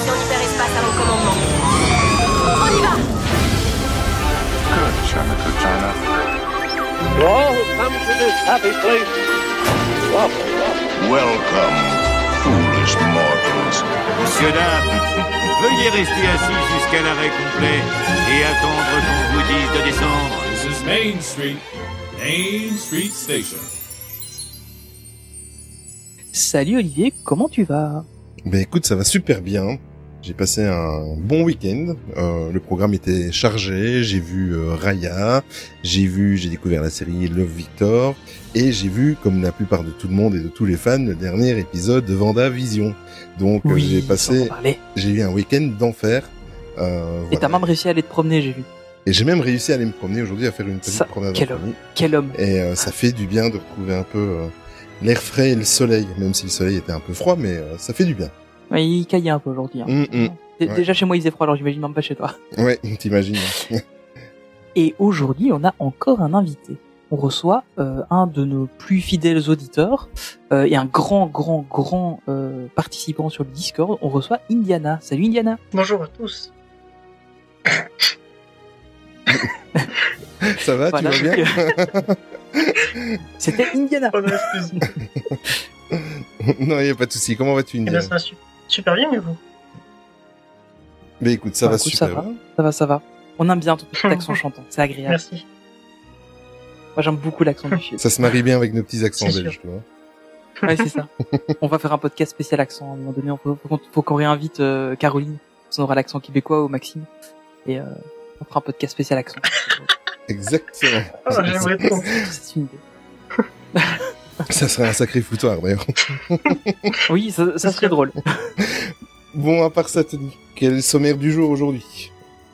station hyperespace à mon commandement. On y va Good, China, good China. To all who come to this happy place, welcome, welcome. Welcome, foolish mortals. Monsieur, dames, veuillez rester assis jusqu'à l'arrêt complet et attendre qu'on vous dise de descendre. This is Main Street, Main Street Station. Salut Olivier, comment tu vas? Ben écoute, ça va super bien. J'ai passé un bon week-end. Euh, le programme était chargé. J'ai vu euh, Raya, j'ai vu, j'ai découvert la série Love Victor, et j'ai vu, comme la plupart de tout le monde et de tous les fans, le dernier épisode de Vendavision. Donc euh, j'ai passé, j'ai eu un week-end d'enfer. Euh, Et voilà. t'as même réussi à aller te promener, j'ai vu. Et j'ai même réussi à aller me promener aujourd'hui, à faire une petite Ça, promenade. quel homme. Quel homme Et euh, ça fait du bien de retrouver un peu euh, l'air frais et le soleil, même si le soleil était un peu froid, mais euh, ça fait du bien. Ouais, Il caillait un peu aujourd'hui. hein. Mm, mm. Ouais. Déjà chez moi il faisait froid, alors j'imagine même pas chez toi. Ouais, t'imagines. Et aujourd'hui, on a encore un invité. On reçoit euh, un de nos plus fidèles auditeurs euh, et un grand, grand, grand euh, participant sur le Discord. On reçoit Indiana. Salut Indiana. Bonjour à tous. ça va, Voilà, tu vas bien C'était Indiana. Oh non, il y a pas de souci. Comment vas-tu, Eh Indiana? bien, ça va su- super bien, mais vous Mais écoute, ça Bah, va écoute, super. Ça va, ça va, ça va. On aime bien ton petit accent chantant. C'est agréable. Merci. Moi j'aime beaucoup l'accent du film. Ça se marie bien avec nos petits accents belges, tu vois. Ouais, c'est ça. On va faire un podcast spécial accent. À un moment donné, on faut, faut qu'on réinvite euh, Caroline. On aura l'accent québécois ou Maxime. Et euh, on fera un podcast spécial accent. Exactement. Oh, j'aimerais trop. C'est une idée. Ça serait un sacré foutoir, d'ailleurs. Oui, ça, ça serait drôle. Bon, à part ça, Tony, quel est le sommaire du jour aujourd'hui?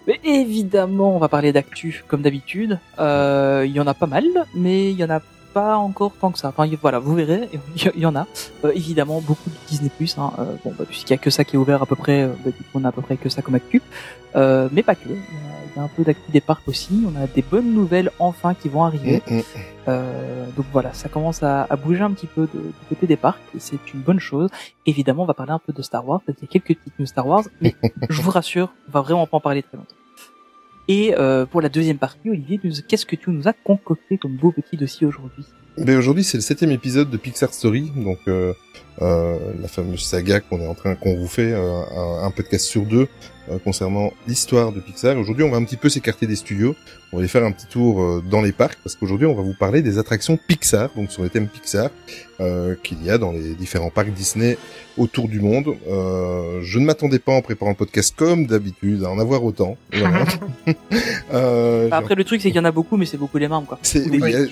Mais évidemment, on va parler d'actu comme d'habitude. Euh, Il y en a pas mal, mais il y en a pas encore tant que ça. Enfin, voilà, vous verrez, il y, en a. Euh, évidemment, beaucoup de Disney+. Hein, euh, bon, bah, puisqu'il y a que ça qui est ouvert à peu près, euh, bah, du coup, on a à peu près que ça comme actu. Euh, mais pas que. Il y, a- il y a un peu d'actu des parcs aussi. On a des bonnes nouvelles enfin qui vont arriver. Mm, mm. Euh, donc voilà, ça commence à, à bouger un petit peu de- du côté des parcs, c'est une bonne chose. Évidemment, on va parler un peu de Star Wars, parce qu'il y a quelques petites news Star Wars, mais je vous rassure, on va vraiment pas en parler très longtemps. Et euh, pour la deuxième partie, Olivier, qu'est-ce que tu nous as concocté comme beau petit dossier aujourd'hui? Ben, aujourd'hui, c'est le septième épisode de Pixar Story, donc euh, euh, la fameuse saga qu'on est en train, qu'on vous fait, euh, un, un podcast sur deux concernant l'histoire de Pixar. Aujourd'hui, on va un petit peu s'écarter des studios. On va aller faire un petit tour euh, dans les parcs parce qu'aujourd'hui, on va vous parler des attractions Pixar, donc sur le thème Pixar euh, qu'il y a dans les différents parcs Disney autour du monde. Euh, je ne m'attendais pas en préparant le podcast comme d'habitude à en avoir autant. Voilà. Euh, Bah, Après, le truc, c'est qu'il y en a beaucoup, mais c'est beaucoup les mêmes, quoi. les elles-.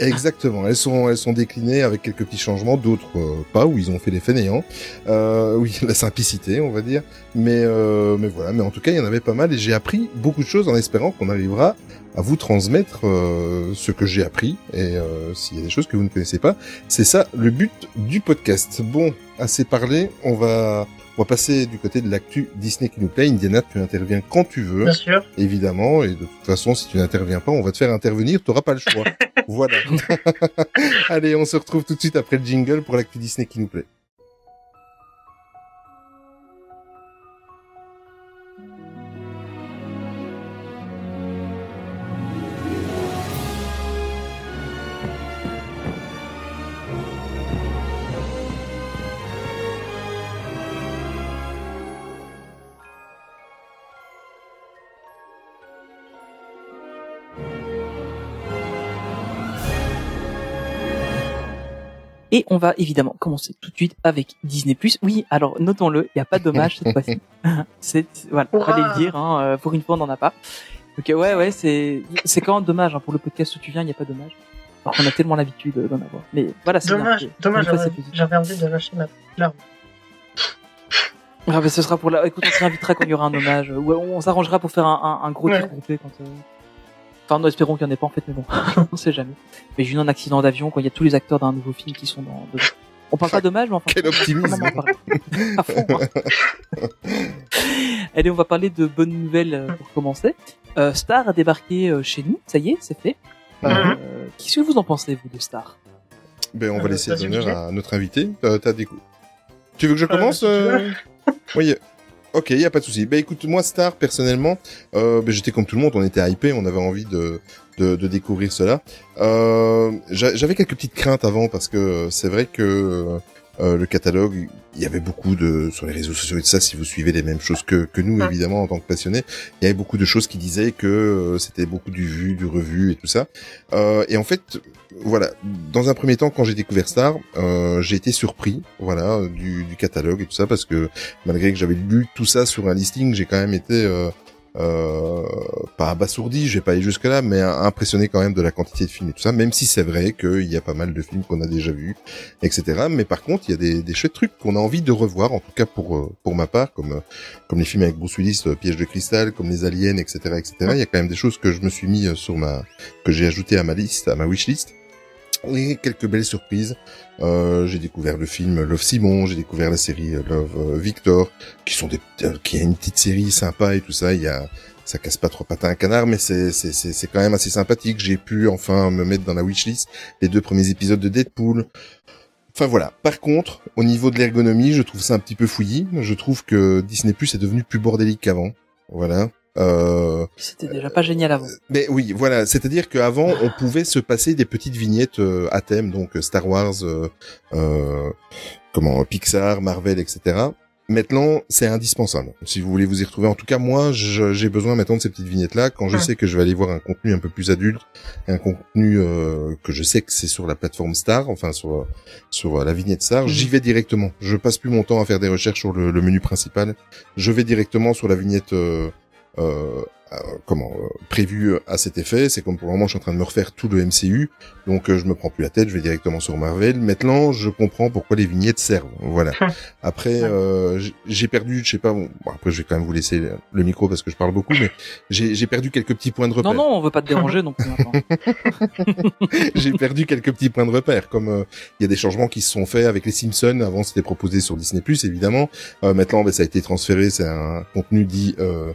Exactement, elles sont elles sont déclinées avec quelques petits changements, d'autres euh, pas où ils ont fait les fainéants. Euh, oui, la simplicité, on va dire. Mais euh, mais voilà, mais en tout cas, il y en avait pas mal et j'ai appris beaucoup de choses en espérant qu'on arrivera à vous transmettre euh, ce que j'ai appris et euh, s'il y a des choses que vous ne connaissez pas, c'est ça le but du podcast. Bon, assez parlé, on va on va passer du côté de l'actu Disney qui nous plaît. Indiana, tu interviens quand tu veux Bien sûr. évidemment, et de toute façon, si tu n'interviens pas, on va te faire intervenir, tu n'auras pas le choix. voilà. Allez, on se retrouve tout de suite après le jingle pour l'actu Disney qui nous plaît. Et on va évidemment commencer tout de suite avec Disney+. Oui, alors notons-le, il n'y a pas de dommage cette fois-ci. c'est voilà, Hurrah fallait le dire. Hein, euh, pour une fois, on n'en a pas. Donc ouais, ouais, c'est c'est quand même dommage hein, pour le podcast où tu viens, il n'y a pas de dommage. Alors qu'on a tellement l'habitude d'en avoir. Mais voilà, c'est bien. Dommage, Pour dommage, j'avais envie de lâcher ma larme. Ah, mais ce sera pour la. Écoute, on se réinvitera quand il y aura un hommage. Ou on s'arrangera pour faire un, un, un gros Ouais. tir groupé quand. euh, Enfin, nous espérons qu'il n'y en ait pas en fait, mais bon, on sait jamais. Mais j'ai eu un accident d'avion quand il y a tous les acteurs d'un nouveau film qui sont dans. On parle pas d'hommage, mais enfin. Quel optimisme. on en parle. À fond, hein. Allez, on va parler de bonnes nouvelles euh, pour commencer. Euh, Star a débarqué euh, chez nous, ça y est, c'est fait. Euh, Mhm. Qu'est-ce que vous en pensez, vous, de Star? Ben, on va laisser l'honneur à notre invité. Euh, t'as des... Tu veux que je Euh, commence si tu veux. Oui. Ok, y a pas de souci. Bah écoute, moi Star personnellement, euh, bah, j'étais comme tout le monde, on était hypé, on avait envie de de, de découvrir cela. Euh, j'a- J'avais quelques petites craintes avant parce que c'est vrai que euh, le catalogue, il y avait beaucoup de sur les réseaux sociaux et tout ça. Si vous suivez les mêmes choses que que nous, évidemment en tant que passionnés, il y avait beaucoup de choses qui disaient que euh, c'était beaucoup du vu, du revu et tout ça. Euh, et en fait, voilà, dans un premier temps, quand j'ai découvert Star, euh, j'ai été surpris, voilà, du, du catalogue et tout ça, parce que malgré que j'avais lu tout ça sur un listing, j'ai quand même été euh, pas abasourdi, je vais pas aller jusque là, mais impressionné quand même de la quantité de films et tout ça, même si c'est vrai qu'il y a pas mal de films qu'on a déjà vus, etc. Mais par contre, il y a des, des chouettes trucs qu'on a envie de revoir, en tout cas pour euh, pour ma part, comme euh, comme les films avec Bruce Willis, Piège de cristal, comme les aliens, etc., etc. Il y a quand même des choses que je me suis mis sur ma que j'ai ajouté à ma liste, à ma wishlist. Quelques belles surprises. Euh, j'ai découvert le film Love Simon, j'ai découvert la série Love euh, Victor, qui sont des, euh, qui est une petite série sympa et tout ça. Il y a, ça casse pas trois pattes à un canard, mais c'est, c'est, c'est, c'est quand même assez sympathique. J'ai pu enfin me mettre dans la wishlist les deux premiers épisodes de Deadpool. Enfin voilà. Par contre, au niveau de l'ergonomie, je trouve ça un petit peu fouillis. Je trouve que Disney Plus est devenu plus bordélique qu'avant. Voilà. Euh, C'était déjà pas génial avant. mais oui, voilà, c'est-à-dire qu'avant, on pouvait se passer des petites vignettes euh, à thème, donc euh, Star Wars, euh, euh, comment, Pixar, Marvel, etc. Maintenant, c'est indispensable. Si vous voulez vous y retrouver, en tout cas, moi, j'ai besoin maintenant de ces petites vignettes-là. Quand je Ouais. sais que je vais aller voir un contenu un peu plus adulte, un contenu euh, que je sais que c'est sur la plateforme Star, enfin sur sur la vignette Star, Mhm. j'y vais directement. Je passe plus mon temps à faire des recherches sur le, le menu principal. Je vais directement sur la vignette. euh, euh, euh, comment euh, prévu à cet effet. C'est comme pour le moment, je suis en train de me refaire tout le MCU, donc euh, je me prends plus la tête, je vais directement sur Marvel. Maintenant, je comprends pourquoi les vignettes servent. Voilà. Après, Ouais. euh, j'ai perdu, je sais pas. Bon, bon, après, je vais quand même vous laisser le- micro parce que je parle beaucoup, mais j'ai j'ai perdu quelques petits points de repère. Non, non, on veut pas te déranger non plus. j'ai perdu quelques petits points de repère, comme euh, il y a des changements qui se sont faits avec les Simpsons. Avant, c'était proposé sur Disney+, évidemment. Euh, maintenant, ben, ça a été transféré. C'est un contenu dit euh,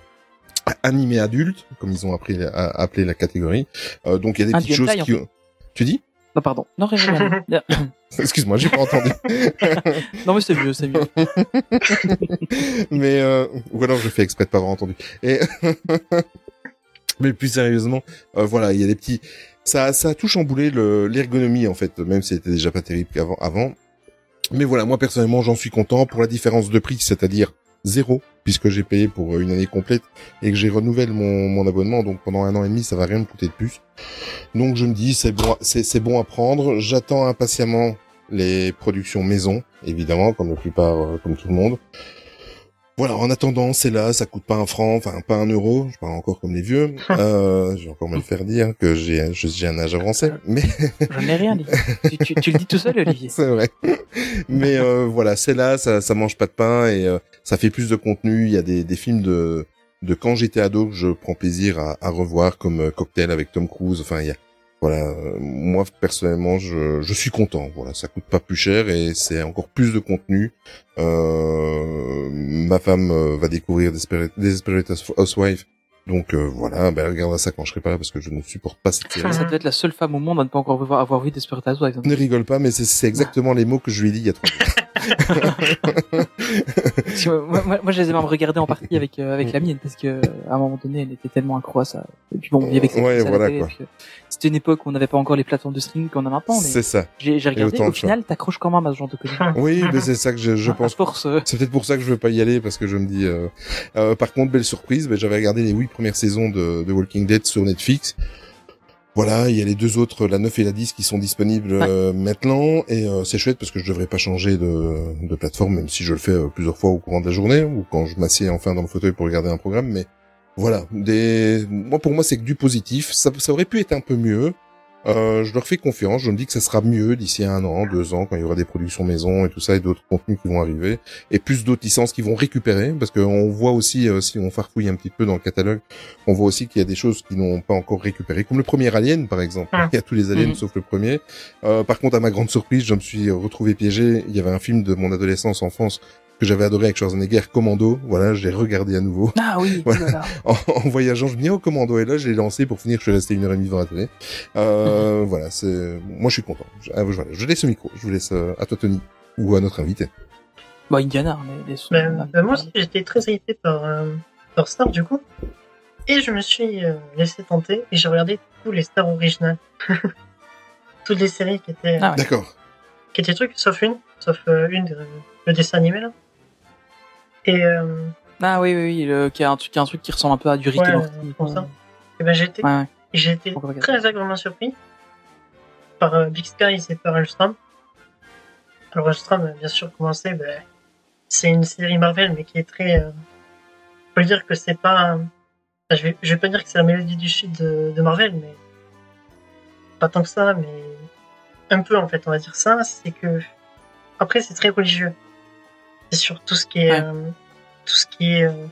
animé adulte, comme ils ont appelé, a- appelé la catégorie. Euh, donc, il y a des Un petites choses en qui... fait. Tu dis? Non, pardon. Non, rien. Excuse-moi, j'ai pas entendu. non, mais c'est mieux, c'est mieux. mais euh, ou alors je fais exprès de pas avoir entendu. Et mais plus sérieusement, euh, voilà, il y a des petits, ça, ça a tout chamboulé le- l'ergonomie en fait, même si c'était déjà pas terrible qu'avant. Avant. Mais voilà, moi personnellement, j'en suis content pour la différence de prix, c'est-à-dire zéro, puisque j'ai payé pour une année complète et que j'ai renouvelle mon, mon abonnement, donc pendant un an et demi, ça va rien me coûter de plus. Donc je me dis, c'est bon, c'est bon à prendre. J'attends impatiemment les productions maison, évidemment, comme la plupart, euh, comme tout le monde. Voilà, en attendant, c'est là, ça coûte pas un franc, enfin pas un euro, je parle encore comme les vieux. Euh, je vais encore me le faire dire que j'ai j'ai un âge avancé, mais Je n'ai rien dit. Tu, tu, tu le dis tout seul, Olivier. c'est vrai. Mais euh, voilà, c'est là, ça, ça mange pas de pain et euh, ça fait plus de contenu. Il y a des, des films de, de quand j'étais ado que je prends plaisir à, à revoir, comme euh, Cocktail avec Tom Cruise. Enfin, il y a, voilà, euh, moi personnellement, je, je suis content. Voilà, ça coûte pas plus cher et c'est encore plus de contenu. Euh, ma femme euh, va découvrir Desperate, Desperate Housewife. Donc euh, voilà, ben, elle regardera ça quand je serai pas là parce que je ne supporte pas cette série. Ça doit être la seule femme au monde à ne pas encore avoir, avoir vu Desperate Housewives. Ne rigole pas, mais c'est- exactement les mots que je lui ai dit il y a trois jours. Moi, moi, moi, je les ai même regardés en partie avec euh, avec la mienne parce que à un moment donné, elle était tellement accro à ça. Et puis bon, que ça qui Ouais, voilà, quoi. puis, euh, C'était une époque où on n'avait pas encore les plateformes de streaming qu'on a maintenant. C'est ça. j'ai j'ai regardé. autant Au final, t'accroches quand même à ce genre de conneries. Oui, mais c'est ça que je, je À pense. force. euh, C'est peut-être pour ça que je veux pas y aller parce que je me dis. euh, euh, par contre, belle surprise, ben, j'avais regardé les huit premières saisons de, de Walking Dead sur Netflix. Voilà, il y a les deux autres, la 9 et la 10, qui sont disponibles euh, maintenant et euh, c'est chouette parce que je devrais pas changer de, de plateforme, même si je le fais euh, plusieurs fois au courant de la journée ou quand je m'assieds enfin dans le fauteuil pour regarder un programme. Mais voilà, des, moi pour moi c'est que du positif. Ça, ça aurait pu être un peu mieux. Euh, je leur fais confiance. Je me dis que ça sera mieux d'ici un an, deux ans, quand il y aura des productions maison et tout ça et d'autres contenus qui vont arriver et plus d'autres licences qui vont récupérer parce qu'on voit aussi euh, si on farfouille un petit peu dans le catalogue, on voit aussi qu'il y a des choses qui n'ont pas encore récupéré, comme le premier Alien par exemple. Ah. Il y a tous les aliens Mhm. sauf le premier. Euh, par contre, à ma grande surprise, je me suis retrouvé piégé. Il y avait un film de mon adolescence, enfance que j'avais adoré avec Schwarzenegger, Commando. Voilà, je l'ai regardé à nouveau. Ah oui. Voilà. là là. En, en voyageant, je me dis oh Commando et là je l'ai lancé pour finir. Je suis resté une heure et demie devant la télé. Euh, Voilà, c'est moi je suis content. Je, ah, voilà, je laisse le micro. Je vous laisse euh, à toi Tony ou à notre invité. Bah, Indiana, mais les sons. Ben, ben, moi aussi, j'étais très hypé par, euh, par Star du coup. Et je me suis euh, laissé tenter et j'ai regardé tous les Stars originales. Toutes les séries qui étaient, Ah ouais. D'accord. qui étaient trucs, sauf une, sauf euh, une, de- le dessin animé là. Et, euh, Ah oui, oui, oui, le, qui a un truc, qui a un truc qui ressemble un peu à du Rick Ouais, et comme ça. et ben, j'ai été, Ouais, ouais. j'ai été Faut regarder. très agréablement surpris par euh, Big Sky et par Alstrom. Alors Alstrom, euh, bien sûr, commencé, ben, c'est une série Marvel, mais qui est très. Euh, le dire que c'est pas. enfin, je, vais, je vais pas dire que c'est la mélodie du sud de, de Marvel, mais pas tant que ça, mais un peu en fait, on va dire ça. C'est que après, c'est très religieux. C'est sur tout ce qui est Ouais. euh, tout ce qui est euh,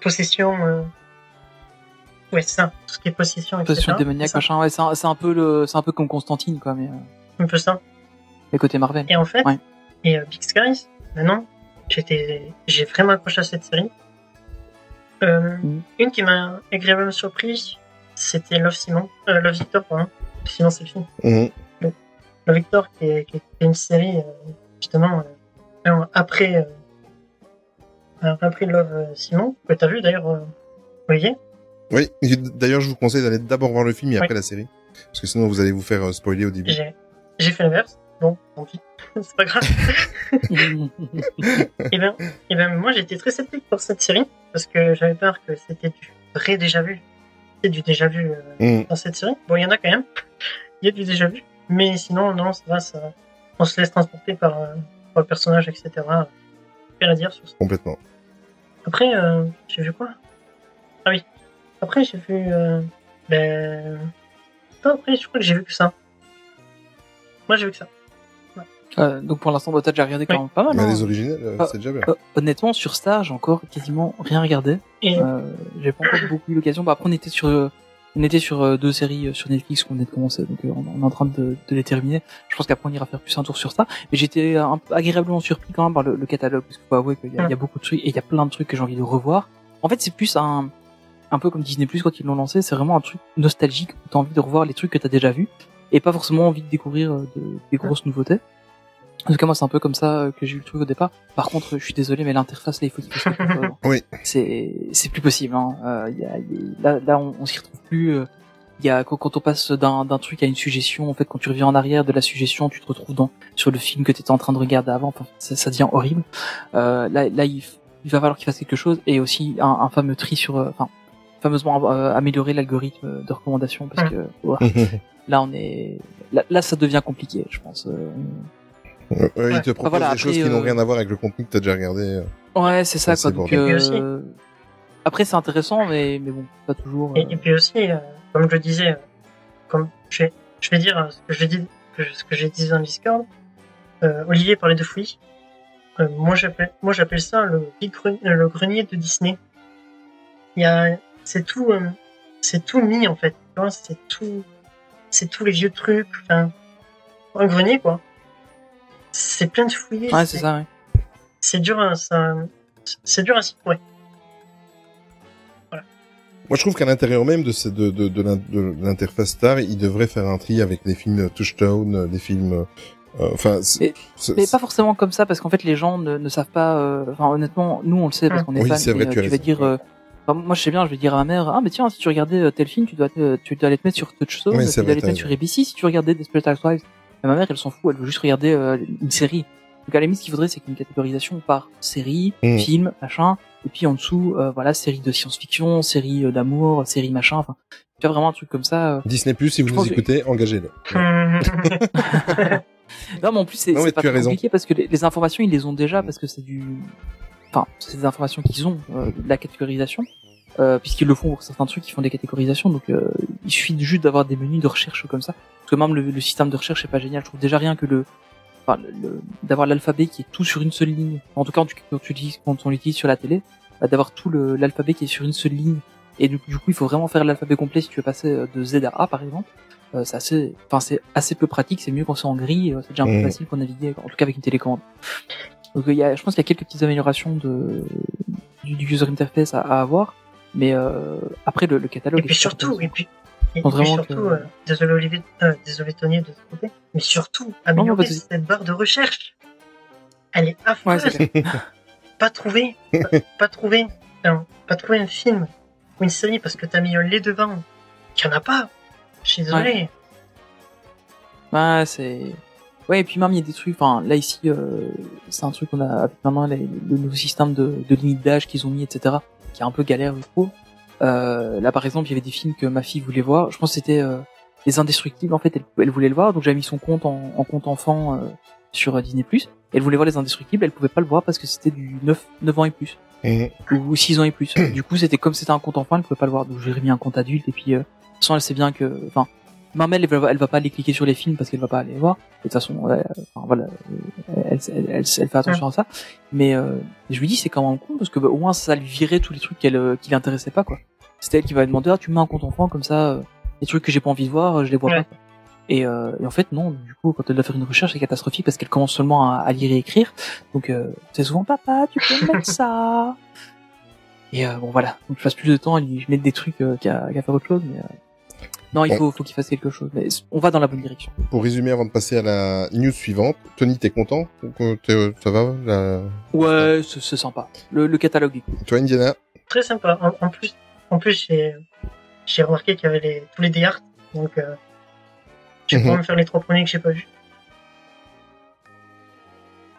possession. euh, Ouais, c'est ça. Tout ce qui est possession. Possession démoniaque, machin. Ouais, c'est un, c'est un peu le, c'est un peu comme Constantine, quoi, mais, euh, Un peu ça. mais côté Marvel. Et en fait, Ouais. et euh, Big Skies, maintenant, j'étais, j'ai vraiment accroché à cette série. Euh, Mhm. Une qui m'a agréablement surpris, c'était Love Simon, euh, Love Victor, pardon. Sinon, c'est le film. Mhm. Love Victor, qui est, qui est une série, euh, justement, après, euh, après Love euh, Simon, que t'as vu d'ailleurs, euh, Olivier? Oui. D'ailleurs, je vous conseille d'aller d'abord voir le film et Oui. après la série. Parce que sinon, vous allez vous faire euh, spoiler au début. J'ai, fait l'inverse. Bon, tant pis. c'est pas grave. Et ben, et ben, moi, j'étais très sceptique pour cette série parce que j'avais peur que c'était du vrai déjà vu. C'est du déjà vu euh, Mhm. dans cette série. Bon, il y en a quand même. Il y a du déjà vu. Mais sinon, non, ça va, ça, on se laisse transporter par, euh, le personnage, etc. Rien à dire sur ça. Complètement. Après, euh, j'ai vu quoi? Ah oui. Après, j'ai vu. Euh, ben. Non, après, je crois que j'ai vu que ça. Moi, j'ai vu que ça. Euh, donc pour l'instant, t'as déjà regardé quand Oui. même pas mal. Mais hein. les originales, euh, Ah. c'est déjà bien. Euh, honnêtement, sur Star, j'ai encore quasiment rien regardé. Et Euh, j'ai pas encore beaucoup eu l'occasion. Bah, après, on était sur, euh, on était sur euh, deux séries euh, sur Netflix qu'on venait de commencer, donc euh, on, est en train de, de les terminer. Je pense qu'après on ira faire plus un tour sur ça. Mais j'étais un peu agréablement surpris quand même par le, le catalogue, parce qu'il faut avouer qu'il y, a- il y a beaucoup de trucs et il y a plein de trucs que j'ai envie de revoir. En fait, c'est plus un, un peu comme Disney Plus quand ils l'ont lancé, c'est vraiment un truc nostalgique où t'as envie de revoir les trucs que t'as déjà vus et pas forcément envie de découvrir de- des grosses nouveautés. En tout cas, moi, c'est un peu comme ça euh, que j'ai eu le truc au départ. Par contre, je suis désolé, mais l'interface, là, il faut qu'il chose. Oui. C'est, c'est plus possible. Hein. Euh, y a, y a- là, là, on, on s'y retrouve plus. euh, Il y a quand, on passe d'un, d'un truc à une suggestion, en fait, quand tu reviens en arrière de la suggestion, tu te retrouves dans sur le film que tu étais en train de regarder avant. Enfin, ça, ça devient horrible. Euh, là, là, il, il va falloir qu'il fasse quelque chose et aussi un, un fameux tri sur, euh, enfin, fameusement euh, améliorer l'algorithme de recommandation parce que ouais, là, on est, là, là, ça devient compliqué, je pense. Euh, Ouais, ils te proposent voilà, des choses qui n'ont euh, rien à voir avec le contenu que t'as déjà regardé. euh. Ouais, c'est ça, Ça, quoi. Donc, aussi- euh, après, c'est intéressant, mais, mais bon, pas toujours. Et, euh, et puis aussi, euh, comme je le disais, comme je vais, je vais dire ce que je dis, que je- ce que j'ai dit dans le Discord. Euh, Olivier parlait de Fouilly. Euh, moi, j'appelle, moi, j'appelle ça le, le grenier de Disney. Il y a, c'est tout, euh, c'est tout mis en fait. Tu vois, c'est tout, c'est tous les vieux trucs. Enfin, un grenier quoi. C'est plein de fouillis. Ouais, c'est ça, ouais. C'est dur, à, ça, c'est dur à s'y trouver. Moi, je trouve qu'à l'intérieur même de, de, de, de l'in- de l'interface Star, ils devraient faire un tri avec les films Touchdown, des films... euh, Enfin, c'est- Mais- pas forcément comme ça, parce qu'en fait, les gens ne, ne savent pas. euh, Enfin, honnêtement, nous, on le sait parce qu'on est Oui, fans. c'est vrai, et, euh, tu as vas dire. euh, enfin, moi, je sais bien, je vais dire à ma mère, ah, mais tiens, si tu regardais tel film, tu dois, te- tu dois aller te mettre sur Touchstone, Oui, tu c'est dois vrai, aller te mettre sur. ABC si tu regardais Desperate Housewives. Mais ma mère, elle s'en fout, elle veut juste regarder euh, une série. Donc, à la limite, ce qu'il faudrait, c'est qu'une catégorisation par série, Mm. film, machin, et puis en dessous, euh, voilà, série de science-fiction, série euh, d'amour, série machin, enfin, tu as vraiment un truc comme ça. euh. Disney+, si vous nous que- écoutez, engagez-le. Non, mais en plus, c'est Non, mais c'est pas très raison. compliqué parce que les, les informations, ils les ont déjà parce que c'est du, enfin, c'est des informations qu'ils ont, euh, de la catégorisation, euh, puisqu'ils le font pour certains trucs, ils font des catégorisations, donc euh, il suffit juste d'avoir des menus de recherche comme ça. Parce que même le, le système de recherche est pas génial. Je trouve déjà rien que le, enfin, le- le- d'avoir l'alphabet qui est tout sur une seule ligne. En tout cas, quand tu, quand tu l'utilises- quand on l'utilise sur la télé, bah, d'avoir tout l'alphabet qui est sur une seule ligne. Et du, du coup, il faut vraiment faire l'alphabet complet si tu veux passer euh, de Z à A, par exemple. Euh, c'est assez, enfin, c'est assez peu pratique. C'est mieux quand c'est en gris. euh, C'est déjà un peu Mhm. facile pour naviguer, en tout cas avec une télécommande. Donc, il y a, je pense qu'il y a quelques petites améliorations de, du, du user interface à, à avoir. Mais euh, après, le, le catalogue. Et puis surtout, et puis, et, puis surtout, que- euh, désolé Olivier, euh, désolé Tony de ce côté, mais surtout améliorer cette barre de recherche. elle est affreuse. pas trouvé, pas, pas trouvé, non, pas trouvé un film ou une série parce que t'as mis un lait devant. Il y en a pas. Je suis désolé. Ouais, c'est. Ouais, et puis même il y a des trucs. Enfin, là ici, euh, c'est un truc qu'on a avec maintenant les- le nouveau système de, de limite d'âge qu'ils ont mis, etc. Qui est un peu galère, je trouve. Euh, là, par exemple, il y avait des films que ma fille voulait voir. Je pense que c'était euh, les Indestructibles. En fait, elle, elle voulait le voir, donc j'avais mis son compte en, en compte enfant euh, sur euh, Disney+. Elle voulait voir les Indestructibles, elle pouvait pas le voir parce que c'était du 9, 9 ans et plus ou 6 ans et plus. du coup, c'était comme c'était un compte enfant, elle pouvait pas le voir. Donc j'ai remis un compte adulte et puis euh, de toute façon, elle sait bien que enfin Marmel, elle va, elle va pas aller cliquer sur les films parce qu'elle va pas aller les voir. De toute façon, euh, enfin, voilà, euh, elle, elle, elle, elle fait attention à ça. Mais euh, je lui dis, c'est quand même con parce que bah, au moins ça lui virait tous les trucs qu'elle, euh, qui l'intéressaient pas quoi. C'était elle qui va demander, ah tu me mets un compte enfant comme ça, euh, les trucs que j'ai pas envie de voir, euh, je les vois Ouais. pas. Et, euh, et en fait non, du coup quand elle doit faire une recherche c'est catastrophique parce qu'elle commence seulement à, à lire et écrire. Donc euh, c'est souvent papa, tu peux me mettre ça? Et euh, bon voilà, donc je passe plus de temps à lui mettre des trucs euh, qu'à faire autre chose. Mais euh, non, il Bon. faut, faut qu'il fasse quelque chose. Mais on va dans la bonne direction. Pour résumer, avant de passer à la news suivante, Tony, t'es content euh, t'es- Ça va la- Ouais, c'est c'est sympa. Le, le catalogue. Toi, Indiana Très sympa. En, en plus, en plus, j'ai, j'ai remarqué qu'il y avait les, tous les D-Art, donc euh, je vais Mhm. pouvoir me faire les trois premiers que j'ai pas vus.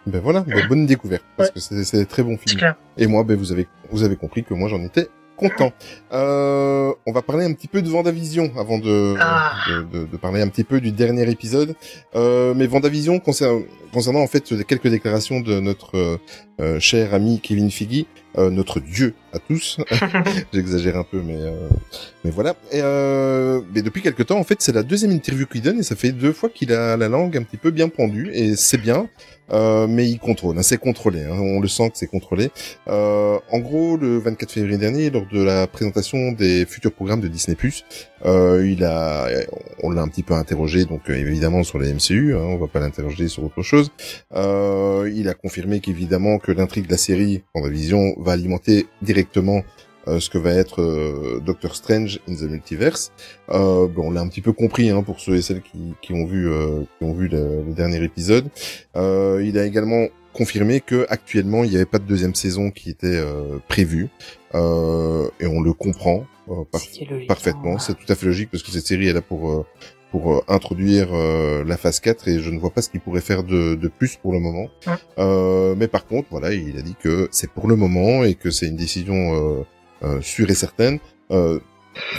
Ben voilà, ben, bonne découverte, parce Ouais. que c'est c'est des très bons C'est films. clair. Et moi, ben vous avez vous avez compris que moi j'en étais content. Euh, on va parler un petit peu de Vendavision avant de, Ah. de, de, de parler un petit peu du dernier épisode. Euh, mais Vendavision concernant, concernant en fait quelques déclarations de notre euh, euh, cher ami Kevin Feige, euh, notre dieu à tous. J'exagère un peu, mais euh, mais voilà. Et euh, mais depuis quelque temps, en fait, c'est la deuxième interview qu'il donne et ça fait deux fois qu'il a la langue un petit peu bien pendue et c'est bien. Euh, mais il contrôle, hein, c'est contrôlé, hein, on le sent que c'est contrôlé. Euh, en gros, le 24 février dernier, lors de la présentation des futurs programmes de Disney+, euh, il a, on l'a un petit peu interrogé, donc euh, évidemment sur les MCU, hein, on va pas l'interroger sur autre chose. Euh, il a confirmé qu'évidemment que l'intrigue de la série Vision va alimenter directement ce que va être euh, Doctor Strange in the Multiverse. Euh, bon, on l'a un petit peu compris hein, pour ceux et celles qui, qui ont vu euh, qui ont vu le, le dernier épisode. Euh, il a également confirmé que actuellement il n'y avait pas de deuxième saison qui était euh, prévue Euh, et on le comprend euh, par- parfaitement. hein. C'est tout à fait logique parce que cette série est là pour euh, pour euh, introduire euh, la phase 4 et je ne vois pas ce qu'il pourrait faire de, de plus pour le moment. Ouais. Euh, mais par contre, voilà, il a dit que c'est pour le moment et que c'est une décision euh, euh, sûre et certaine. Euh,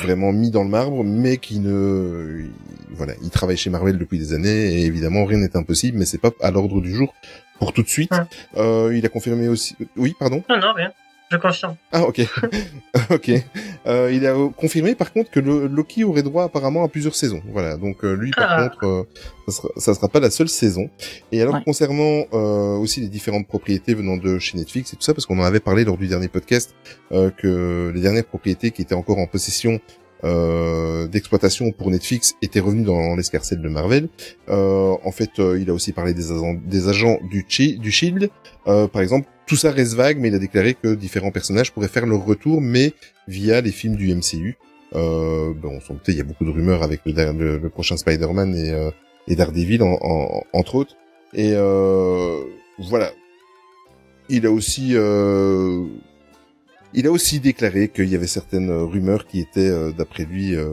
vraiment mis dans le marbre, mais qui ne, il- voilà, il travaille chez Marvel depuis des années et évidemment rien n'est impossible, mais c'est pas à l'ordre du jour pour tout de suite. Euh, il a confirmé aussi, oui, pardon? Non, non, rien. Je confirme. Ah ok, ok. Euh, il a confirmé par contre que le Loki aurait droit apparemment à plusieurs saisons. Voilà, donc euh, lui par Ah. contre, euh, ça, sera, ça sera pas la seule saison. Et alors Ouais. concernant euh, aussi les différentes propriétés venant de chez Netflix et tout ça, parce qu'on en avait parlé lors du dernier podcast, euh, que les dernières propriétés qui étaient encore en possession euh, d'exploitation pour Netflix étaient revenues dans l'escarcelle de Marvel. Euh, en fait, euh, il a aussi parlé des agents, du, Chi- du Shield. Euh, par exemple, tout ça reste vague, mais il a déclaré que différents personnages pourraient faire leur retour, mais via les films du MCU. Euh, bon, on s'en doutait, il y a beaucoup de rumeurs avec le, prochain Spider-Man et, euh, Daredevil, en, en- entre autres. Et euh, voilà. Il a aussi... Il a aussi déclaré qu'il y avait certaines rumeurs qui étaient, euh, d'après lui, euh,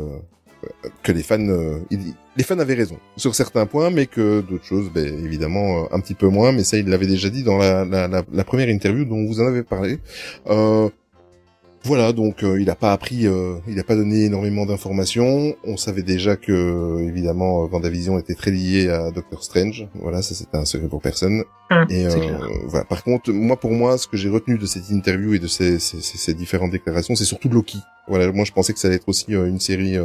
euh, que les fans, les fans avaient raison sur certains points, mais que d'autres choses, ben, évidemment, un petit peu moins. Mais ça, il l'avait déjà dit dans la, première interview dont vous en avez parlé. Voilà, donc euh, il n'a pas appris, euh, il n'a pas donné énormément d'informations. On savait déjà que, évidemment, euh, Vendavision était très lié à Doctor Strange. Voilà, ça c'était un secret pour personne. Hum, Et euh, voilà. Par contre, moi pour moi, ce que j'ai retenu de cette interview et de ces, ces, ces- différentes déclarations, c'est surtout Loki. Voilà, moi je pensais que ça allait être aussi euh, une série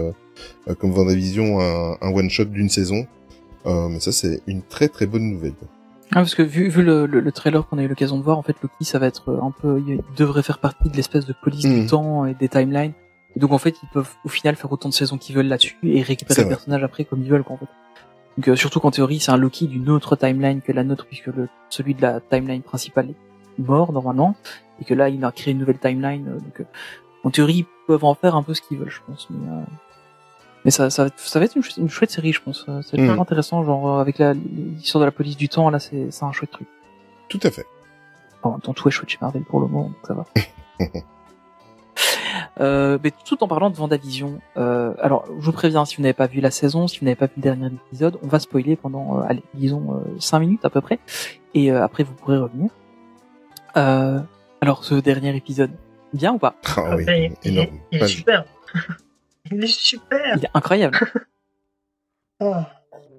comme Vendavision, un, un one shot d'une saison. Euh, mais ça c'est une très très bonne nouvelle. Ah, parce que vu, vu le, le, le trailer qu'on a eu l'occasion de voir, en fait, Loki, ça va être euh, un peu, il devrait faire partie de l'espèce de police Mhm. du temps et des timelines. Et donc, en fait, ils peuvent, au final, faire autant de saisons qu'ils veulent là-dessus et récupérer C'est le vrai. personnage après comme ils veulent, quoi, en fait. Donc, euh, surtout qu'en théorie, c'est un Loki d'une autre timeline que la nôtre, puisque le, celui de la timeline principale est mort, normalement. Et que là, il a créé une nouvelle timeline. euh, donc, euh, en théorie, ils peuvent en faire un peu ce qu'ils veulent, je pense. Mais, euh, mais ça, ça, va être, ça va être une, chou- une chouette série, je pense. Euh, Ça va être Mhm. vraiment intéressant, genre, euh, avec la, l'histoire de la police du temps, là, c'est, c'est un chouette truc. Tout à fait. En même temps, tout est chouette chez Marvel pour le moment, donc ça va. Euh, mais tout en parlant de Vendavision, euh, alors je vous préviens, si vous n'avez pas vu la saison, si vous n'avez pas vu le dernier épisode, on va spoiler pendant, euh, allez, disons, euh, 5 minutes à peu près, et euh, après vous pourrez revenir. Euh, alors ce dernier épisode, bien ou pas? Ah oui, il, énorme. est, il est super. Il est super. Il est incroyable. Ah.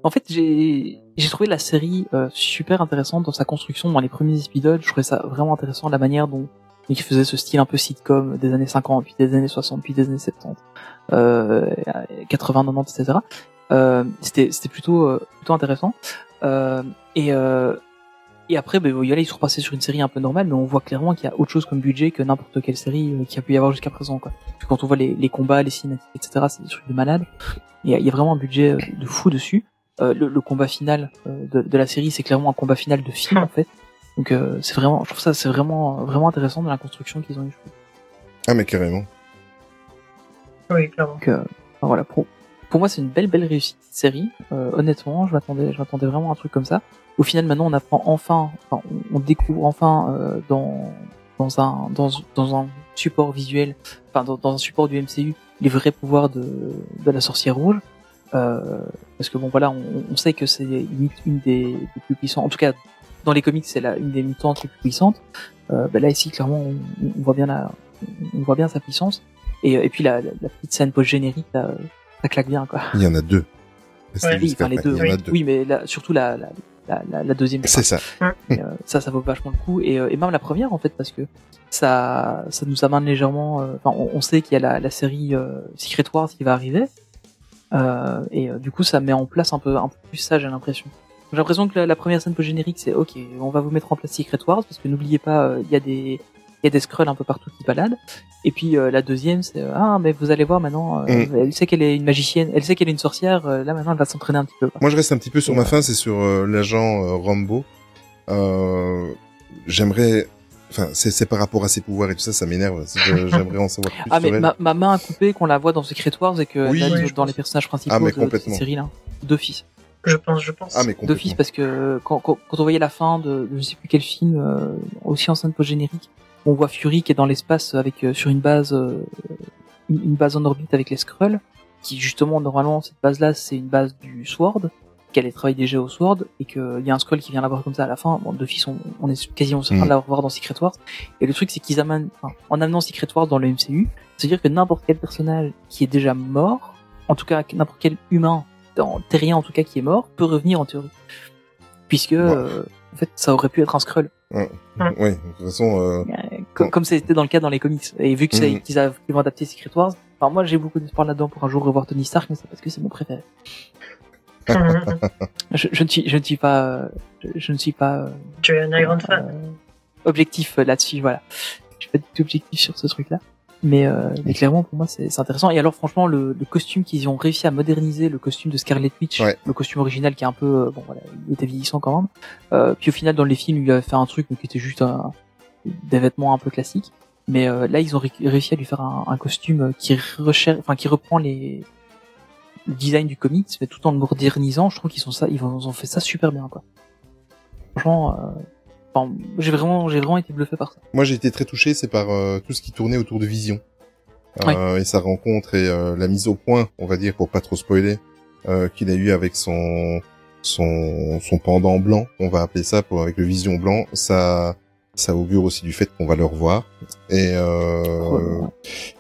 En fait, j'ai trouvé la série euh, super intéressante dans sa construction dans les premiers épisodes. Je trouvais ça vraiment intéressant la manière dont il faisait ce style un peu sitcom des années 50, puis des années 60, puis des années 70, euh, 80, 90, etc. Euh, c'était c'était plutôt euh, plutôt intéressant. Euh, et et après, ben, voilà, ils sont repassés sur une série un peu normale, mais on voit clairement qu'il y a autre chose comme budget que n'importe quelle série euh, qu'il y a pu y avoir jusqu'à présent. Quoi. Parce que quand on voit les, les combats, les cinématiques, etc., c'est des trucs de malade. Il y a, il y a vraiment un budget euh, de fou dessus. Euh, le, le combat final euh, de, de la série, c'est clairement un combat final de film en fait. Donc euh, c'est vraiment, je trouve ça c'est vraiment vraiment intéressant dans la construction qu'ils ont eu. Ah mais carrément. Oui, clairement. Donc euh, voilà, pour pour moi c'est une belle belle réussite de série. Euh, honnêtement, je m'attendais je m'attendais vraiment à un truc comme ça. Au final, maintenant on apprend enfin, enfin, on, découvre enfin euh, dans dans un dans dans un support visuel, enfin dans, dans un support du MCU les vrais pouvoirs de de la sorcière rouge. Euh, parce que bon voilà, on, on sait que c'est limite une des, des plus puissantes. En tout cas, dans les comics, c'est la une des mutantes les plus puissantes. Euh, bah là ici, clairement, on, on voit bien la, on voit bien sa puissance. Et, et puis la, la, la petite scène post générique, ça, ça claque bien quoi. Il y en a deux. Ouais, Oui, enfin les deux. Il y en a oui. deux. Oui, mais là, surtout la, la, la, la, la deuxième. C'est ça. Et, euh, ça, ça vaut vachement le coup. Et, euh, et même la première, en fait, parce que ça, ça nous amène légèrement. euh, Enfin, on, on sait qu'il y a la, la série euh, Secret Wars qui va arriver. Euh, et euh, du coup, ça met en place un peu, un peu plus ça, j'ai l'impression. J'ai l'impression que la, la première scène post-générique, c'est OK, on va vous mettre en place Secret Wars, parce que n'oubliez pas, euh, il y a des il y a des scrolls un peu partout qui baladent. Et puis euh, la deuxième, c'est euh, ah mais vous allez voir maintenant, euh, Mm. elle sait qu'elle est une magicienne, elle sait qu'elle est une sorcière. euh, là maintenant, elle va s'entraîner un petit peu. quoi. Moi, je reste un petit peu sur Et ma fin, c'est sur euh, l'agent euh, Rambo. Euh, j'aimerais, enfin, c'est par rapport à ses pouvoirs et tout ça, ça m'énerve. J'aimerais en savoir plus Ah mais sur elle. ma, ma main a coupé qu'on la voit dans Secret Wars et que Oui. dans pense. les personnages principaux Ah, mais de, de cette série là, d'office. Je pense, je pense. Ah, mais D'office complètement. parce que quand, quand, quand on voyait la fin de, je sais plus quel film, euh, aussi en scène post-générique, on voit Fury qui est dans l'espace avec euh, sur une base, euh, une, base en orbite avec les Skrulls, qui justement normalement cette base là c'est une base du Sword, qu'elle travaille déjà au Sword et qu'il y a un Skrull qui vient la voir comme ça à la fin. Bon, d'office on, on est quasiment certain Mm. de la revoir dans Secret Wars. Et le truc c'est qu'ils amènent, enfin, en amenant Secret Wars dans le MCU, c'est-à-dire que n'importe quel personnage qui est déjà mort, en tout cas n'importe quel humain, terrien en tout cas qui est mort, peut revenir en théorie. Puisque, euh, en fait, ça aurait pu être un Skrull, Oui, de toute façon, euh, euh, co- comme c'était dans le cas dans les comics. Et vu qu'ils a- qu'ils vont adapter Secret Wars, enfin moi j'ai beaucoup d'espoir là-dedans pour un jour revoir Tony Stark, mais c'est parce que c'est mon préféré. Je, je ne suis, je ne suis pas, euh, je, je ne suis pas euh, tu es un Iron fan. objectif là-dessus, voilà. Je suis pas du tout objectif sur ce truc-là. Mais, euh, mais clairement, pour moi, c'est intéressant. Et alors, franchement, le, le costume qu'ils ont réussi à moderniser, le costume de Scarlet Witch, Ouais. le costume original qui est un peu, euh, bon, voilà, il était vieillissant quand même. Euh, puis au final, dans les films, il lui avait fait un truc mais qui était juste un, des vêtements un peu classiques. Mais euh, là, ils ont ré- réussi à lui faire un, un costume qui recherche, enfin, qui reprend les le design du comics, mais tout en le modernisant. Je trouve qu'ils sont ça, ils ont, ils ont fait ça super bien, quoi. Franchement, euh, enfin, j'ai vraiment, j'ai vraiment été bluffé par ça. moi j'ai été très touché, c'est par euh, tout ce qui tournait autour de Vision. Euh, et sa rencontre et euh, la mise au point, on va dire, pour pas trop spoiler, euh, qu'il a eu avec son son son pendant blanc, on va appeler ça, pour avec le Vision blanc, ça ça augure aussi du fait qu'on va le revoir. Et euh,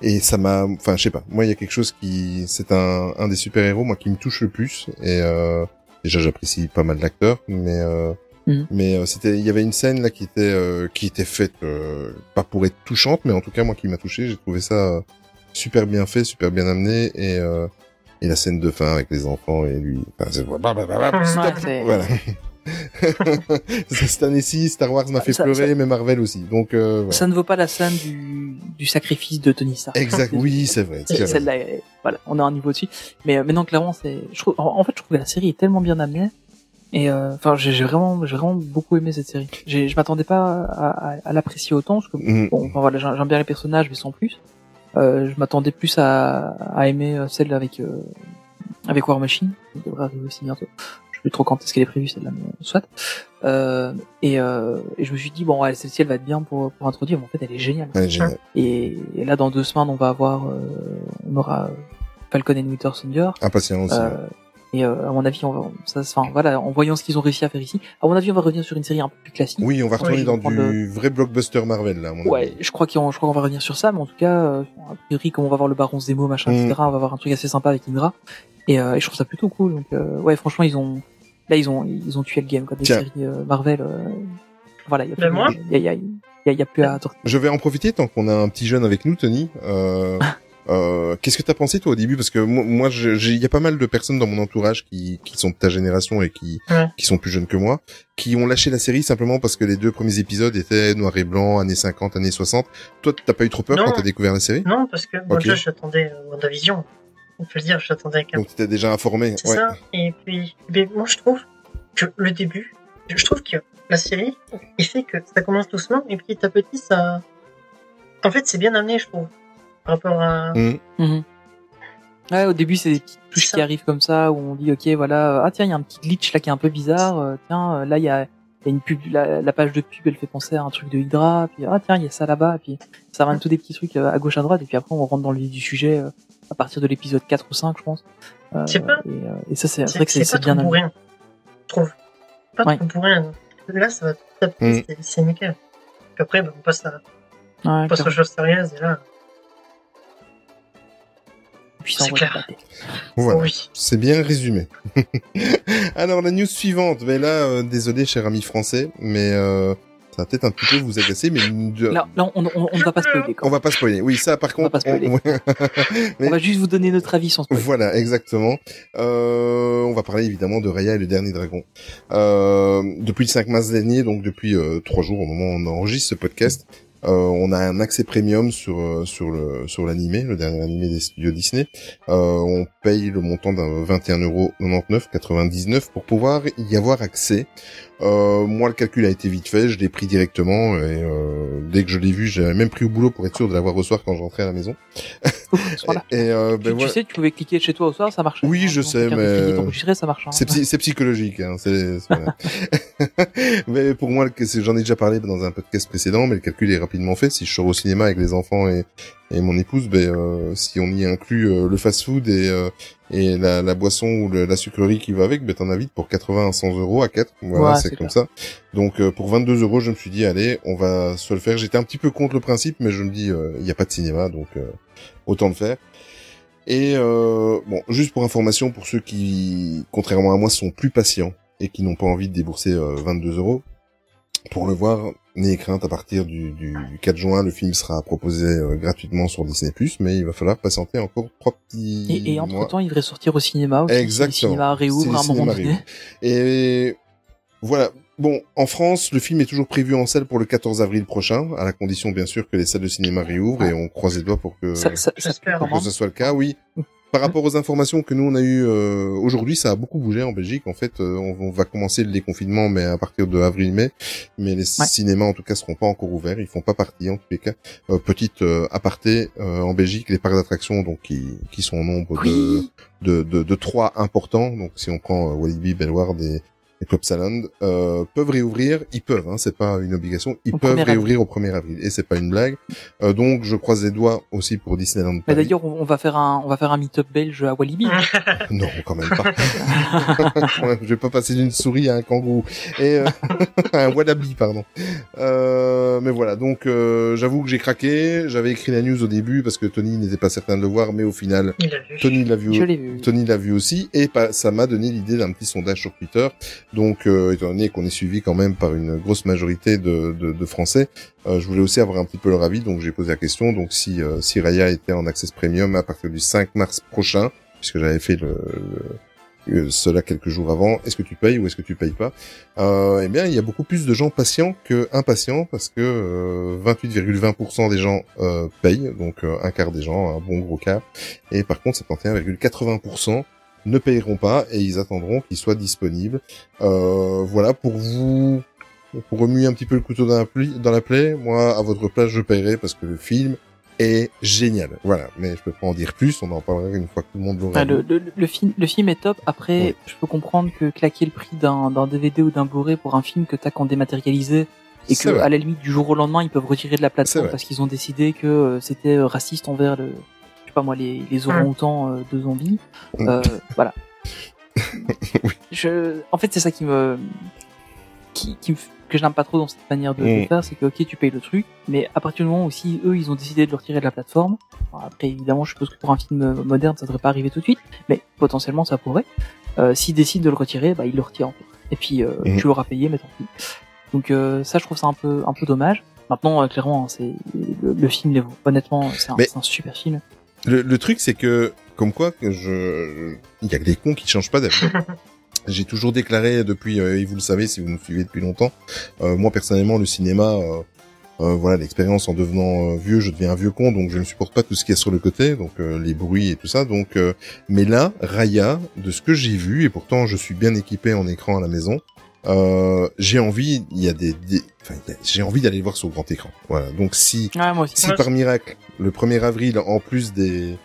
et ça m'a, enfin je sais pas, moi il y a quelque chose qui, c'est un un des super héros moi qui me touche le plus. Et euh, déjà j'apprécie pas mal l'acteur, mais euh, Mhm. mais euh, c'était, il y avait une scène là qui était euh, qui était faite euh, pas pour être touchante, mais en tout cas moi qui m'a touché, j'ai trouvé ça euh, super bien fait, super bien amené et euh, et la scène de fin avec les enfants et lui, enfin, c'est bah, bah, bah, bah. Ouais, voilà. Cette année-ci, Star Wars m'a fait Ça- pleurer, ça- mais Marvel aussi. Donc euh, voilà. Ça ne vaut pas la scène du, du sacrifice de Tony Stark. Exact, oui, c'est vrai. Celle-là, est- voilà, on a un niveau dessus. Mais euh, maintenant, clairement, c'est, je trouve, en, en fait, je trouve que la série est tellement bien amenée. Et euh, enfin, j'ai j'ai vraiment, j'ai vraiment beaucoup aimé cette série. J'ai- Je m'attendais pas à, à, à l'apprécier autant, parce que Mhm. bon, enfin, voilà, j'aime bien les personnages, mais sans plus. Euh, je m'attendais plus à, à aimer euh, celle avec euh, avec War Machine. qui devrait arriver aussi bientôt. Je, plus trop quand est-ce qu'elle est prévue celle-là, mais soit. Euh, et, euh, et je me suis dit bon, ouais, celle-ci elle va être bien pour pour introduire, mais en fait elle est géniale. Elle est géniale. Et, et là dans deux semaines on va avoir, euh, on aura Falcon and Winter Soldier. Impatient aussi. Euh, et euh, à mon avis, on va, ça, enfin voilà, en voyant ce qu'ils ont réussi à faire ici, à mon avis, on va revenir sur une série un peu plus classique. Oui, on va retourner Oui, dans du le- vrai blockbuster Marvel là. à mon Ouais, avis. je crois qu'on, je crois qu'on va revenir sur ça, mais en tout cas, euh, a priori, comme on va voir le Baron Zemo, machin, Mm. etc., on va voir un truc assez sympa avec Indra. Et, euh, et je trouve ça plutôt cool. Donc, euh, ouais, franchement, ils ont, là, ils ont, ils ont tué le game, quoi, des Tiens. séries euh, Marvel. euh, voilà, il y a plus, moi y a, il y a, il y a, il y a plus à tortiller. Je vais en profiter tant qu'on a un petit jeune avec nous, Tony. Euh, euh, Qu'est-ce que t'as pensé toi au début? Parce que moi, il y a pas mal de personnes dans mon entourage qui, qui sont de ta génération et qui, Ouais. qui sont plus jeunes que moi, qui ont lâché la série simplement parce que les deux premiers épisodes étaient noir et blanc, années 50, années 60. Toi, t'as pas eu trop peur Non. quand t'as découvert la série? Non, parce que moi Ok. déjà j'attendais euh, WandaVision. On peut le dire, j'attendais Donc t'étais déjà informé. C'est Ouais. ça. Et puis, mais moi, je trouve que le début, je trouve que la série, il fait que ça commence doucement et petit à petit, ça. En fait, c'est bien amené, je trouve. Par rapport à. Mm. Mhm. Ouais, au début, c'est des petites touches qui arrivent comme ça, où on dit, ok, voilà, euh, ah tiens, il y a un petit glitch là qui est un peu bizarre, euh, tiens, euh, là, il y a, il y a une pub, la, la page de pub, elle fait penser à un truc de Hydra, puis ah tiens, il y a ça là-bas, puis ça ramène tous des petits trucs euh, à gauche, à droite, et puis après, on rentre dans le vif du sujet euh, à partir de l'épisode 4 ou 5, je pense. Euh, pas- Et, euh, et ça, c'est vrai que c'est c'est c'est pas bien trop bourrin, je trouve. Pas Ouais. trop bourrin. Là, ça va Mm. c'est- c'est nickel. Puis après, bah, on passe, à, Ouais, on passe aux choses sérieuses et là, Puis clair. Voilà. oui. C'est bien résumé. Alors la news suivante, mais là, euh, désolé cher ami français, mais euh, ça va peut-être un petit peu vous agacer, mais là, on, on, on ne va pas spoiler, quoi. on va pas spoiler. Oui, ça par On va contre, pas spoiler. mais- On va juste vous donner notre avis sans spoiler. Voilà, exactement. Euh, on va parler évidemment de Raya et le dernier dragon. Euh, depuis le 5 mars dernier, donc depuis euh, trois jours au moment où on enregistre ce podcast, on a un accès premium sur euh, sur le sur l'animé, le dernier animé des studios Disney. Euh, on paye le montant d'un 21,99€ pour pouvoir y avoir accès. Euh, moi, le calcul a été vite fait, je l'ai pris directement et euh, dès que je l'ai vu, j'avais même pris au boulot pour être sûr de l'avoir au soir quand je rentrais à la maison. Voilà. Et, euh, Tu, ben tu voilà. sais, tu pouvais cliquer chez toi au soir, ça marche. Oui, je sais, mais- ça marche. hein. C'est psy- c'est psychologique, hein, voilà. mais pour moi, j'en ai déjà parlé dans un podcast précédent, mais le calcul est rapidement fait. Si je sors au cinéma avec les enfants et, et mon épouse, ben euh, si on y inclut euh, le fast-food et euh, et la, la boisson ou le- la sucrerie qui va avec, ben t'en as vite pour 80 à 100 euros à 4. Voilà, Ouais, c'est comme ça. Donc euh, pour 22 euros, je me suis dit allez, on va se le faire. J'étais un petit peu contre le principe, mais je me dis il y a pas de cinéma, donc euh, autant le faire. Et euh, bon, juste pour information, pour ceux qui, contrairement à moi, sont plus patients et qui n'ont pas envie de débourser euh, 22 euros, pour le voir, n'ayez crainte, à partir du, du, du 4 juin, le film sera proposé euh, gratuitement sur Disney+, mais il va falloir patienter encore trois petits Et, et entre mois. temps, il devrait sortir au cinéma aussi. Exactement. Le cinéma réouvre le à un moment donné. Et voilà. Bon, en France, le film est toujours prévu en salle pour le 14 avril prochain, à la condition bien sûr que les salles de cinéma réouvrent et on croise les doigts pour que Ça, ça, ça quand que ce soit le cas, oui. Par rapport aux informations que nous on a eues euh, aujourd'hui, ça a beaucoup bougé en Belgique. En fait, euh, on, on va commencer le déconfinement, mais à partir de avril-mai. Mais les cinémas, en tout cas, seront pas encore ouverts. Ils font pas partie, en tous les cas. Euh, petite euh, aparté euh, en Belgique, les parcs d'attractions, donc qui, qui sont au nombre Oui. de, de, de, de trois importants. Donc, si on prend euh, Walibi, Bellward et, et Club Salon, euh, peuvent réouvrir. Ils peuvent, hein, c'est pas une obligation. Ils Au peuvent 1er avril. réouvrir au 1er avril, et c'est pas une blague. Euh, donc, je croise les doigts aussi pour Disneyland. Mais Paris. d'ailleurs, on va faire un, on va faire un meet-up belge à Walibi. Non, quand même pas. Je vais pas passer d'une souris à un kangourou et euh, à un wallaby, pardon. Euh, mais voilà, donc euh, j'avoue que j'ai craqué. J'avais écrit la news au début parce que Tony n'était pas certain de le voir, mais au final, Il. Tony l'a vu. Je l'ai vu. Tony l'a vu aussi et ça m'a donné l'idée d'un petit sondage sur Twitter. Donc, euh, étant donné qu'on est suivi quand même par une grosse majorité de, de, de Français, euh, je voulais aussi avoir un petit peu leur avis. Donc, j'ai posé la question. Donc, si euh, si Raya était en access premium à partir du 5 mars prochain, puisque j'avais fait le, le- euh, cela quelques jours avant, est-ce que tu payes ou est-ce que tu payes pas? Euh, Eh bien, il y a beaucoup plus de gens patients que impatients parce que euh, 28,20% des gens euh, payent, donc euh, un quart des gens, un bon gros quart, et par contre 71,80% ne payeront pas et ils attendront qu'il soit disponible. Euh, voilà pour vous, pour remuer un petit peu le couteau dans la, pli- dans la plaie. Moi, à votre place, je paierai parce que le film est génial. Voilà, mais je peux pas en dire plus, on en parlera une fois que tout le monde l'aura Ah, le, le, le film, le film est top. Après, Oui. je peux comprendre que claquer le prix d'un DVD ou d'un Blu-ray pour un film que t'as qu'en dématérialisé et que vrai. à la limite du jour au lendemain ils peuvent retirer de la plateforme parce qu'ils ont décidé que euh, c'était euh, raciste envers le, sais pas moi, les, les orang-outans euh, de zombies. Mm. Euh, voilà. Oui. Je, en fait, c'est ça qui me, qui, qui me que je n'aime pas trop dans cette manière de, de Mm. faire, c'est que ok, tu payes le truc, mais à partir du moment où si eux ils ont décidé de le retirer de la plateforme, après évidemment, je suppose que pour un film euh, moderne, ça devrait pas arriver tout de suite, mais potentiellement ça pourrait. Euh, s'ils décident de le retirer, bah ils le retirent en fait. Et puis euh, Mhm. tu l'auras payé, mais tant pis. Donc euh, ça, je trouve ça un peu un peu dommage. Maintenant, euh, clairement, c'est le, le film. Honnêtement, c'est un, Mais- c'est un super film. Le, le truc, c'est que, comme quoi, que je, il y a que des cons qui changent pas d'avis. J'ai toujours déclaré depuis, euh, et vous le savez si vous me suivez depuis longtemps, euh, moi personnellement, le cinéma, euh, euh, voilà, l'expérience en devenant euh, vieux, je deviens un vieux con, donc je ne supporte pas tout ce qu'il y a sur le côté, donc euh, les bruits et tout ça. Donc, euh, mais là, Raya, de ce que j'ai vu, et pourtant je suis bien équipé en écran à la maison, euh, j'ai envie, il y a des, des- j'ai envie d'aller le voir sur grand écran. Voilà. Donc si Ouais, si par miracle, le 1er avril, en plus des,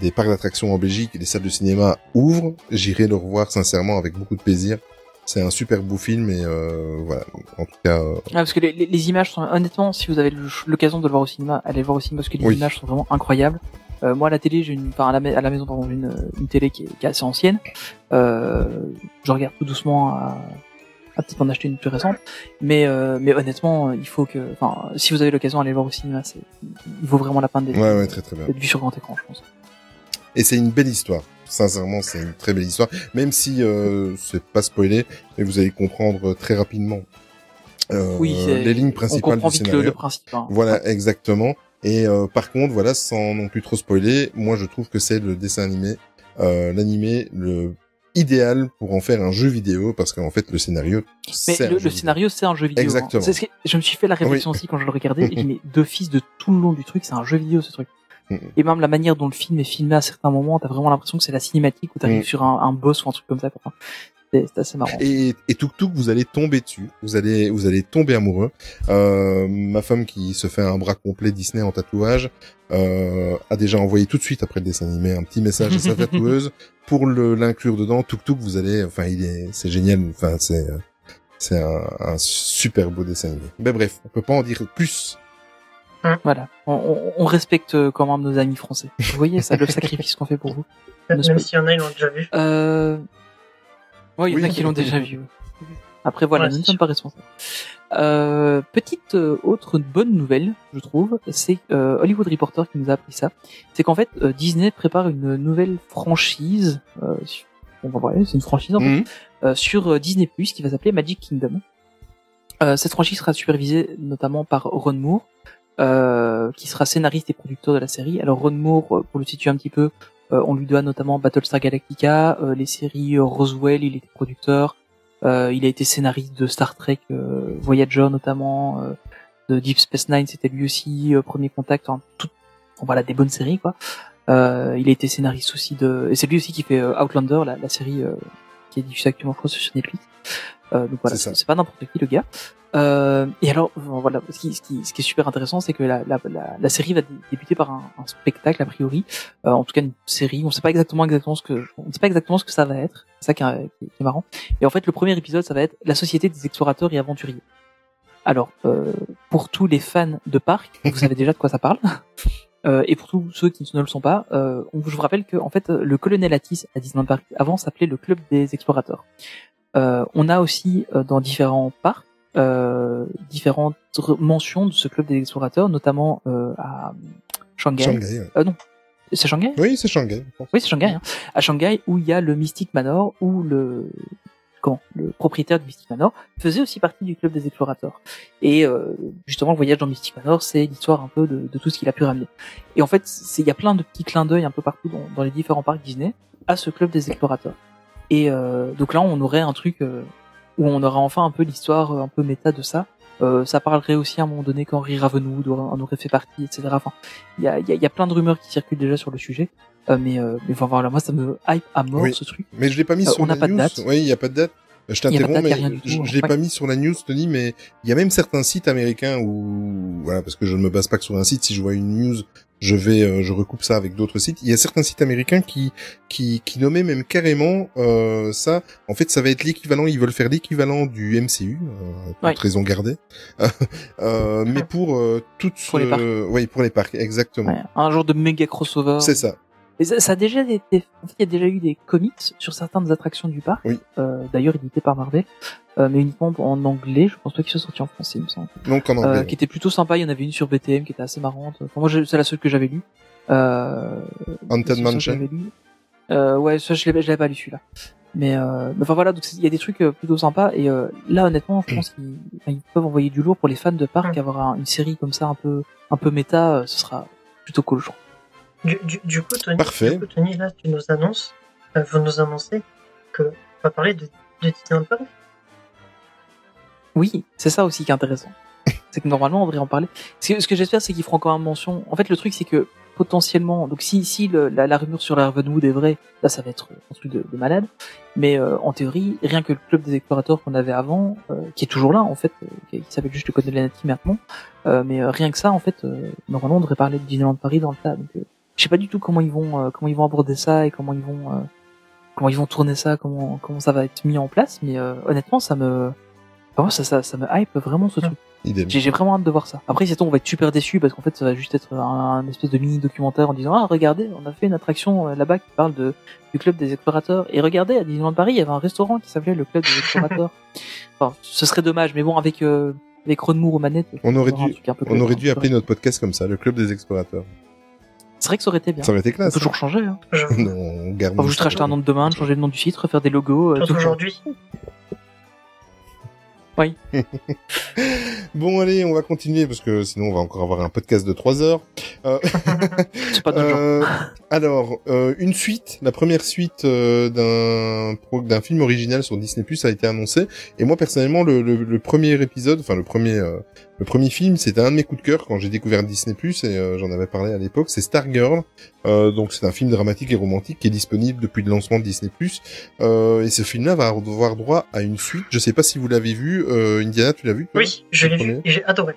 des parcs d'attractions en Belgique, les salles de cinéma ouvrent, j'irai le revoir sincèrement avec beaucoup de plaisir. C'est un super beau film et euh, voilà. En tout cas, euh, Ouais, parce que les, les- les images sont honnêtement, si vous avez l'occasion de le voir au cinéma, allez le voir au cinéma parce que les Oui. images sont vraiment incroyables. Euh, moi à la télé, j'ai une, enfin à la, ma- à la maison pardon, j'ai une, une télé qui est, qui est assez ancienne. Euh, je regarde tout doucement à, à peut-être en acheter une plus récente, mais euh, mais honnêtement, il faut que, enfin, si vous avez l'occasion, le voir au cinéma. C'est, il vaut vraiment la peine d'être, ouais, ouais, très très bien. d'être vu sur grand écran, je pense. Et c'est une belle histoire. Sincèrement, c'est une très belle histoire. Même si euh, c'est pas spoilé, mais vous allez comprendre très rapidement euh, Oui, les lignes On principales comprend du vite le, scénario. le principe. hein. Voilà, exactement. Et euh, par contre, voilà, sans non plus trop spoiler, moi je trouve que c'est le dessin animé, euh, l'animé le idéal pour en faire un jeu vidéo parce qu'en fait le scénario. Mais c'est un le, jeu le vidéo. scénario, c'est un jeu vidéo. hein. Exactement. C'est ce que- je me suis fait la réflexion aussi quand je le regardais. et mais d'office de tout le long du truc, c'est un jeu vidéo ce truc. Mhm. Et même la manière dont le film est filmé à certains moments, t'as vraiment l'impression que c'est la cinématique où t'arrives Mhm. sur un, un boss ou un truc comme ça. Enfin, c'est c'est assez marrant. Et, et Tuk Tuk, vous allez tomber dessus, vous allez, vous allez tomber amoureux. Euh, ma femme qui se fait un bras complet Disney en tatouage euh, a déjà envoyé tout de suite après le dessin animé un petit message à sa tatoueuse pour le l'inclure dedans. Tuk Tuk, vous allez, enfin, il est, c'est génial. Enfin, c'est, c'est un, un super beau dessin animé. Mais bref, on peut pas en dire plus. Voilà. On, on- on respecte euh, quand même nos amis français. Vous voyez ça, le sacrifice qu'on fait pour vous. Même s'il y en a, ils l'ont déjà vu. Euh... Ouais, il y en a qui l'ont déjà vu. Après, voilà, Ouais, nous ne sommes pas responsables. Euh, petite euh, autre bonne nouvelle, je trouve, c'est euh, Hollywood Reporter qui nous a appris ça. C'est qu'en fait, euh, Disney prépare une nouvelle franchise. Euh, sur- on va voir, c'est une franchise en fait, Mhm. euh, sur euh, Disney Plus qui va s'appeler Magic Kingdom. Euh, cette franchise sera supervisée notamment par Ron Moore, euh, qui sera scénariste et producteur de la série. Alors Ron Moore, pour le situer un petit peu, on lui doit notamment Battlestar Galactica, euh, les séries euh, Roswell, il était producteur. Euh, il a été scénariste de Star Trek euh, Voyager notamment, euh, de Deep Space Nine, c'était lui aussi euh, Premier Contact, enfin, tout, voilà des bonnes séries quoi. Euh, il a été scénariste aussi de, et c'est lui aussi qui fait euh, Outlander, la, la série euh, qui est diffusée actuellement je crois, sur Netflix. Euh, donc voilà, c'est pas n'importe qui le gars. Euh, et alors voilà, ce qui, ce qui, ce qui est super intéressant, c'est que la, la, la, la série va dé- débuter par un, un spectacle a priori, euh, en tout cas une série. On sait pas exactement exactement ce que, on sait pas exactement ce que ça va être. C'est ça qui est, qui est- marrant. Et en fait, le premier épisode, ça va être la société des explorateurs et aventuriers. Alors, euh, pour tous les fans de parc, vous savez déjà de quoi ça parle. Euh, et pour tous ceux qui ne le sont pas, euh, je vous rappelle que en fait, le colonel Atis à Disneyland Park avant s'appelait le club des explorateurs. Euh, on a aussi euh, dans différents parcs euh, différentes re- mentions de ce club des explorateurs, notamment euh, à Shanghai. Shanghai. ouais. Euh, non, c'est Shanghai? Oui, c'est Shanghai. Oui, c'est Shanghai. Hein. À Shanghai, où il y a le Mystic Manor, où le comment le propriétaire du Mystic Manor faisait aussi partie du club des explorateurs. Et euh, justement, le voyage dans Mystic Manor, c'est l'histoire un peu de, de tout ce qu'il a pu ramener. Et en fait, il y a plein de petits clins d'œil un peu partout dans, dans les différents parcs Disney à ce club des explorateurs. Et euh, donc là, on aurait un truc euh, où on aura enfin un peu l'histoire euh, un peu méta de ça. Euh, ça parlerait aussi à un moment donné qu'Henri Ravenou en aurait fait partie, etc. Enfin, il y a, y, a, y a plein de rumeurs qui circulent déjà sur le sujet. Euh, mais, euh, mais enfin, voilà, moi ça me hype à mort Oui. ce truc. Mais je l'ai pas mis Euh, sur on la pas de news. date. Oui, il y a pas de date. Je Il y a pas de t'interromps, date, y a mais je, tout, je l'ai pas mis sur la news, Tony, mais il y a même certains sites américains où, voilà, parce que je ne me base pas que sur un site. Si je vois une news, je vais, euh, je recoupe ça avec d'autres sites. Il y a certains sites américains qui qui, qui nommaient même carrément euh, ça. En fait, ça va être l'équivalent. Ils veulent faire l'équivalent du MCU, euh, pour Ouais. raison gardée, euh, mais pour euh, toutes, Pour les parcs. euh, oui, pour les parcs, exactement. Ouais, un genre de méga crossover. C'est ça. Ça, ça a déjà été, en fait, il y a déjà eu des comics sur certaines attractions du parc. Oui. Euh, D'ailleurs, édité par Marvel, euh, mais uniquement en anglais. Je pense pas qu'ils soient sortis en français, il me semble. Donc en anglais. Euh, qui était plutôt sympa. Il y en avait une sur BTM qui était assez marrante. Enfin, moi, c'est la seule que j'avais lue. Euh, Haunted Mansion. Euh, ouais, ça, je l'avais, je l'avais pas lu celui-là. Mais, euh, mais enfin voilà, donc il y a des trucs euh, plutôt sympas. Et euh, là, honnêtement, je pense qu'ils enfin, peuvent envoyer du lourd pour les fans de parc. Avoir un- une série comme ça, un peu, un peu méta, euh, ce sera plutôt cool, je trouve. Du, du, du coup, Tony, Parfait. du coup, Tony, là, tu nous annonces, euh, vous nous annoncez que on va parler de, de Disneyland Paris. Oui, c'est ça aussi qui est intéressant. c'est que normalement on devrait en parler. Ce que, ce que j'espère, c'est qu'ils feront quand même mention. En fait, le truc, c'est que potentiellement, donc si si le, la, la rumeur sur Ravenwood est vraie, là, ça va être un truc de, de malade. Mais euh, en théorie, rien que le club des explorateurs qu'on avait avant, euh, qui est toujours là en fait, euh, qui, qui s'appelle juste le Code de la Nati maintenant, euh, mais euh, rien que ça, en fait, euh, normalement, on devrait parler de Disneyland Paris dans le tas. Donc, euh, je sais pas du tout comment ils vont euh, comment ils vont aborder ça et comment ils vont euh, comment ils vont tourner ça, comment comment ça va être mis en place. Mais euh, honnêtement, ça me Enfin, ça, ça, ça me hype vraiment ce truc. Idem. J'ai vraiment hâte de voir ça. Après, c'est on va être super déçu parce qu'en fait, ça va juste être un, un espèce de mini documentaire en disant ah regardez, on a fait une attraction là-bas qui parle de du club des explorateurs et regardez à Disneyland Paris, il y avait un restaurant qui s'appelait le club des explorateurs. enfin, ce serait dommage, mais bon, avec euh, avec Ron Moore aux manettes, On aurait dû, on aurait dû appeler notre podcast comme ça, le club des explorateurs. C'est vrai que ça aurait été bien. Ça aurait été On peut classe. toujours changer. Hein. Je hein. non, on garde. On peut juste racheter un nom de domaine, changer le nom du site, refaire des logos. euh, aujourd'hui. Bon, allez, on va continuer parce que sinon on va encore avoir un podcast de 3 heures. Euh, C'est pas notre genre. euh, alors, euh, une suite, la première suite euh, d'un d'un film original sur Disney Plus a été annoncée. Et moi personnellement, le, le, le premier épisode, enfin le premier euh, le premier film, c'était un de mes coups de cœur quand j'ai découvert Disney et euh, j'en avais parlé à l'époque. C'est Stargirl. Euh, donc c'est un film dramatique et romantique qui est disponible depuis le lancement de Disney Plus. Euh, et ce film-là va avoir droit à une suite. Je sais pas si vous l'avez vu. Euh, Indiana, tu l'as vu toi? Oui, je l'ai vu et j'ai adoré.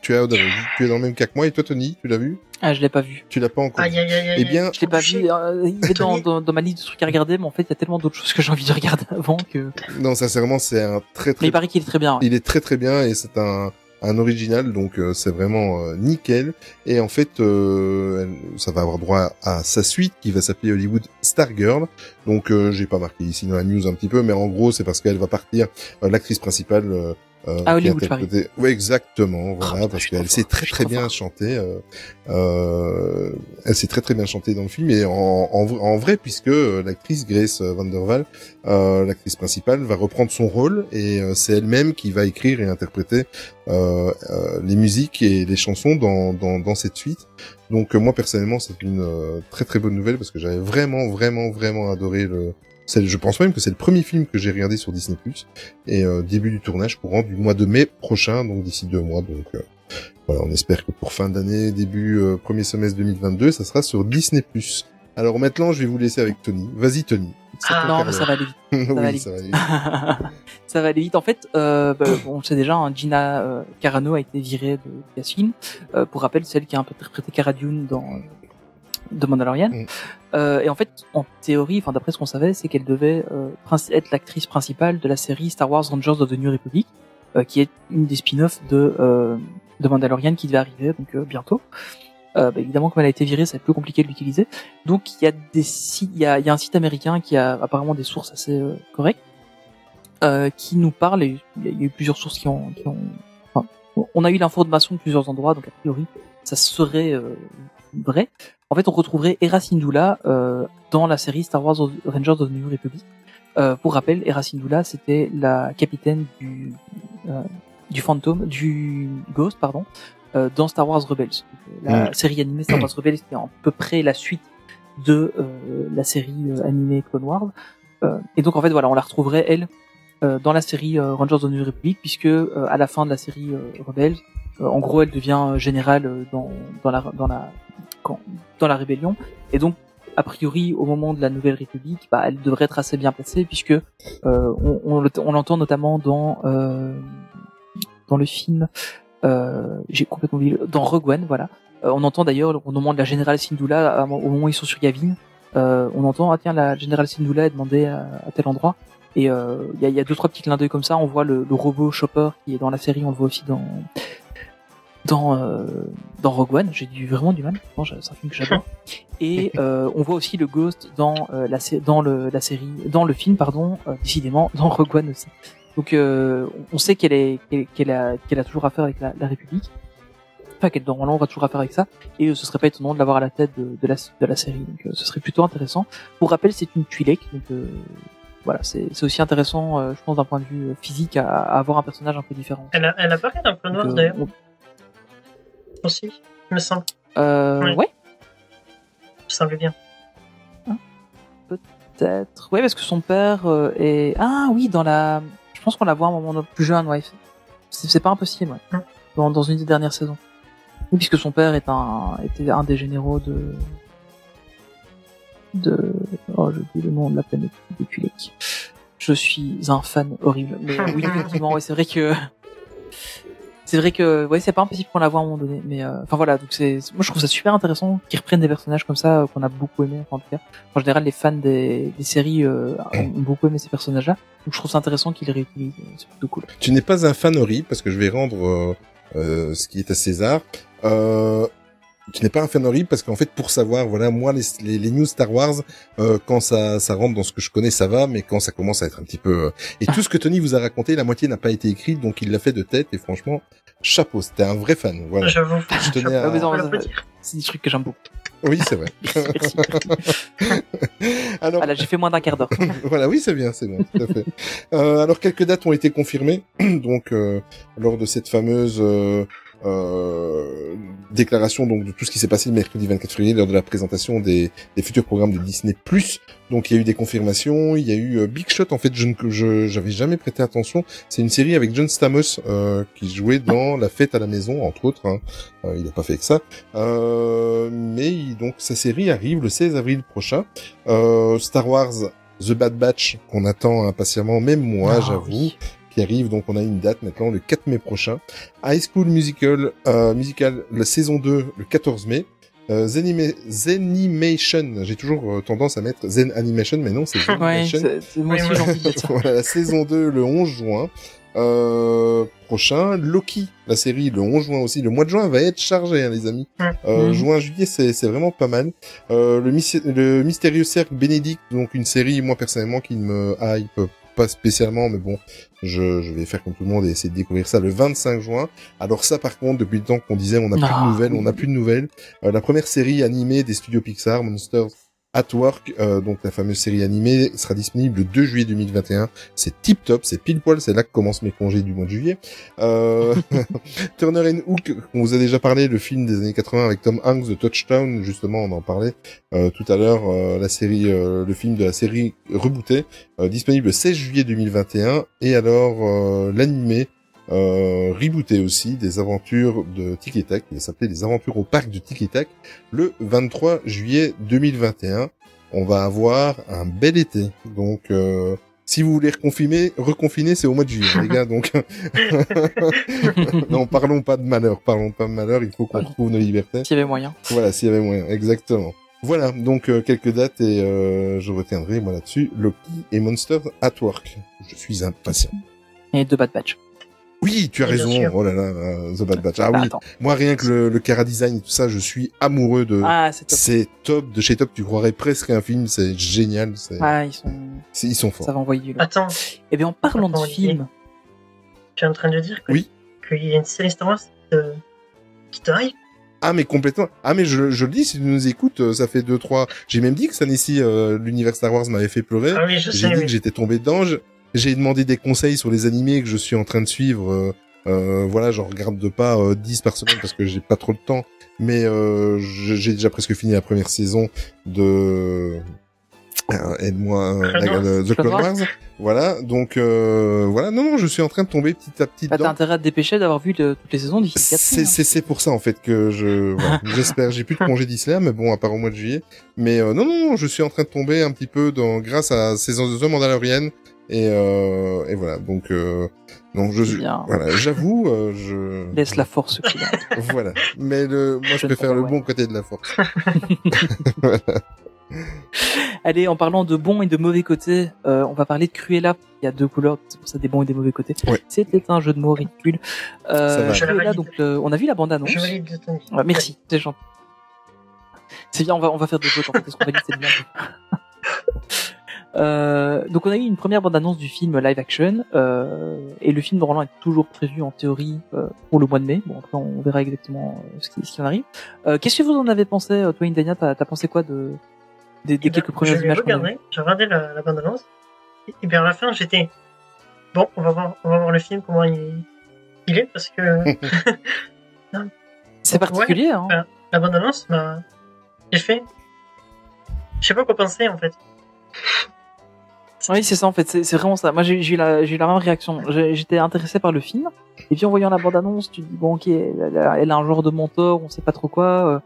Tu as adoré. Tu es dans le même cas que moi. Et toi, Tony, tu l'as vu? Ah, je l'ai pas vu. Tu l'as pas encore Aïe, vu aïe, aïe, aïe. Eh bien, Je l'ai pas vu. euh, il est dans, dans, dans ma liste de trucs à regarder, mais en fait, il y a tellement d'autres choses que j'ai envie de regarder avant que. Non, sincèrement, c'est un très Mais très. il paraît qu'il est très bien. ouais. Il est très très bien et c'est un un original, donc euh, c'est vraiment euh, nickel. Et en fait, euh, elle- ça va avoir droit à sa suite qui va s'appeler Hollywood Stargirl. Donc, euh, j'ai pas marqué ici dans la news un petit peu, mais en gros, c'est parce qu'elle va partir. euh, L'actrice principale. Euh, euh, Ah, qui Hollywood, Ouais, exactement. Oh, Voilà, parce qu'elle sait très très bien chanter. Euh, euh, elle sait très très bien chanter dans le film et en, en, en vrai, puisque euh, l'actrice Grace Van der Waal, euh, l'actrice principale, va reprendre son rôle et euh, c'est elle-même qui va écrire et interpréter euh, euh, les musiques et les chansons dans, dans, dans cette suite. Donc euh, moi personnellement, c'est une euh, très très bonne nouvelle parce que j'avais vraiment vraiment vraiment adoré le. C'est- Je pense même que c'est le premier film que j'ai regardé sur Disney et euh, début du tournage courant du mois de mai prochain, donc d'ici deux mois. Donc euh, voilà, on espère que pour fin d'année, début euh, premier semestre 2022, ça sera sur Disney Alors maintenant, je vais vous laisser avec Tony. Vas-y Tony. Ah, Non, mais ça va aller vite. va oui, aller ça va aller vite. ça va aller vite. En fait, euh, bah, bon, on sait déjà, hein, Gina euh, Carano a été virée de Lucasfilm. Euh, pour rappel, celle qui a un peu interprété Cara Dune dans euh, The Mandalorian. Mm. Euh, et en fait, en théorie, enfin d'après ce qu'on savait, c'est qu'elle devait euh, être l'actrice principale de la série Star Wars Rangers of the New Republic, euh, qui est une des spin-offs de euh, de Mandalorian qui devait arriver donc euh, bientôt. Euh, bah, évidemment, comme elle a été virée, ça va être plus compliqué de l'utiliser. Donc, il y a des sites, il y a, y a un site américain qui a apparemment des sources assez correctes, qui nous parle. Et il y a- eu plusieurs sources qui ont, qui ont. enfin, on a eu l'information de plusieurs endroits, donc a priori, ça serait vrai. En fait, on retrouverait Hera Syndulla euh, dans la série Star Wars Rangers of the New Republic. Euh, pour rappel, Hera Syndulla, c'était la capitaine du euh, du fantôme, du Ghost, pardon, euh, dans Star Wars Rebels. La série animée Star Wars Rebels, qui est à peu près la suite de euh, la série euh, animée Clone Wars. Euh, et donc en fait, voilà, on la retrouverait elle euh, dans la série Rangers of the New Republic, puisque euh, à la fin de la série Rebels, euh, en gros, elle devient générale euh, dans dans la dans la dans la rébellion, et donc a priori, au moment de la Nouvelle République, bah, elle devrait être assez bien placée puisque euh, on, on, le- on l'entend notamment dans euh, dans le film. Euh, j'ai complètement oublié dans Rogue One, voilà. On entend d'ailleurs au moment de la générale Syndulla, au moment où ils sont sur Yavin, on entend ah tiens la générale Syndulla est demandée à, tel endroit. Et il y, a, il y a deux trois petits clins d'œil comme ça. On voit le, le robot Chopper qui est dans la série, on le voit aussi dans dans euh, dans Rogue One. J'ai du vraiment du mal. Bon, c'est un film que j'adore. Et euh, on voit aussi le Ghost dans euh, la dans le la série dans le film pardon euh, décidément dans Rogue One aussi. Donc euh, on sait qu'elle est qu'elle qu'elle a qu'elle a toujours affaire avec la, la République. Enfin qu'elle normalement aura toujours affaire avec ça. Et euh, ce serait pas étonnant de l'avoir à la tête de, de la de la série. Donc euh, ce serait plutôt intéressant. Pour rappel, c'est une Twi'lek donc euh, voilà, c'est c'est aussi intéressant, euh, je pense, d'un point de vue physique, à, à avoir un personnage un peu différent. Elle, a, elle apparaît dans Clone Wars Donc, euh, d'ailleurs, aussi, il me semble. euh, Oui. ouais, Il me semblait bien. peut-être. Ouais, parce que son père euh, est. Ah oui, dans la. Je pense qu'on la voit à un moment plus jeune, ouais. C'est pas impossible, ouais. Hmm. Dans, une des dernières saisons. Oui, puisque son père est un était un des généraux de de oh j'ai oublié le nom de la planète de Kulek. Je suis un fan horrible, mais oui effectivement, ouais, c'est vrai que c'est vrai que ouais c'est pas impossible qu'on la voit à un moment donné, mais euh, enfin voilà donc c'est moi je trouve ça super intéressant qu'ils reprennent des personnages comme ça euh, qu'on a beaucoup aimé en tout cas en général les fans des, des séries euh, ont beaucoup aimé ces personnages là donc je trouve ça intéressant qu'ils les réutilisent c'est plutôt cool. Tu n'es pas un fan horrible parce que je vais rendre euh, ce qui est à César. Euh, tu n'es pas un fan horrible parce qu'en fait, pour savoir, voilà, moi, les, les, les news Star Wars, euh, quand ça, ça rentre dans ce que je connais, ça va, mais quand ça commence à être un petit peu... euh, Et tout ce que Tony vous a raconté, la moitié n'a pas été écrit, donc il l'a fait de tête, et franchement, chapeau, c'était un vrai fan. Voilà. J'avoue. Je tenais à- Ah, c'est des trucs que j'aime beaucoup. Oui, c'est vrai. Merci. Alors, Voilà, j'ai fait moins d'un quart d'heure. voilà, oui, c'est bien, c'est bon, tout à fait. Euh, alors, quelques dates ont été confirmées, donc euh, lors de cette fameuse euh, euh, déclaration donc de tout ce qui s'est passé le mercredi 24 février lors de la présentation des, des futurs programmes de Disney+. Donc, il y a eu des confirmations, il y a eu euh, Big Shot. En fait, je ne je j'avais jamais prêté attention. C'est une série avec John Stamos euh, qui jouait dans La Fête à la maison, entre autres. hein. Euh, il n'a pas fait que ça. Euh, mais il- donc sa série arrive le 16 avril prochain. Euh, Star Wars The Bad Batch qu'on attend impatiemment, même moi, Ah, j'avoue, oui. Qui arrive. Donc on a une date maintenant le 4 mai prochain. High School Musical, euh, musical, la saison 2 le 14 mai. Euh, Zenima- Zenimation, j'ai toujours euh, tendance à mettre Zen Animation, mais non, c'est Zenimation. c'est- moi aussi envie de voilà, la saison 2 le 11 juin. Euh, prochain, Loki, la série le 11 juin aussi. Le mois de juin va être chargé, hein, les amis. Mm. Euh, Mm. Juin, juillet, c'est vraiment pas mal. Euh, le, mysté- le mystérieux cercle Bénédicte, donc une série, moi personnellement, qui ne me hype pas spécialement, mais bon, je, je vais faire comme tout le monde et essayer de découvrir ça le 25 juin. Alors ça, par contre, depuis le temps qu'on disait, on n'a plus Ah, de nouvelles, oui. on n'a plus de nouvelles. Euh, la première série animée des studios Pixar, Monsters at Work, euh, donc la fameuse série animée, sera disponible le 2 juillet 2021. C'est tip top, c'est pile poil, c'est là que commencent mes congés du mois de juillet. Euh, Turner and Hook, on vous a déjà parlé, le film des années 80 avec Tom Hanks de Touchdown, justement, on en parlait euh, tout à l'heure, euh, la série, euh, le film de la série rebootée, euh, disponible le 16 juillet 2021. Et alors euh, l'animé euh, rebooté aussi des aventures de Tic et Tac, il va s'appeler les aventures au parc de Tic et Tac, le 23 juillet 2021. On va avoir un bel été, donc. Euh, si vous voulez reconfiner, reconfiner, c'est au mois de juillet, les gars. Donc, non, parlons pas de malheur, parlons pas de malheur. Il faut qu'on retrouve nos libertés. S'il y avait moyen. Voilà, s'il y avait moyen, exactement. Voilà, donc euh, quelques dates et euh, je retiendrai moi là-dessus Loki et Monsters at Work. Je suis impatient. Et deux Bad Batch. Oui, tu as raison. sûr. Oh là là, euh, The Bad Batch. Ah Bah, oui, attends. moi rien que le, le Cara Design et tout ça, je suis amoureux de. Ah, c'est top. C'est top de chez top. Tu croirais presque un film. C'est génial. C'est, Ah, ils sont, c'est- ils sont forts. ça va envoyer du lourd. Attends, Eh bien, en parlant de Attends, Olivier. films, tu es en train de dire que- Oui. qu'il y a une série Star Wars qui te, qui te hype Ah mais complètement. Ah mais je, je le dis, si tu nous écoutes, euh, ça fait deux trois. J'ai même dit que ça ici, euh, l'univers Star Wars m'avait fait pleurer. Ah oui, je J'ai sais, dit oui. que j'étais tombé dedans. je- J'ai demandé des conseils sur les animés que je suis en train de suivre. euh, euh, voilà, j'en regarde de pas euh, 10 par semaine parce que j'ai pas trop de temps. Mais euh, j'ai déjà presque fini la première saison de euh, aide-moi euh, Clone la- Wars. le- The Clone Wars. Voilà, donc euh, voilà. Non, non, je suis en train de tomber petit à petit bah, t'as intérêt à te dépêcher d'avoir vu le- toutes les saisons d'ici 4 C'est c'est c'est pour ça en fait que je voilà, j'espère j'ai plus de congé d'Islam mais bon à part au mois de juillet mais euh, non non non je suis en train de tomber un petit peu dans grâce à saison 2 Mandalorian Et, euh, et voilà, donc, euh, donc je, bien. voilà, j'avoue, euh, je, Laisse la force voilà. Mais le, moi, je préfère le bon côté de la force. Allez, en parlant de bons et de mauvais côtés, euh, on va parler de Cruella. Il y a deux couleurs, c'est pour ça des bons et des mauvais côtés. Ouais. C'était un jeu de mots ridicule. Euh, Cruella, donc euh, on a vu la bande annonce. Ouais, merci, c'est gentil. C'est bien, on va on va faire des votes en fait, parce qu'on valide c'est bien. Euh, donc on a eu une première bande-annonce du film live action euh, et le film normalement est toujours prévu en théorie euh, pour le mois de mai. Bon après on verra exactement ce qui, ce qui en arrive. Euh, Qu'est-ce que vous en avez pensé, toi Indania? T'as as pensé quoi de des, des Eh ben, quelques premières images regardé, j'ai regardé la, la bande annonce. Et, et bien à la fin, j'étais bon, on va voir, on va voir le film comment il, il est parce que C'est particulier, hein. La bande annonce m'a, j'ai fait, je sais pas quoi penser en fait. Oui, c'est ça en fait, c'est vraiment ça. Moi, j'ai eu la, j'ai eu la même réaction. J'étais intéressé par le film, et puis en voyant la bande-annonce, tu te dis bon, ok, elle a, elle a un genre de mentor, on sait pas trop quoi, euh,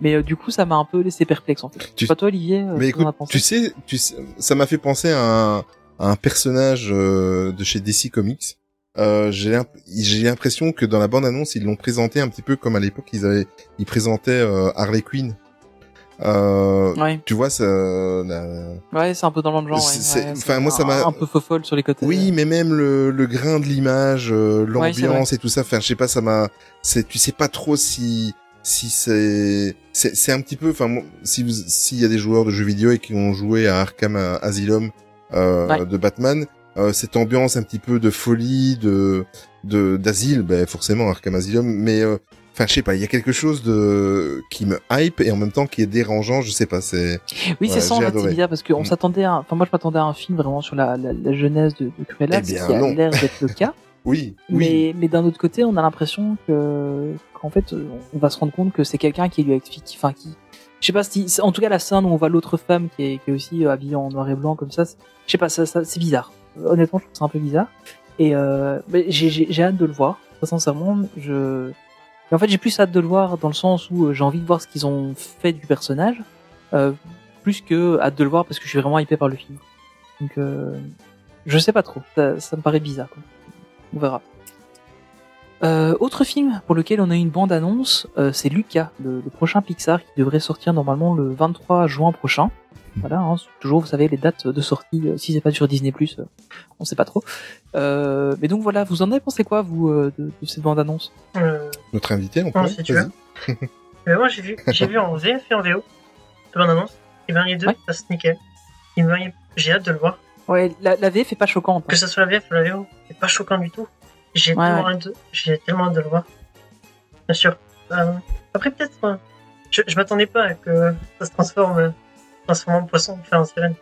mais euh, du coup, ça m'a un peu laissé perplexe en fait. Tu- Pas toi, Olivier euh, Mais écoute, tu sais, tu sais, ça m'a fait penser à un, à un personnage euh, de chez DC Comics. Euh, j'ai l'imp- j'ai l'impression que dans la bande annonce ils l'ont présenté un petit peu comme à l'époque ils avaient ils présentaient euh, Harley Quinn. Euh, Ouais, tu vois ça. la- ouais, c'est un peu dans le même genre. Ouais, enfin, moi, ça m'a- un peu fofolle sur les côtés. Oui, mais même le, le grain de l'image, euh, Ouais, l'ambiance et tout ça. Enfin, je sais pas, ça m'a. C'est, tu sais pas trop si si c'est c'est un petit peu. Enfin, si vous s'il y a des joueurs de jeux vidéo et qui ont joué à Arkham Asylum euh, de Batman, euh, cette ambiance un petit peu de folie, de de d'asile, ben forcément Arkham Asylum, mais euh, Enfin, je sais pas, il y a quelque chose de qui me hype et en même temps qui est dérangeant. Je sais pas, c'est Oui, c'est ça en fait, c'est bizarre parce qu'on Mm. s'attendait à, enfin moi je m'attendais à un film vraiment sur la, la, la jeunesse de, de Cruella, Eh ce bien, qui a l'air d'être le cas. oui, oui. Mais, mais d'un autre côté, on a l'impression que qu'en fait, on va se rendre compte que c'est quelqu'un qui lui explique, enfin qui, je sais pas si, en tout cas la scène où on voit l'autre femme qui est, qui est aussi euh, habillée en noir et blanc comme ça, je sais pas, ça, ça c'est bizarre. Honnêtement, je trouve ça un peu bizarre. Et euh, mais j'ai j'ai j'ai hâte de le voir. Très sincèrement, je en fait j'ai plus hâte de le voir dans le sens où euh, j'ai envie de voir ce qu'ils ont fait du personnage, euh, plus que hâte de le voir parce que je suis vraiment hypé par le film. Donc euh, je sais pas trop, ça, me paraît bizarre. quoi. On verra. Euh, autre film pour lequel on a une bande annonce, euh, c'est Lucas, le, le prochain Pixar qui devrait sortir normalement le 23 juin prochain. Voilà, hein, toujours vous savez les dates de sortie. euh, si c'est pas sur Disney Plus, on sait pas trop. Euh, mais donc voilà, vous en avez pensé quoi vous euh, de, de cette bande annonce Euh, Notre invité, on peut. si tu vas-y. mais moi, j'ai vu, j'ai vu en VF et en VO, de bande annonce. Et ben, les deux, Ouais. ça se nickel. Il m'a- J'ai hâte de le voir. Ouais, la, la VF est pas choquante. Que hein. ce soit la VF ou la VO, c'est pas choquant du tout. J'ai Ouais, tellement, ouais. hâte de- j'ai tellement hâte de le voir. Bien sûr. Euh, après, peut-être, euh, je, je m'attendais pas à que ça se transforme, en poisson, sirène.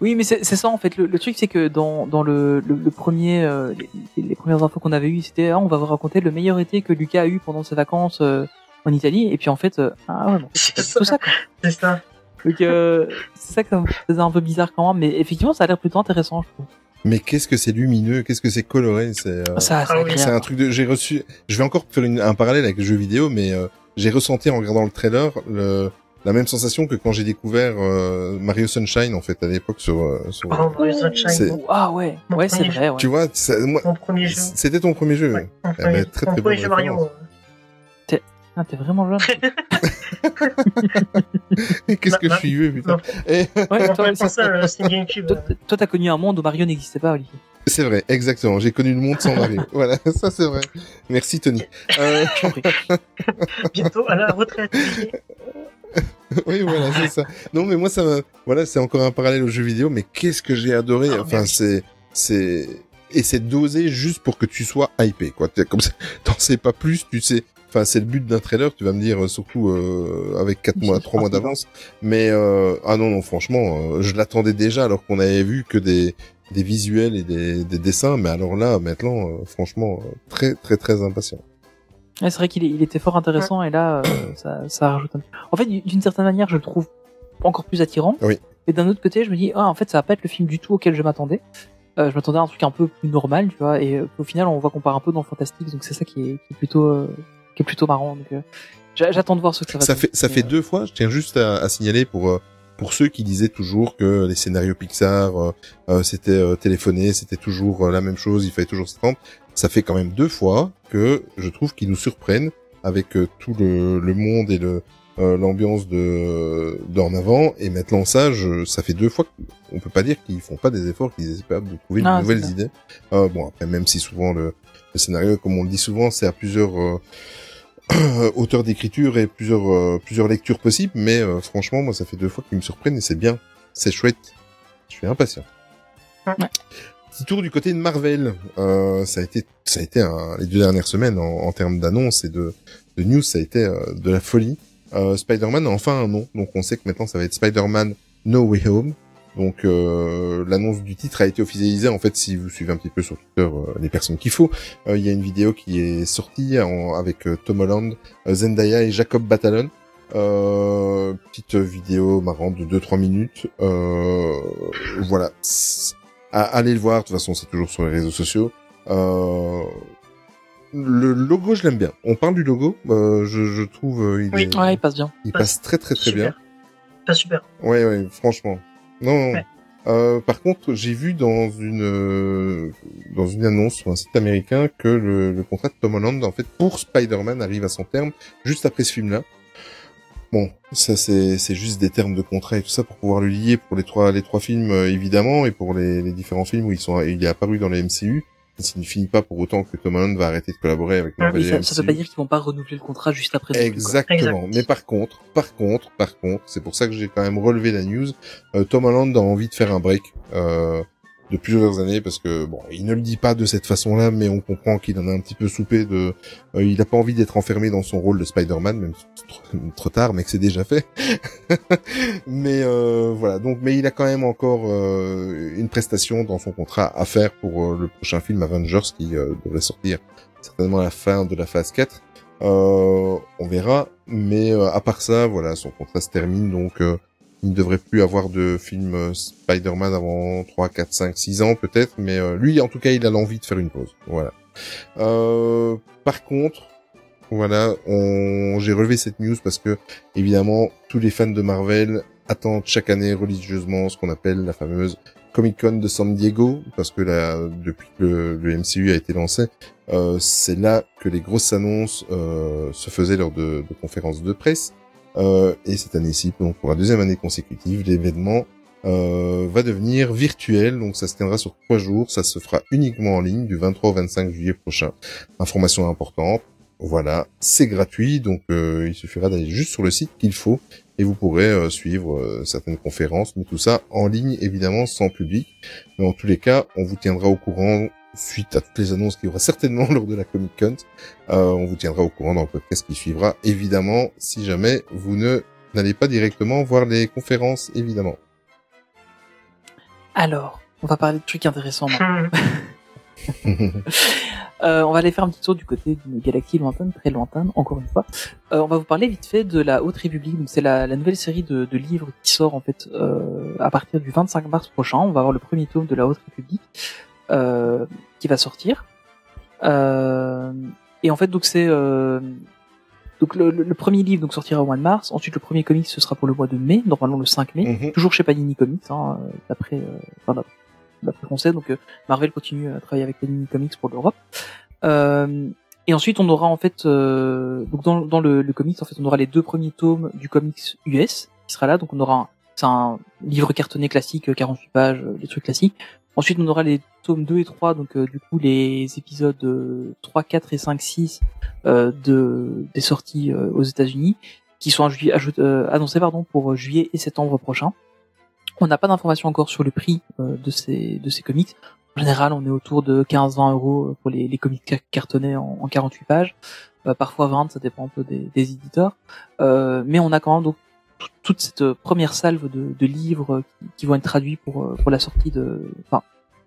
Oui, mais c'est ça en fait. Le, le truc c'est que dans, dans le, le, le premier, euh, les, les premières infos qu'on avait eues, c'était ah, on va vous raconter le meilleur été que Lucas a eu pendant ses vacances euh, en Italie. Et puis en fait, euh, ah ouais, bon, C'est tout ça. C'est ça. Donc euh, c'est ça que ça me faisait un peu bizarre quand même, mais effectivement ça a l'air plutôt intéressant. Je trouve. Mais qu'est-ce que c'est lumineux, qu'est-ce que c'est coloré, c'est. euh, Ça, ça Ah C'est un truc de. J'ai reçu. Je vais encore faire une- un parallèle avec le jeu vidéo, mais euh, j'ai ressenti en regardant le trailer le, la même sensation que quand j'ai découvert euh, Mario Sunshine en fait à l'époque sur. euh, sur... Oh, Mario Sunshine, Ah ouais, Mon ouais c'est vrai. Ouais. Tu vois, ça- moi, mon premier jeu. c'était ton premier jeu. Ouais, mon premier, très, mon très premier jeu Mario. Ah, t'es vraiment jeune. Qu'est-ce que je suis vieux, putain. Et Ouais, toi, euh, GameCube. toi, t'as connu un monde où Mario n'existait pas, Olivier. c'est vrai, exactement. J'ai connu le monde sans Mario. voilà, ça c'est vrai. Merci Tony. Euh, Je t'en prie. Bientôt à la retraite. oui, voilà, c'est ça. Non, mais moi, ça voilà, c'est encore un parallèle au jeu vidéo, mais qu'est-ce que j'ai adoré. Ah, enfin, c'est, c'est, et c'est dosé juste pour que tu sois hypé, quoi. T'es comme ça, t'en sais pas plus, tu sais. Enfin, c'est le but d'un trailer, tu vas me dire, euh, surtout euh, avec quatre Oui, mois, c'est trois mois parti, d'avance. Mais euh, ah non, non, franchement, euh, je l'attendais déjà alors qu'on avait vu que des des visuels et des, des dessins, mais alors là, maintenant, euh, franchement, très très très impatient. Ouais, c'est vrai qu'il il était fort intéressant et là, euh, ça, ça rajoute un... En fait, d'une certaine manière, je le trouve encore plus attirant. Oui. Et d'un autre côté, je me dis, ah, en fait, ça va pas être le film du tout auquel je m'attendais. Euh, je m'attendais à un truc un peu plus normal, tu vois. Et euh, au final, on voit qu'on part un peu dans le fantastique, donc c'est ça qui est, qui est plutôt, euh, qui est plutôt marrant. Donc, euh, j'a- j'attends de voir ce que ça va. Ça fait ça fait deux fois. Je tiens juste à, à signaler pour pour ceux qui disaient toujours que les scénarios Pixar euh, euh, c'était euh, téléphoné, c'était toujours la même chose, il fallait toujours se prendre. Ça fait quand même deux fois que je trouve qu'ils nous surprennent avec euh, tout le, le monde et le euh, l'ambiance de d'en avant. Et maintenant ça je, ça fait deux fois qu'on peut pas dire qu'ils font pas des efforts qu'ils essaient pas de trouver de nouvelles c'est idées. Euh, bon après même si souvent le, le scénario comme on le dit souvent c'est à plusieurs euh, auteurs d'écriture et plusieurs euh, plusieurs lectures possibles. Mais euh, franchement moi ça fait deux fois qu'ils me surprennent et c'est bien. C'est chouette. Je suis impatient. Ouais. Petit tour du côté de Marvel. Euh, ça a été ça a été un- les deux dernières semaines en, en termes d'annonces et de, de news ça a été euh, de la folie. Euh, Spider-Man a enfin un nom. Donc on sait que maintenant ça va être Spider-Man No Way Home. Donc euh, l'annonce du titre a été officialisée. En fait si vous suivez un petit peu sur Twitter euh, les personnes qu'il faut il y a une vidéo qui est sortie en- avec Tom Holland Zendaya et Jacob Batalon. Euh, petite vidéo marrante de 2-3 minutes. Euh, voilà allez le voir de toute façon c'est toujours sur les réseaux sociaux euh, le logo je l'aime bien on parle du logo euh, je, je trouve euh, il, Oui. est- Ouais, il passe bien. il passe très très très bien super. Pas super. Ouais, ouais, franchement. Non, non. Ouais. Euh, par contre, j'ai vu dans une euh, dans une annonce sur un site américain que le, le contrat de Tom Holland, en fait, pour Spider-Man, arrive à son terme juste après ce film-là. Bon, ça c'est juste des termes de contrat et tout ça pour pouvoir le lier pour les trois les trois films euh, évidemment et pour les, les différents films où ils sont il est apparu dans les MCU. Ça ne finit pas pour autant que Tom Holland va arrêter de collaborer avec Ah Marvel ça, ça veut pas dire qu'ils vont pas renouveler le contrat juste après. Exactement. Exact. Mais par contre, par contre, par contre, c'est pour ça que j'ai quand même relevé la news. euh, Tom Holland a envie de faire un break euh, de plusieurs années parce que bon, il ne le dit pas de cette façon-là, mais on comprend qu'il en a un petit peu soupé de. euh, il a pas envie d'être enfermé dans son rôle de Spider-Man, même trop, trop tard, mais que c'est déjà fait. mais euh, voilà. Donc, mais il a quand même encore euh, une prestation dans son contrat à faire pour euh, le prochain film Avengers qui euh, devrait sortir certainement à la fin de la phase 4. Euh, on verra, mais à part ça, voilà, son contrat se termine, donc il ne devrait plus avoir de film euh, Spider-Man avant 3, 4, 5, 6 ans peut-être, mais euh, lui, en tout cas, il a l'envie de faire une pause. Voilà. Euh, par contre, voilà, on... j'ai relevé cette news parce que, évidemment, tous les fans de Marvel attendent chaque année religieusement ce qu'on appelle la fameuse Comic Con de San Diego, parce que là, depuis que le, MCU a été lancé, euh, c'est là que les grosses annonces euh, se faisaient lors de, de conférences de presse. Euh, et cette année-ci, donc pour la deuxième année consécutive, l'événement euh, va devenir virtuel. Donc ça se tiendra sur trois jours. Ça se fera uniquement en ligne du 23 au 25 juillet prochain. Information importante. Voilà, c'est gratuit, donc euh, il suffira d'aller juste sur le site qu'il faut et vous pourrez euh, suivre euh, certaines conférences, mais tout ça en ligne évidemment sans public. Mais en tous les cas, on vous tiendra au courant suite à toutes les annonces qu'il y aura certainement lors de la Comic Con. Euh, on vous tiendra au courant dans le podcast qui suivra, évidemment, si jamais vous ne n'allez pas directement voir les conférences, évidemment. Alors, on va parler de trucs intéressants maintenant. Euh, on va aller faire un petit tour du côté d'une galaxie lointaine, très lointaine, encore une fois. Euh, on va vous parler vite fait de la Haute République. Donc c'est la, la nouvelle série de, de livres qui sort en fait euh, à partir du 25 mars prochain. On va avoir le premier tome de la Haute République euh, qui va sortir. Euh, et en fait donc c'est euh, donc le, le- le premier livre donc sortira au mois de mars. Ensuite le premier comic ce sera pour le mois de mai, normalement le 5 mai. Mhm. Toujours chez Panini Comics, hein, euh, d'après euh, enfin, d'après- qu'on sait. Donc euh, Marvel continue à travailler avec Panini Comics pour l'Europe. Euh, et ensuite, on aura en fait, euh, donc dans, dans le, le comics, en fait, on aura les deux premiers tomes du comics US qui sera là. Donc, on aura un, c'est un livre cartonné classique, euh, 48 pages, les trucs classiques. Ensuite, on aura les tomes 2 et 3, donc euh, du coup les épisodes euh, 3, 4 et 5, 6 euh, de des sorties euh, aux États-Unis, qui sont euh, annoncés pardon pour juillet et septembre prochain. On n'a pas d'informations encore sur le prix euh, de ces de ces comics. En général, on est autour de 15-20 euros pour les, comics ca- cartonnés en, en 48 pages, Euh, parfois 20, ça dépend un peu des, des éditeurs. Euh, mais on a quand même toute cette euh, première salve de, de livres qui, qui vont être traduits pour euh, pour la sortie de, enfin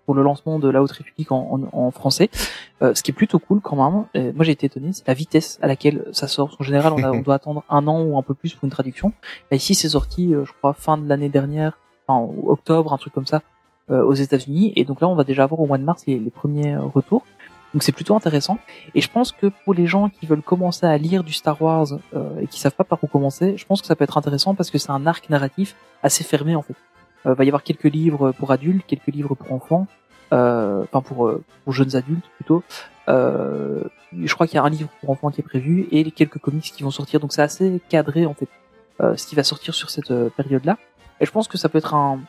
pour le lancement de la Haute République en, en, en français. Euh, ce qui est plutôt cool quand même. Et moi j'ai été étonné, c'est la vitesse à laquelle ça sort. Parce qu'en général, on, a- on doit attendre un an ou un peu plus pour une traduction. Là, ici, c'est sorti, euh, je crois, fin de l'année dernière, enfin octobre, un truc comme ça, euh, aux États-Unis. Et donc là, on va déjà avoir au mois de mars les, les premiers euh, retours. Donc c'est plutôt intéressant. Et je pense que pour les gens qui veulent commencer à lire du Star Wars euh, et qui savent pas par où commencer, je pense que ça peut être intéressant parce que c'est un arc narratif assez fermé en fait. Euh, va y avoir quelques livres pour adultes, quelques livres pour enfants, euh, enfin pour, euh, pour jeunes adultes plutôt. Euh, je crois qu'il y a un livre pour enfants qui est prévu et quelques comics qui vont sortir. Donc c'est assez cadré en fait euh, ce qui va sortir sur cette période-là. Et je pense que ça peut être un,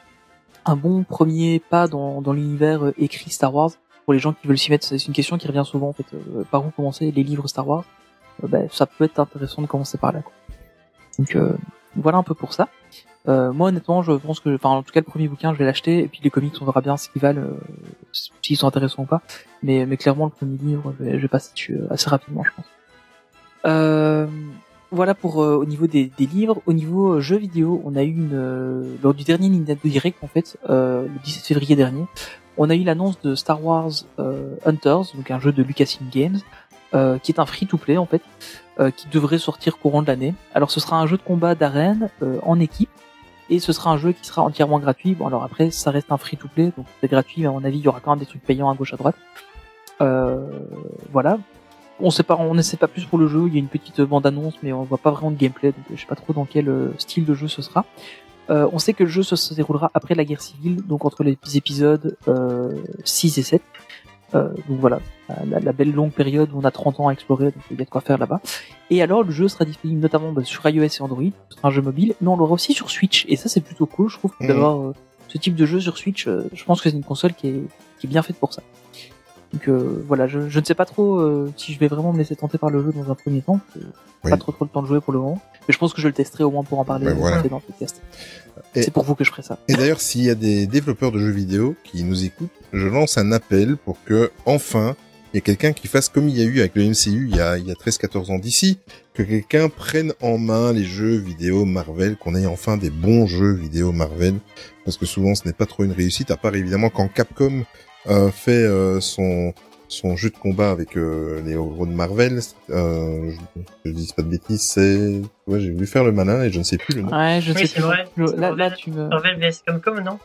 un bon premier pas dans, dans l'univers écrit Star Wars pour les gens qui veulent s'y mettre. C'est une question qui revient souvent en fait. euh, par où commencer les livres Star Wars? Euh, ben, Ça peut être intéressant de commencer par là. Quoi. Donc euh, voilà un peu pour ça. Euh, moi honnêtement, je pense que, enfin en tout cas le premier bouquin, je vais l'acheter et puis les comics, on verra bien ce qu'ils valent, euh, s'ils sont intéressants ou pas. Mais, mais clairement le premier livre, je vais, je vais passer dessus euh, assez rapidement, je pense. Voilà pour au niveau des, des livres. Au niveau jeux vidéo, on a eu une lors du dernier Nintendo Direct en fait, le 17 février dernier, on a eu l'annonce de Star Wars euh, Hunters, donc un jeu de Lucasfilm Games, euh, qui est un free-to-play en fait, euh, qui devrait sortir courant de l'année. Alors ce sera un jeu de combat d'arène en équipe. Et ce sera un jeu qui sera entièrement gratuit. Bon alors après ça reste un free-to-play, donc c'est gratuit, mais à mon avis il y aura quand même des trucs payants à gauche à droite. Voilà. On sait pas, on ne sait pas plus pour le jeu. Il y a une petite bande-annonce, mais on voit pas vraiment de gameplay, donc je sais pas trop dans quel style de jeu ce sera. Euh, on sait que le jeu se, se déroulera après la guerre civile, donc entre les épisodes euh, 6 et 7. Euh, donc voilà, la, la belle longue période où on a 30 ans à explorer, donc il y a de quoi faire là-bas. Et alors le jeu sera disponible notamment bah, sur iOS et Android, ce sera un jeu mobile, mais on l'aura aussi sur Switch, et ça c'est plutôt cool, je trouve, Mhm. d'avoir euh, ce type de jeu sur Switch. euh, je pense que c'est une console qui est, qui est bien faite pour ça. Donc euh, voilà, je, je ne sais pas trop euh, si je vais vraiment me laisser tenter par le jeu dans un premier temps. Oui. Pas trop trop le temps de jouer pour le moment, mais je pense que je le testerai au moins pour en parler Ben voilà. dans le podcast. C'est pour vous que je ferai ça. Et d'ailleurs, s'il y a des développeurs de jeux vidéo qui nous écoutent, je lance un appel pour que, enfin, il y ait quelqu'un qui fasse comme il y a eu avec le MCU il y a, il y a 13-14 ans d'ici, que quelqu'un prenne en main les jeux vidéo Marvel, qu'on ait enfin des bons jeux vidéo Marvel, parce que souvent ce n'est pas trop une réussite, à part évidemment quand Capcom fait euh, son son jeu de combat avec euh, les héros de Marvel, euh, je, je dis pas de bêtises, c'est... Ouais, j'ai voulu faire le malin et je ne sais plus le nom. Ouais, je Oui, sais c'est plus. vrai. Je- là, Marvel. là, tu me. Marvel vs Capcom, non?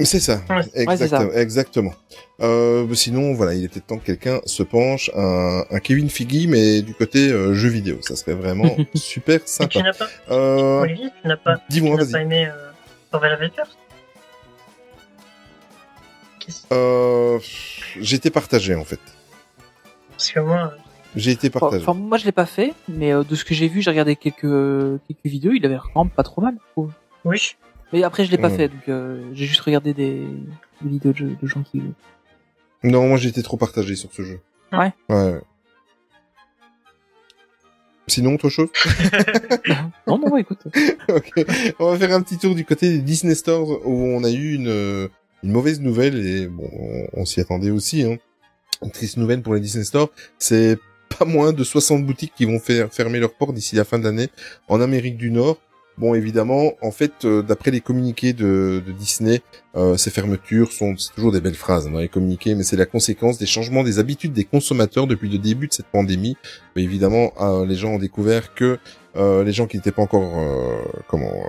C'est ça, Ouais. exactement. exactement. Euh, sinon, voilà, il peut-être temps que quelqu'un se penche un, un Kevin Figgy, mais du côté euh, jeu vidéo. Ça serait vraiment super Et tu sympa. n'as pas, Euh, Olivier, tu n'as pas, tu Dis-moi, n'as pas aimé euh, Marvel Avengers? Euh, j'ai été partagé en fait. Parce que moi, J'ai été partagé. Enfin, moi, je l'ai pas fait, mais euh, de ce que j'ai vu, j'ai regardé quelques quelques vidéos. Il avait vraiment pas trop mal. je trouve. oui, Mais après, je l'ai pas Ouais. fait, donc euh, j'ai juste regardé des, des vidéos de, gens qui. Non, moi j'ai été trop partagé sur ce jeu. Ouais. Ouais. Sinon, autre chose non, non, écoute. Ok. On va faire un petit tour du côté des Disney Stores où on a eu une, euh, une mauvaise nouvelle et bon, on, s'y attendait aussi. Hein. Une triste nouvelle pour les Disney Stores, c'est pas moins de 60 boutiques qui vont faire fermer leurs portes d'ici la fin de l'année en Amérique du Nord. Bon, évidemment, en fait, euh, d'après les communiqués de, Disney, euh, ces fermetures sont toujours des belles phrases dans les communiqués, mais c'est la conséquence des changements des habitudes des consommateurs depuis le début de cette pandémie. Mais évidemment, euh, les gens ont découvert que les gens qui n'étaient pas encore comment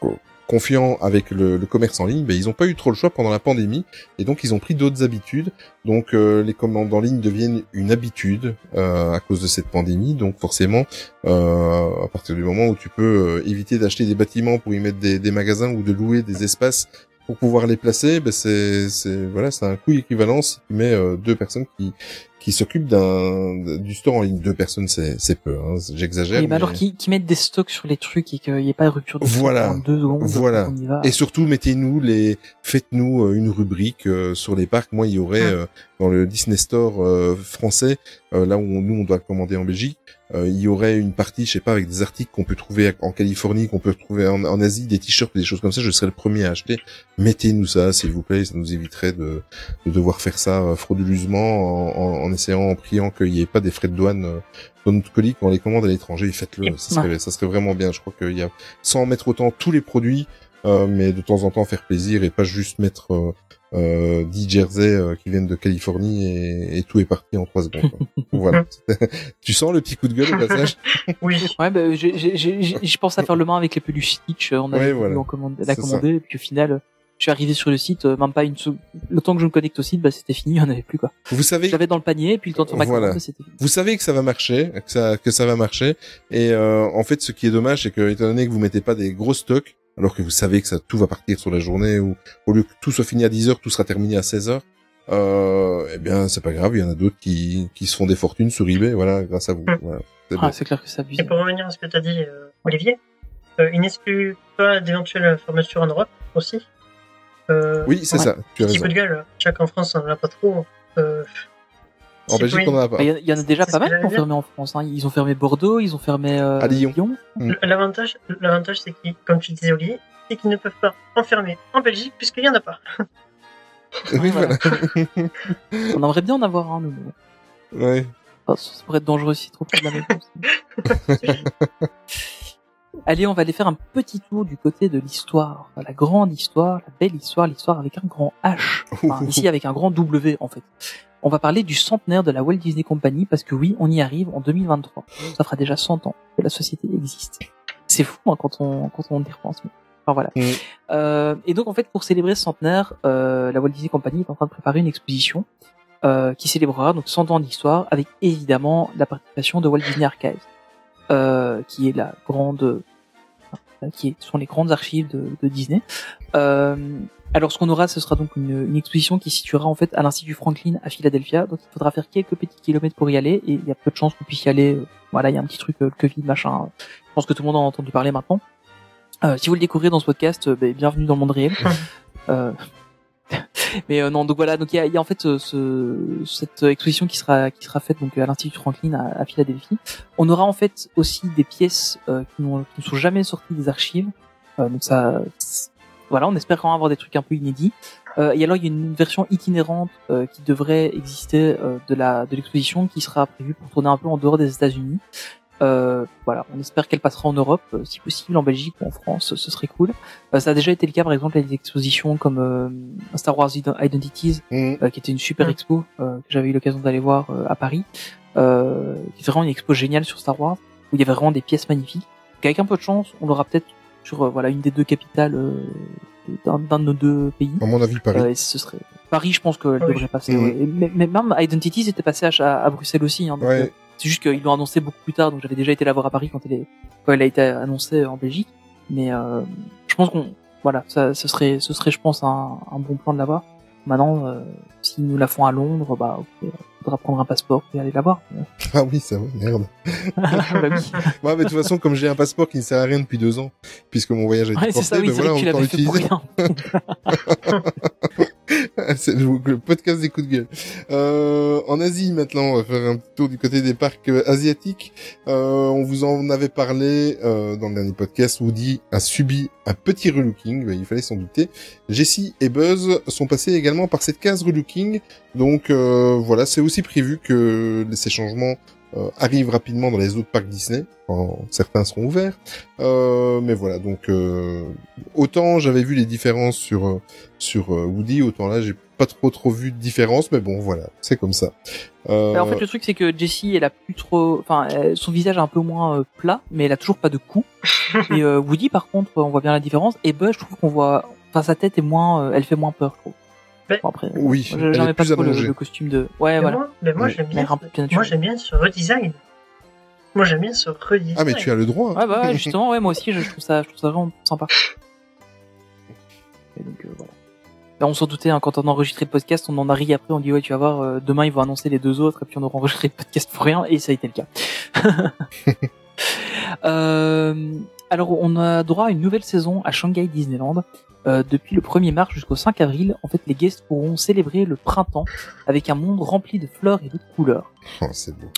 co- confiants avec le, commerce en ligne, ben, ils n'ont pas eu trop le choix pendant la pandémie et donc ils ont pris d'autres habitudes. Donc euh, les commandes en ligne deviennent une habitude euh, à cause de cette pandémie. Donc forcément, euh, à partir du moment où tu peux éviter d'acheter des bâtiments pour y mettre des magasins ou de louer des espaces pour pouvoir les placer, ben c'est c'est voilà, c'est un coût équivalent si tu mets euh, deux personnes qui qui s'occupent d'un du store en ligne. Deux personnes, c'est c'est peu. Hein, J'exagère. Mais alors mais- qu'ils qu'ils mettent des stocks sur les trucs et qu'il n'y ait pas de rupture de stock Voilà. en deux secondes. Voilà. on y va. Et surtout, mettez-nous les, faites-nous euh, une rubrique euh, sur les parcs. Moi, il y aurait Ah. euh, dans le Disney Store euh, français, euh, là où on- nous on doit commander en Belgique, il y aurait une partie, je sais pas, avec des articles qu'on peut trouver en Californie, qu'on peut trouver en, en Asie, des t-shirts, des choses comme ça. Je serais le premier à acheter. Mettez-nous ça, s'il vous plaît. Ça nous éviterait de, de devoir faire ça euh, frauduleusement en, en, en essayant, en priant qu'il n'y ait pas des frais de douane. euh, dans notre colis, quand on les commande à l'étranger, faites-le. Ça serait, ça serait vraiment bien. Je crois qu'il y a, sans mettre autant tous les produits, euh, mais de temps en temps faire plaisir et pas juste mettre euh, euh, 10 jerseys euh, qui viennent de Californie et, et tout est parti en trois secondes. quoi. voilà. tu sens le petit coup de gueule au passage? Oui. Ouais, bah, j'ai- j'ai- j'ai- j'ai- je pense à faire le main avec les peluches Stitch. euh, On avait Ouais, voilà. en commander- la et puis au final, euh, suis arrivé sur le site, euh, même pas une sou- le temps que je me connecte au site, bah c'était fini, il y en avait plus quoi. Vous savez, J'avais dans le panier, puis le temps de faire ma Voilà. commande, c'était fini. vous savez que ça va marcher, que ça, que ça va marcher. Et euh, en fait, ce qui est dommage, c'est que étant donné que vous mettez pas des gros stocks, alors que vous savez que ça tout va partir sur la journée, ou au lieu que tout soit fini à 10 heures, tout sera terminé à 16 heures. Euh, eh bien, c'est pas grave. Il y en a d'autres qui, qui se font des fortunes sur eBay, voilà, grâce à vous. Voilà. C'est Ah, c'est clair que ça abuse. Et pour revenir à ce que tu as dit, euh, Olivier, euh, il n'exclut pas d'éventuelles fermetures en Europe aussi. Euh, Oui, c'est Ouais. ça. Tu as Petit raison. coup de gueule, chaque en France, on n'en a pas trop. En Belgique, on en a pas. Bah, Il y, en a- il y en a déjà pas mal qui ont fermé en France. Hein. Ils ont fermé Bordeaux, ils ont fermé euh, À Lyon. voulez- L'avantage, l'avantage, c'est qu'ils, comme tu disais, Olivier, c'est qu'ils ne peuvent pas enfermer en Belgique puisqu'il n'y en a pas. Oui, voilà. On aimerait bien en avoir un, nous. ouais. Enfin, ça pourrait être dangereux si trop près de la maison. Allez, on va aller faire un petit tour du côté de l'histoire, la grande histoire, la belle histoire, l'histoire avec un grand H, enfin, ici avec un grand W en fait. On va parler du centenaire de la Walt Disney Company parce que oui, on y arrive en 2023. Ça fera déjà 100 ans que la société existe. C'est fou hein, quand on quand on y repense. mais- Enfin voilà. Mm. Euh, et donc en fait, pour célébrer ce centenaire, euh, la Walt Disney Company est en train de préparer une exposition euh, qui célébrera donc 100 ans d'histoire avec évidemment la participation de Walt Disney Archives, euh, qui est la grande, qui sont les grandes archives de, de Disney. Euh, alors ce qu'on aura, ce sera donc une, une exposition qui se situera en fait à l'Institut Franklin à Philadelphia. Donc il faudra faire quelques petits kilomètres pour y aller et il y a peu de chances qu'on puisse y aller. euh, Voilà, il y a un petit truc euh, le Covid machin. Je pense que tout le monde en a entendu parler maintenant. Euh, si vous le découvrez dans ce podcast, euh, ben, bienvenue dans le monde réel. Euh, mais euh, non, donc voilà, donc il y a, y a en fait euh, ce, cette exposition qui sera qui sera faite donc à l'Institut Franklin à, à Philadelphie. On aura en fait aussi des pièces euh, qui, qui ne sont jamais sorties des archives. Euh, donc ça, voilà, on espère quand même avoir des trucs un peu inédits. Euh, et alors il y a une version itinérante euh, qui devrait exister euh, de la de l'exposition qui sera prévue pour tourner un peu en dehors des États-Unis. Euh, voilà, on espère qu'elle passera en Europe, euh, si possible en Belgique ou en France, ce serait cool. Euh, ça a déjà été le cas par exemple avec des expositions comme euh, Star Wars Iden- Identities, Mm. euh, qui était une super Mm. expo euh, que j'avais eu l'occasion d'aller voir euh, à Paris, euh, qui était vraiment une expo géniale sur Star Wars, où il y avait vraiment des pièces magnifiques. Qu'avec un peu de chance, on l'aura peut-être sur euh, voilà une des deux capitales euh, d'un d'un de nos deux pays. À mon avis, Paris. Euh, et ce serait Paris, je pense qu'elle devrait passer. Ouais. Et mais, mais même Identities était passé à, à Bruxelles aussi. Hein, donc, Ouais. c'est juste qu'ils l'ont annoncé beaucoup plus tard, donc j'avais déjà été la voir à Paris quand elle, est, quand elle a été annoncée en Belgique. Mais euh, je pense qu'on, voilà, ça, ce serait, ce serait, je pense, un, un bon plan de la voir. Maintenant, euh, s'ils nous la font à Londres, bah, ok, faudra prendre un passeport et aller la voir. Ah oui, ça va, merde. bah oui. Ouais, mais de toute façon, comme j'ai un passeport qui ne sert à rien depuis deux ans, puisque mon voyage a été Ouais, porté, ça, oui, ben c'est voilà, fait pour l'utiliser. c'est le, podcast des coups de gueule. Euh, en Asie maintenant, on va faire un petit tour du côté des parcs euh, asiatiques. Euh, on vous en avait parlé euh, dans le dernier podcast. Woody a subi un petit relooking, il fallait s'en douter. Jessie et Buzz sont passés également par cette case relooking. Donc euh, voilà, c'est aussi prévu que ces changements euh, arrivent rapidement dans les autres parcs Disney, quand certains seront ouverts. Euh, mais voilà, donc euh, autant j'avais vu les différences sur euh, sur euh, Woody, autant là j'ai pas trop trop vu de différence, mais bon voilà, c'est comme ça. Euh, en fait, le truc, c'est que Jessie, elle a plus trop, enfin, son visage est un peu moins euh, plat, mais elle a toujours pas de cou. et euh, Woody, par contre, on voit bien la différence. Et Buzz, je trouve qu'on voit, enfin, sa tête est moins, euh, elle fait moins peur, je trouve. Mais- Bon, après, oui, j'aimais pas plus trop le, le costume de. Ouais, mais voilà. moi, mais moi Oui. j'aime bien, plus moi j'aime bien ce redesign. Moi j'aime bien ce redesign. Ah mais tu as le droit. Ouais, bah, ouais, justement, ouais, moi aussi, je, je trouve ça, je trouve ça vraiment sympa. Et donc, euh, voilà. Là, on s'en doutait, hein, quand on a enregistré le podcast, on en a ri après, on dit, ouais, tu vas voir, euh, demain, ils vont annoncer les deux autres, et puis on aura enregistré le podcast pour rien, et ça a été le cas. euh, alors, on a droit à une nouvelle saison à Shanghai Disneyland. Euh, depuis le 1er mars jusqu'au 5 avril, en fait, les guests pourront célébrer le printemps avec un monde rempli de fleurs et de couleurs. Oh, c'est beau.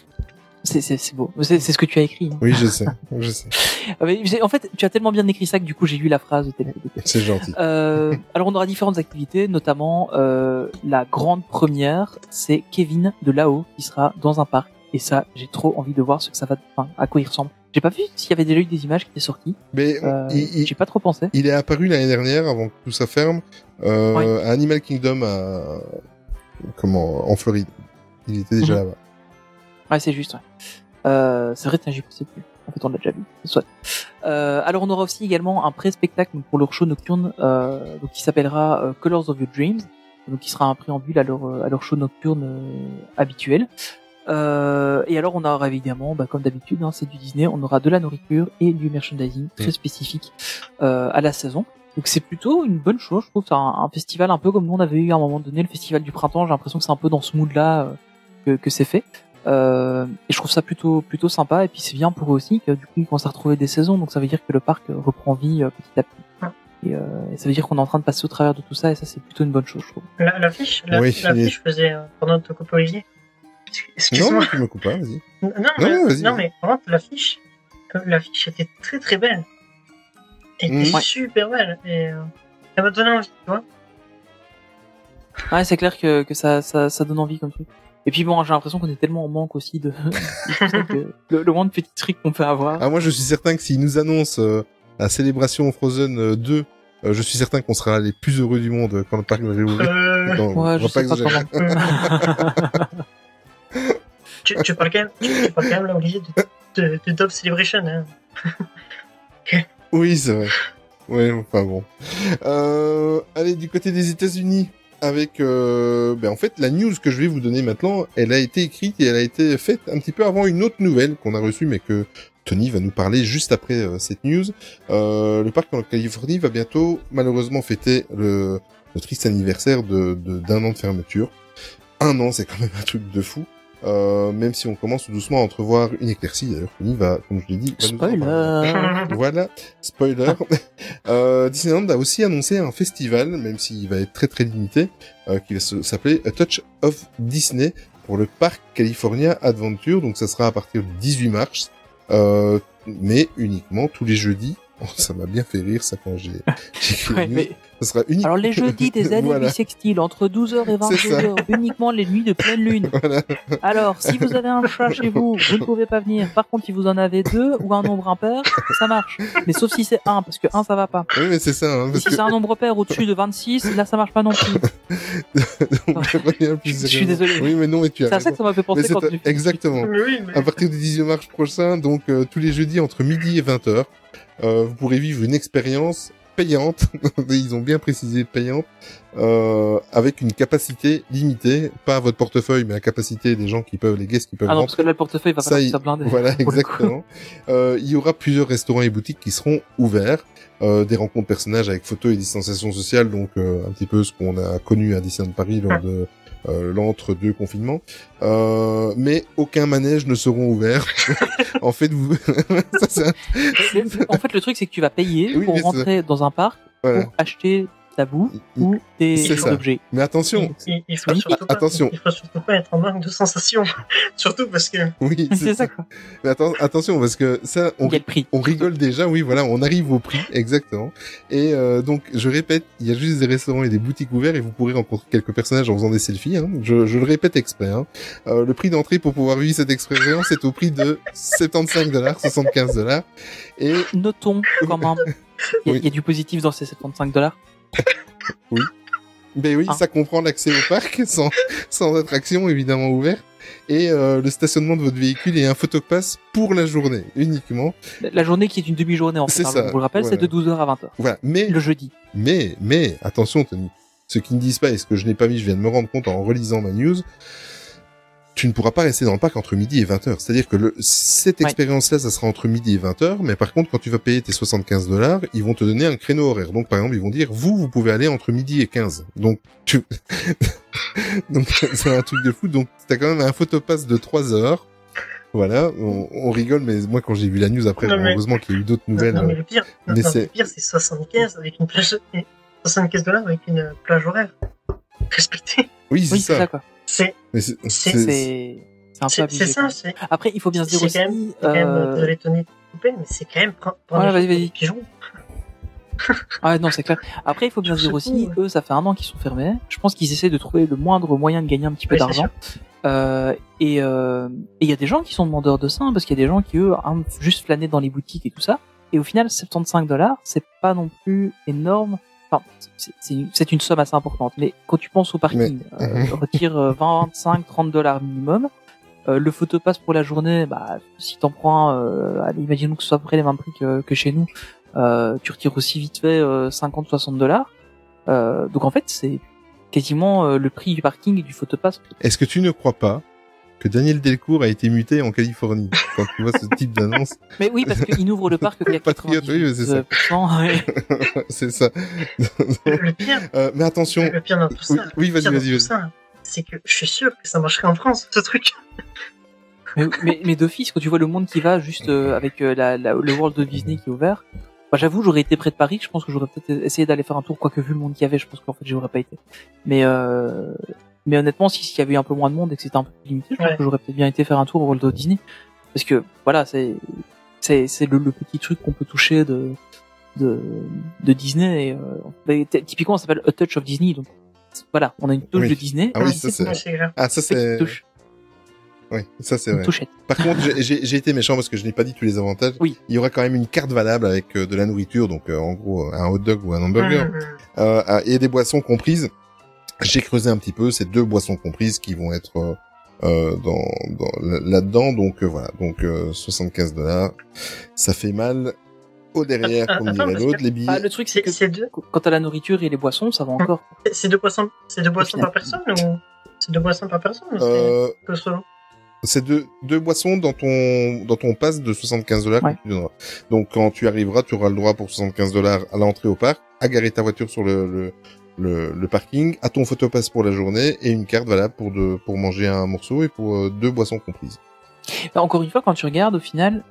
C'est, c'est, c'est beau. C'est, c'est ce que tu as écrit. hein. Oui, je sais, je sais. Ah, en fait, tu as tellement bien écrit ça que du coup, j'ai lu la phrase. C'est gentil. Euh, alors, on aura différentes activités, notamment euh, la grande première, c'est Kevin de là-haut qui sera dans un parc. Et ça, j'ai trop envie de voir ce que ça va, enfin, à quoi il ressemble. J'ai pas vu s'il y avait déjà eu des images qui étaient sorties. Mais Euh, J'ai pas trop pensé. il est apparu l'année dernière avant que tout ça ferme euh, Ouais. à Animal Kingdom à comment en Floride. Il était déjà Mhm. là-bas. Ouais, c'est juste. Ouais. Euh, c'est vrai, j'y pensais plus. En fait, on l'a déjà vu. Soit. Euh, alors, on aura aussi également un pré-spectacle pour leur show nocturne, euh, donc qui s'appellera euh, Colors of Your Dreams, donc qui sera un préambule à leur à leur show nocturne habituel. Euh, et alors, on aura évidemment, bah, comme d'habitude, hein, c'est du Disney, on aura de la nourriture et du merchandising très spécifique euh, à la saison. Donc c'est plutôt une bonne chose, je trouve. C'est un, un festival un peu comme nous on avait eu à un moment donné le festival du printemps. J'ai l'impression que c'est un peu dans ce mood-là euh, que, que c'est fait. Euh, et je trouve ça plutôt plutôt sympa. Et puis c'est bien pour eux aussi que du coup ils commencent à retrouver des saisons. Donc ça veut dire que le parc reprend vie euh, petit à petit. Et, euh, et ça veut dire qu'on est en train de passer au travers de tout ça. Et ça c'est plutôt une bonne chose, je trouve. La, la fiche, la, Oui, la fiche faisait, euh, pendant te couper Non, mais tu me coupes pas, vas-y. Non, Non, mais, non, vas-y, non, vas-y. mais par contre, l'affiche, euh, l'affiche était très très belle. Elle était Mhm. Super belle. Et euh, elle m'a donné envie, tu vois. Ouais, c'est clair que, que ça, ça, ça donne envie comme truc. Et puis bon, j'ai l'impression qu'on est tellement en manque aussi de, que le, le moins de petits trucs qu'on peut avoir. Ah, moi, je suis certain que s'ils nous annoncent euh, la célébration Frozen euh, 2, euh, je suis certain qu'on sera les plus heureux du monde quand le parc va réouvrir. Euh, ouais, je sais pas comment. tu, parles quand même, tu, parles quand même là, Olivier, de, de, Dove Celebration. Hein. Oui, c'est vrai. Ouais, enfin bon. Euh, allez, du côté des États-Unis, avec, euh, ben en fait, la news que je vais vous donner maintenant, elle a été écrite et elle a été faite un petit peu avant une autre nouvelle qu'on a reçue, mais que Tony va nous parler juste après euh, cette news. Euh, le parc en Californie va bientôt, malheureusement, fêter le, triste anniversaire d'un an de fermeture. Un an, c'est quand même un truc de fou. Euh, même si on commence doucement à entrevoir une éclaircie, d'ailleurs, Tony va, comme je l'ai dit. Spoiler. Voilà, spoiler. euh, Disneyland a aussi annoncé un festival, même s'il va être très très limité, euh, qui va s'appeler A Touch of Disney pour le parc California Adventure. Donc ça sera à partir du 18 mars, euh, mais uniquement tous les jeudis. Oh, ça m'a bien fait rire ça quand j'ai Ouais, mais- Ça sera uniquement. Alors les jeudis des années Voilà. bissextiles, entre 12h et C'est ça. 22h, uniquement les nuits de pleine lune. Voilà. Alors, si vous avez un chat chez vous, vous ne pouvez pas venir. Par contre, si vous en avez deux ou un nombre impair, ça marche. Mais sauf si c'est un, parce que un, ça va pas. Oui, mais c'est ça. Hein, parce si que c'est un nombre pair au-dessus de 26, là, ça marche pas non plus. Je suis désolé. Oui, mais non, mais tu as C'est à ça que ça m'a fait penser quand tu Exactement. Oui, mais... à partir du 18 mars prochain, donc euh, tous les jeudis entre midi et 20h, euh, vous pourrez vivre une expérience payante, ils ont bien précisé payante, euh, avec une capacité limitée, pas à votre portefeuille, mais à la capacité des gens qui peuvent, les guests qui peuvent Ah non, parce que là, le portefeuille va que ça blinde. Voilà, exactement. Euh, il y aura plusieurs restaurants et boutiques qui seront ouverts. Euh, des rencontres personnages avec photos et distanciation sociale, donc euh, un petit peu ce qu'on a connu à Disneyland Paris lors de euh, l'entre-deux confinements. Euh, mais aucun manège ne seront ouverts. en fait, vous... ça, un- En fait, le truc, c'est que tu vas payer Oui, pour rentrer dans un parc voilà. pour acheter ta bouffe ou des objets. Mais attention, Il, il faut Oui. surtout pas, Attention. il faut surtout pas être en manque de sensations. surtout parce que oui, C'est ça, quoi. Mais atten- attention, parce que ça, on, prix. rigole déjà, oui, voilà, on arrive au prix, exactement. Et euh, donc, je répète, il y a juste des restaurants et des boutiques ouverts et vous pourrez rencontrer quelques personnages en faisant des selfies. Hein. Je, je le répète exprès. Hein. Euh, le prix d'entrée pour pouvoir vivre cette expérience est au prix de 75 dollars, 75 dollars. Et Notons quand même. Il y, a- Oui. il y a du positif dans ces 75 dollars. ben oui, Ah. ça comprend l'accès au parc sans, sans attraction évidemment ouverte. Et euh, le stationnement de votre véhicule et un photopass pour la journée uniquement. La journée qui est une demi-journée en fait. C'est hein, ça, je vous le rappelle, voilà. c'est de 12h à 20h. Voilà. Mais Le jeudi. Mais, mais, attention, Tony. Ce qu'ils ne disent pas et ce que je n'ai pas mis, je viens de me rendre compte en relisant ma news. Tu ne pourras pas rester dans le parc entre midi et 20h. C'est-à-dire que le, cette Ouais. expérience-là, ça sera entre midi et 20h. Mais par contre, quand tu vas payer tes 75 dollars, ils vont te donner un créneau horaire. Donc, par exemple, ils vont dire, vous, vous pouvez aller entre midi et 15. Donc, tu, donc, c'est un truc de fou. Donc, t'as quand même un photopass de 3 heures. Voilà. On, on rigole, mais moi, quand j'ai vu la news après, Non, mais- heureusement qu'il y a eu d'autres nouvelles. non, mais le pire, mais non, c'est- le pire, c'est 75 avec une plage, 75 dollars avec une plage horaire. Respectée. Oui, c'est Oui, c'est ça. ça quoi. C'est, c'est, ça, Après, il faut bien se dire aussi. quand même, c'est quand même, désolé Tony de couper, mais c'est quand même vas-y, vas-y. pigeons. Ah ouais, non, c'est clair. Après, il faut bien se dire aussi, ouais. eux, ça fait un an qu'ils sont fermés. Je pense qu'ils essaient de trouver le moindre moyen de gagner un petit peu Oui, d'argent. Euh, et euh, et il y a des gens qui sont demandeurs de ça, hein, parce qu'il y a des gens qui, eux, aiment juste flâner dans les boutiques et tout ça. Et au final, 75 dollars, c'est pas non plus énorme. Enfin, c'est- une, somme assez importante. Mais quand tu penses au parking, euh, retire euh, 20, 25, 30 dollars minimum. Euh, le photopass pour la journée, bah, si t'en prends, euh, allez, imaginons que ce soit à peu près les mêmes prix que, que chez nous, euh, tu retires aussi vite fait euh, 50-60 dollars. Euh, donc en fait, c'est quasiment le prix du parking et du photopass. Est-ce que tu ne crois pas que Daniel Delcourt a été muté en Californie quand tu vois ce type d'annonce Mais oui, parce qu'il ouvre le parc qu'à Patriote, oui, mais c'est ça. 98%, ouais. C'est ça. Le, pire, Euh, mais attention. le pire dans tout ça, Oui, vas-y, vas-y, c'est que je suis sûr que ça marcherait en France, ce truc. Mais, mais, mais d'office, quand tu vois le monde qui va juste euh, avec euh, la, la- le World de Disney qui est ouvert, bah, j'avoue, j'aurais été près de Paris, je pense que j'aurais peut-être essayé d'aller faire un tour, quoique vu le monde qu'il y avait, je pense qu'en fait, j'aurais pas été. Mais, euh, mais honnêtement, si- s'il y avait eu un peu moins de monde et que c'était un peu plus limité, je pense que j'aurais peut-être bien été faire un tour au World of Disney. Parce que, voilà, c'est, c'est, c'est le, le petit truc qu'on peut toucher de, de, de Disney. Et, euh, typiquement, ça s'appelle A Touch of Disney, donc, voilà, on a une touche Oui. de Disney. Ah oui, ça, c'est. Ah, ça c'est. Oui, ça c'est vrai. touchette. Par contre, j'ai- été méchant parce que je n'ai pas dit tous les avantages. Oui. Il y aura quand même une carte valable avec euh, de la nourriture, donc euh, en gros un hot dog ou un hamburger, euh, euh, et des boissons comprises. J'ai creusé un petit peu, c'est deux boissons comprises qui vont être euh, euh, dans, dans là-dedans, donc euh, voilà, donc euh, 75 dollars, ça fait mal au derrière, comme dirait l'autre, les billets. Ah, le truc, c'est que c'est deux, quand t'as la nourriture et les boissons, ça va encore. c'est- deux boissons, c'est deux boissons par personne ou c'est deux boissons par personne ou c'est Euh, c'est deux, deux boissons dans ton dans ton pass de 75 dollars Ouais. Donc quand tu arriveras, tu auras le droit pour 75 dollars à l'entrée au parc, à garer ta voiture sur le, le le, le parking, à ton photopass pour la journée et une carte valable pour de pour manger un morceau et pour euh, deux boissons comprises. Bah, encore une fois, quand tu regardes, au final,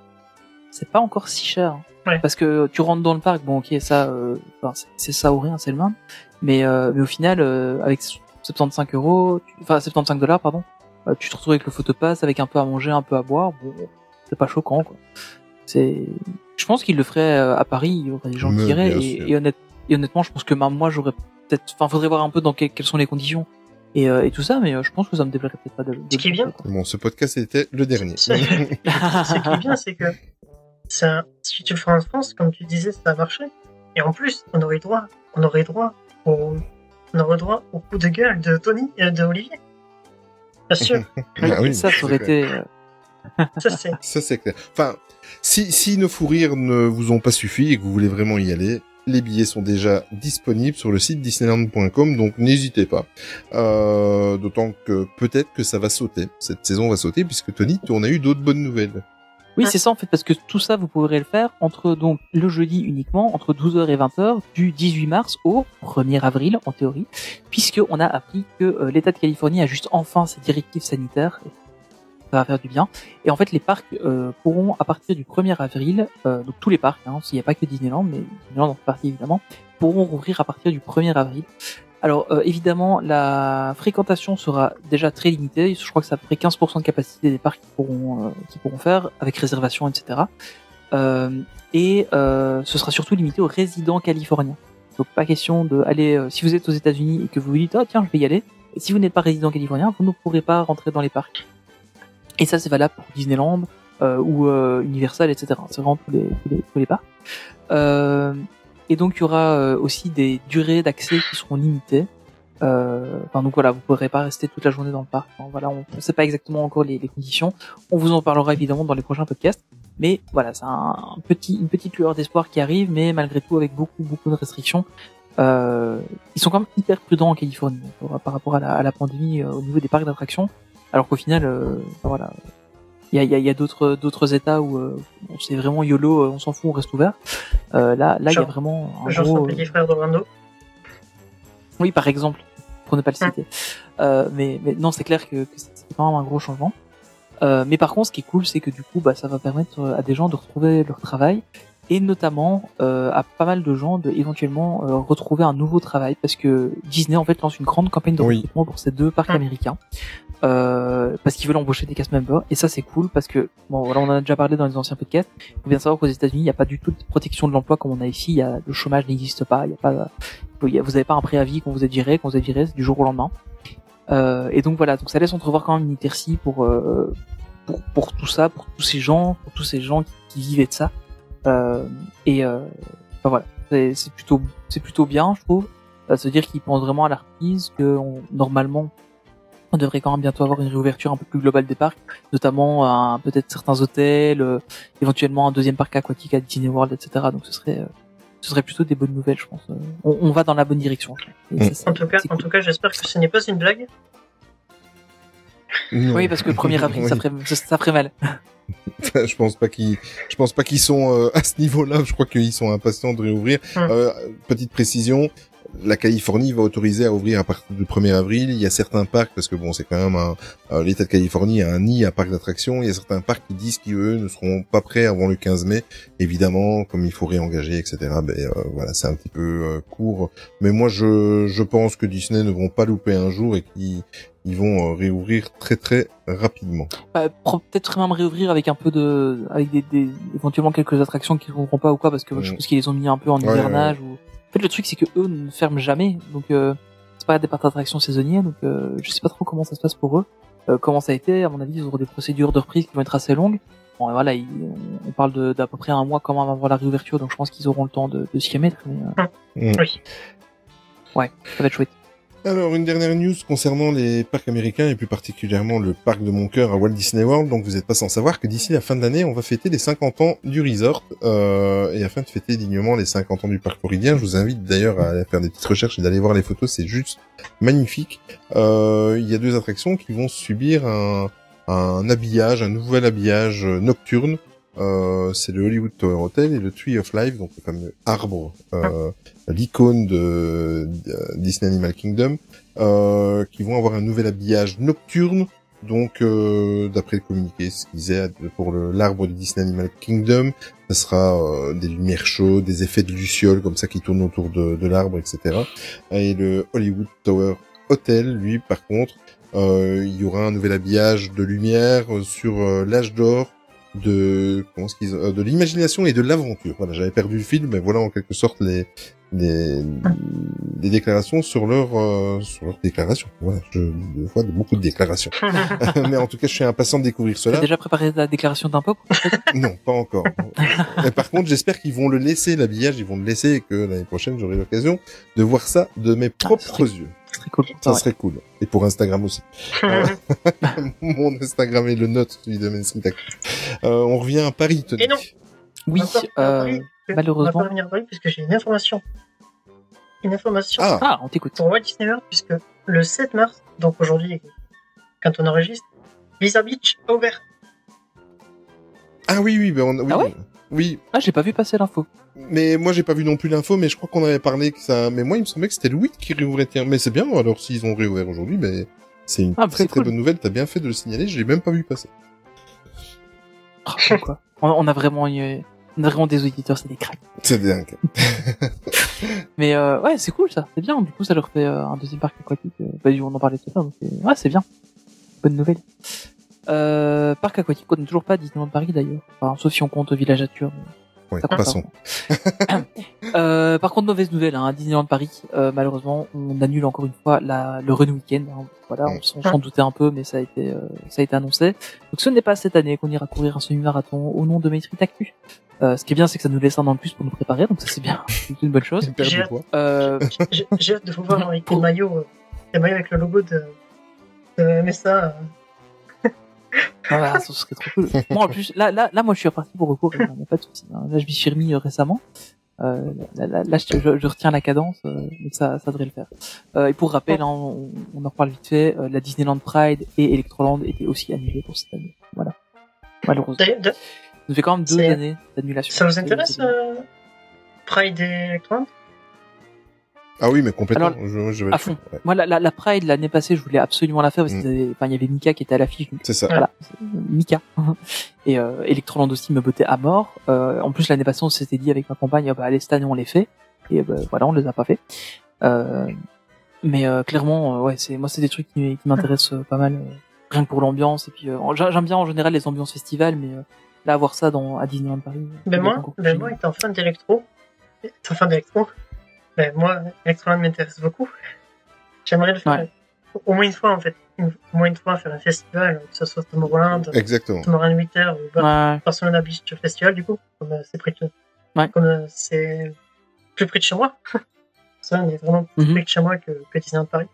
c'est pas encore si cher. hein. Ouais. Parce que tu rentres dans le parc, bon, ok, ça, euh, c'est- ça ou rien, c'est le même. Mais, euh, mais au final, euh, avec 75 euros, tu- enfin 75 dollars, pardon, euh, tu te retrouves avec le photopass, avec un peu à manger, un peu à boire. Bon, c'est pas choquant, quoi. C'est, je pense qu'il le ferait euh, à Paris, il y aurait des gens Mais qui iraient. Et, sûr. et honnête- et honnêtement, je pense que même moi, j'aurais peut-être, enfin, faudrait voir un peu dans que- quelles sont les conditions et, euh, et tout ça, mais euh, je pense que ça me déplairait peut-être pas de. de Ce qui est le bien. quoi. Bon, ce podcast était le dernier. C'est- Ce qui est bien, c'est que ça, si tu le fais en France, comme tu disais, ça a marché. Et en plus, on aurait droit, on aurait droit au, on aurait droit au coup de gueule de Tony et de Olivier. Bien sûr, Ah oui, ça, ça aurait été. euh, ça c'est. Ça c'est clair. Enfin, si, si nos fous rires ne vous ont pas suffi et que vous voulez vraiment y aller, les billets sont déjà disponibles sur le site disneyland.com, donc n'hésitez pas. Euh, D'autant que peut-être que ça va sauter. Cette saison va sauter puisque Tony, on a eu d'autres bonnes nouvelles. Oui, c'est ça en fait, parce que tout ça, vous pourrez le faire entre donc le jeudi uniquement, entre 12h et 20h, du 18 mars au 1er avril, en théorie, puisque on a appris que euh, l'État de Californie a juste enfin ses directives sanitaires. Va faire du bien. Et en fait, les parcs euh, pourront, à partir du 1er avril, euh, donc tous les parcs, hein, s'il n'y a pas que Disneyland, mais Disneyland en partie évidemment, pourront rouvrir à partir du 1er avril. Alors euh, évidemment, la fréquentation sera déjà très limitée. Je crois que c'est à peu près 15% de capacité des parcs qui pourront, faire, avec réservation, etc. Et ce sera surtout limité aux résidents californiens. Donc pas question de aller, si vous êtes aux États-Unis et que vous vous dites, ah tiens, je vais y aller. Si vous n'êtes pas résident californien, vous ne pourrez pas rentrer dans les parcs. Et ça, c'est valable pour Disneyland euh, ou euh, Universal, etc. C'est vraiment tous les, tous les, tous les parcs. Euh, et donc il y aura euh, aussi des durées d'accès qui seront limitées. Euh, Enfin donc voilà, vous pourrez pas rester toute la journée dans le parc. Voilà, on ne sait pas exactement encore les, les conditions. On vous en parlera évidemment dans les prochains podcasts. Mais voilà, c'est un petit, une petite lueur d'espoir qui arrive, mais malgré tout avec beaucoup beaucoup de restrictions. Euh, ils sont quand même hyper prudents en Californie par rapport à la, à la pandémie euh, au niveau des parcs d'attractions. Alors qu'au final, euh, voilà, il y a, il y a, il y a d'autres d'autres États où euh, on c'est vraiment yolo, euh, on s'en fout, on reste ouvert. Euh, là, là, il y a vraiment un Genre gros. d'Orlando. Oui, par exemple, pour ne pas le Hum. citer. Euh, mais, mais non, c'est clair que, que c'est quand même un gros changement. Euh, mais par contre, ce qui est cool, c'est que du coup, bah, ça va permettre à des gens de retrouver leur travail et notamment euh, à pas mal de gens de éventuellement euh, retrouver un nouveau travail parce que Disney en fait lance une grande campagne de Oui. recrutement pour ces deux parcs Hum. américains euh, parce qu'ils veulent embaucher des cast members et ça c'est cool parce que bon voilà on en a déjà parlé dans les anciens podcasts. Il faut bien savoir qu'aux États-Unis il n'y a pas du tout de protection de l'emploi comme on a ici. Le chômage n'existe pas il y a pas vous n'avez pas un préavis qu'on vous a viré qu'on vous a viré du jour au lendemain. Euh, et donc voilà donc ça laisse entrevoir quand même une inertie pour euh, pour tout ça pour tous ces gens pour tous ces gens qui, vivaient de ça. Euh, et euh, enfin, voilà. C'est plutôt c'est plutôt bien je trouve se dire qu'ils pensent vraiment à la reprise que on- normalement on devrait quand même bientôt avoir une réouverture un peu plus globale des parcs, notamment peut-être certains hôtels, euh, éventuellement un deuxième parc aquatique à Disney World, etc. Donc ce serait, euh, ce serait plutôt des bonnes nouvelles, je pense. Euh, On, on va dans la bonne direction. Et Mm. ça, En tout cas, en tout j'espère que ce n'est pas une blague. Non. Oui, parce que le 1er avril, ça, ferait, ça, ça ferait mal. je pense pas qu'ils, je pense pas qu'ils sont euh, à ce niveau-là. Je crois qu'ils sont impatients de réouvrir. Euh, petite précision. La Californie va autoriser à ouvrir à partir du 1er avril. Il y a certains parcs, parce que bon, c'est quand même un, euh, l'État de Californie a un nid à parcs d'attractions. Il y a certains parcs qui disent qu'eux ne seront pas prêts avant le 15 mai. Évidemment, comme il faut réengager, etc. Ben euh, voilà, c'est un petit peu euh, court. Mais moi, je, je pense que Disney ne vont pas louper un jour et qu'ils ils vont euh, réouvrir très très rapidement. Bah, peut-être même réouvrir avec un peu de, avec des, des éventuellement quelques attractions qui ne pas ou quoi, parce que je Mm. pense qu'ils les ont mis un peu en Ouais, hivernage. Ou... En fait, le truc c'est que eux ne ferment jamais, donc euh, c'est pas des parcs d'attractions saisonniers, donc euh, je sais pas trop comment ça se passe pour eux. Euh, comment ça a été À mon avis, ils auront des procédures de reprise qui vont être assez longues. Bon, et voilà, ils- on parle de- d'à peu près un mois quand même avant la réouverture, donc je pense qu'ils auront le temps de, de s'y remettre. Mais, euh, Mm. Oui. ouais, ça va être chouette. Alors, une dernière news concernant les parcs américains et plus particulièrement le parc de mon cœur à Walt Disney World. Donc, vous n'êtes pas sans savoir que d'ici la fin de l'année, on va fêter les 50 ans du resort. Euh, et afin de fêter dignement les 50 ans du parc floridien, je vous invite d'ailleurs à faire des petites recherches et d'aller voir les photos. C'est juste magnifique. Euh, il y a deux attractions qui vont subir un, habillage, un nouvel habillage nocturne. Euh, c'est le Hollywood Tower Hotel et le Tree of Life, donc le fameux arbre, l'icône de, Disney Animal Kingdom, euh, qui vont avoir un nouvel habillage nocturne. Donc, euh, d'après le communiqué, ce qu'ils disait pour l'arbre de Disney Animal Kingdom, ce sera euh, des lumières chaudes, des effets de luciole comme ça qui tournent autour de, de l'arbre, etc. Et le Hollywood Tower Hotel, lui, par contre, euh, il y aura un nouvel habillage de lumière sur euh, l'âge d'or de comment euh, de l'imagination et de l'aventure. Voilà, j'avais perdu le fil, mais voilà en quelque sorte les les déclarations sur leur euh, sur leur déclaration. Voilà, je vois beaucoup de déclarations. mais en tout cas, je suis impatient de découvrir T'as cela. déjà préparé ta déclaration d'impôt Non, pas encore. Mais par contre, j'espère qu'ils vont le laisser l'habillage, ils vont le laisser et que l'année prochaine, j'aurai l'occasion de voir ça de mes propres serait- yeux. Très cool. Ça Ouais. serait cool. Et pour Instagram aussi. Mon Instagram est le note, celui de Main Street Actu. Euh, on revient à Paris, Tony. Et non. Oui, On va pas revenir à euh, Paris, parce que- malheureusement. On va pas revenir à Paris puisque j'ai une information. Une information Ah, ah, on t'écoute. pour Walt Disney World puisque le 7 mars, donc aujourd'hui, quand on enregistre, Lisa Beach a ouvert. ah oui, oui, ben on, oui, Ah ouais? Oui. Ah, j'ai pas vu passer l'info. Mais moi, j'ai pas vu non plus l'info, mais je crois qu'on avait parlé que ça, mais moi, il me semblait que c'était le 8 qui réouvrait. Mais c'est bien, alors s'ils ont réouvert aujourd'hui, mais c'est une Ah, bah, très très cool. bonne nouvelle. T'as bien fait de le signaler, je l'ai même pas vu passer. Ah, quoi. On, on a vraiment, eu- vraiment des auditeurs, c'est des cracks. C'est dingue. Mais euh, ouais, c'est cool ça, c'est bien. Du coup, ça leur fait euh, un deuxième parc aquatique. Euh, bah, on en parlait tout à l'heure, donc ouais, c'est bien. Bonne nouvelle. Euh, parc aquatique, on n'est toujours pas à Disneyland Paris d'ailleurs. Enfin, sauf si on compte Village Nature. Ouais, passons. Euh, par contre, mauvaise nouvelle, hein, à Disneyland Paris, euh, malheureusement, on annule encore une fois la, le Run Weekend. hein. Voilà, on s'en doutait un peu, mais ça a été, euh, ça a été annoncé. Donc, ce n'est pas cette année qu'on ira courir un semi-marathon au nom de Main Street Actu. Euh, ce qui est bien, c'est que ça nous laisse un an de plus pour nous préparer, donc ça c'est bien, c'est une bonne chose. J'ai- poids. Euh, hâte de vous voir avec Pour- les maillots, euh, les maillots avec le logo de, de MSA. euh. Ah bah, ça serait trop cool. Moi, en plus, là, là, là, moi, je suis reparti pour recourir. Il n'y a pas de souci. hein. Là, je m'y suis remis euh, récemment. Euh, là, là, là, je, je- je retiens la cadence, euh, donc ça, ça devrait le faire. Euh, et pour rappel, hein, on, on en reparle vite fait. euh, la Disneyland Pride et Electroland étaient aussi annulés pour cette année. Voilà. Malheureusement. Ça nous fait quand même deux années d'annulation. Ça vous intéresse, euh, Pride et Electron Ah oui, mais complètement. Alors, je, je vais à fond. ouais. Moi, la, la, la Pride l'année passée, je voulais absolument la faire parce Mm. qu'il y avait- enfin, il y avait Mika qui était à l'affiche. C'est ça. Voilà, Mika. Et euh, Electroland aussi me bottait à mort. Euh, en plus, l'année passée, on s'était dit avec ma compagne, ah bah, allez, cette année, on les fait. Et bah, voilà, on les a pas fait. Euh, mais euh, clairement, euh, ouais, c'est moi, c'est des trucs qui, qui m'intéressent euh, pas mal, euh, rien que pour l'ambiance. Et puis, euh, j'a- j'aime bien en général les ambiances festivals, mais euh, là, avoir ça dans à Disneyland Paris. Ben moi, ben moi, étant fan d'électro, étant fan d'électro, ben moi, Electroland m'intéresse beaucoup. J'aimerais le faire Ouais. au moins une fois, en fait. Une- au moins une fois, faire un festival, que ce soit Tomorrowland, Exactement. Tomorrowland 8 heures, ou Bar- Ouais, Barcelona Beach Festival, du coup, comme euh, c'est près de, Ouais. comme euh, c'est plus près de chez moi. ça, on est vraiment plus Mhm. près de chez moi que, que Disneyland Paris.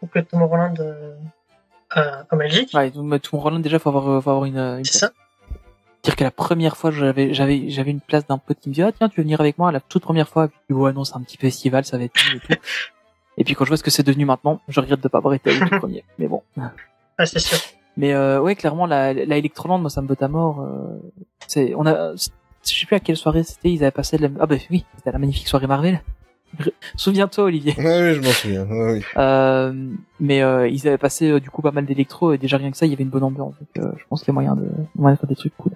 ou que Tom Holland euh, à- en Belgique. Ouais, donc bah, tout mon Roland déjà faut avoir, euh, faut avoir une, une c'est ça. dire que la première fois j'avais j'avais j'avais une place d'un pote qui me dit ah tiens tu veux venir avec moi? La toute première fois et puis ouais non c'est un petit festival ça va être nul et tout et puis quand je vois ce que c'est devenu maintenant je regrette de pas avoir été tout premier mais bon Ah, c'est sûr. mais euh, ouais clairement la la Electroland moi ça me botte à mort euh, c'est on a je sais plus à quelle soirée c'était ils avaient passé la... ah bah oui c'était la magnifique soirée Marvel souviens-toi Olivier. Ouais, ouais, je m'en souviens. Ouais, oui. euh, mais euh, ils avaient passé euh, du coup pas mal d'électro et déjà rien que ça il y avait une bonne ambiance. Donc euh, je pense qu'il y a moyen de moyen de faire des trucs cool.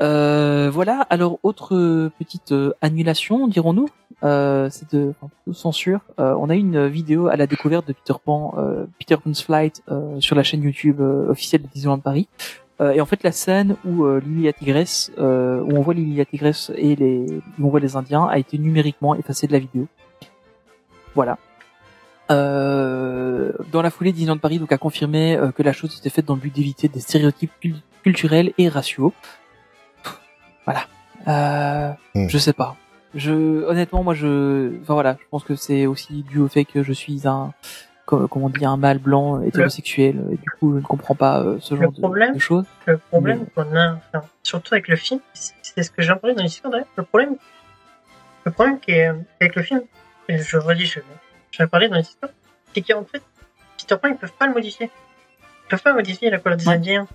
Euh, voilà. Alors autre petite annulation dirons-nous euh, c'est de, enfin, censure. Euh, on a eu une vidéo à la découverte de Peter Pan euh, Peter Pan's Flight euh, sur la chaîne YouTube officielle de Disneyland Paris euh, et en fait la scène où euh, tigresse euh, où on voit Lily la tigresse et les où on voit les Indiens a été numériquement effacée de la vidéo voilà euh, dans la foulée, Disneyland Paris donc a confirmé que la chose était faite dans le but d'éviter des stéréotypes cul- culturels et raciaux. Pff, Voilà. Euh, Hmm. Je sais pas. Je honnêtement, moi, je, enfin voilà, je pense que c'est aussi dû au fait que je suis un, comment dit, un mâle blanc hétérosexuel et du coup, je ne comprends pas euh, ce Le genre de, problème, de choses. Le problème qu'on a, enfin, surtout avec le film, c'est ce que j'ai parlé dans l'histoire d'ailleurs. Le problème, le problème qui est euh, avec le film, et je redis, je, j'en ai parlé dans l'histoire, c'est qu'en fait, Peter Pan, ils peuvent pas le modifier. Ils peuvent pas modifier la couleur des Ouais. Indiens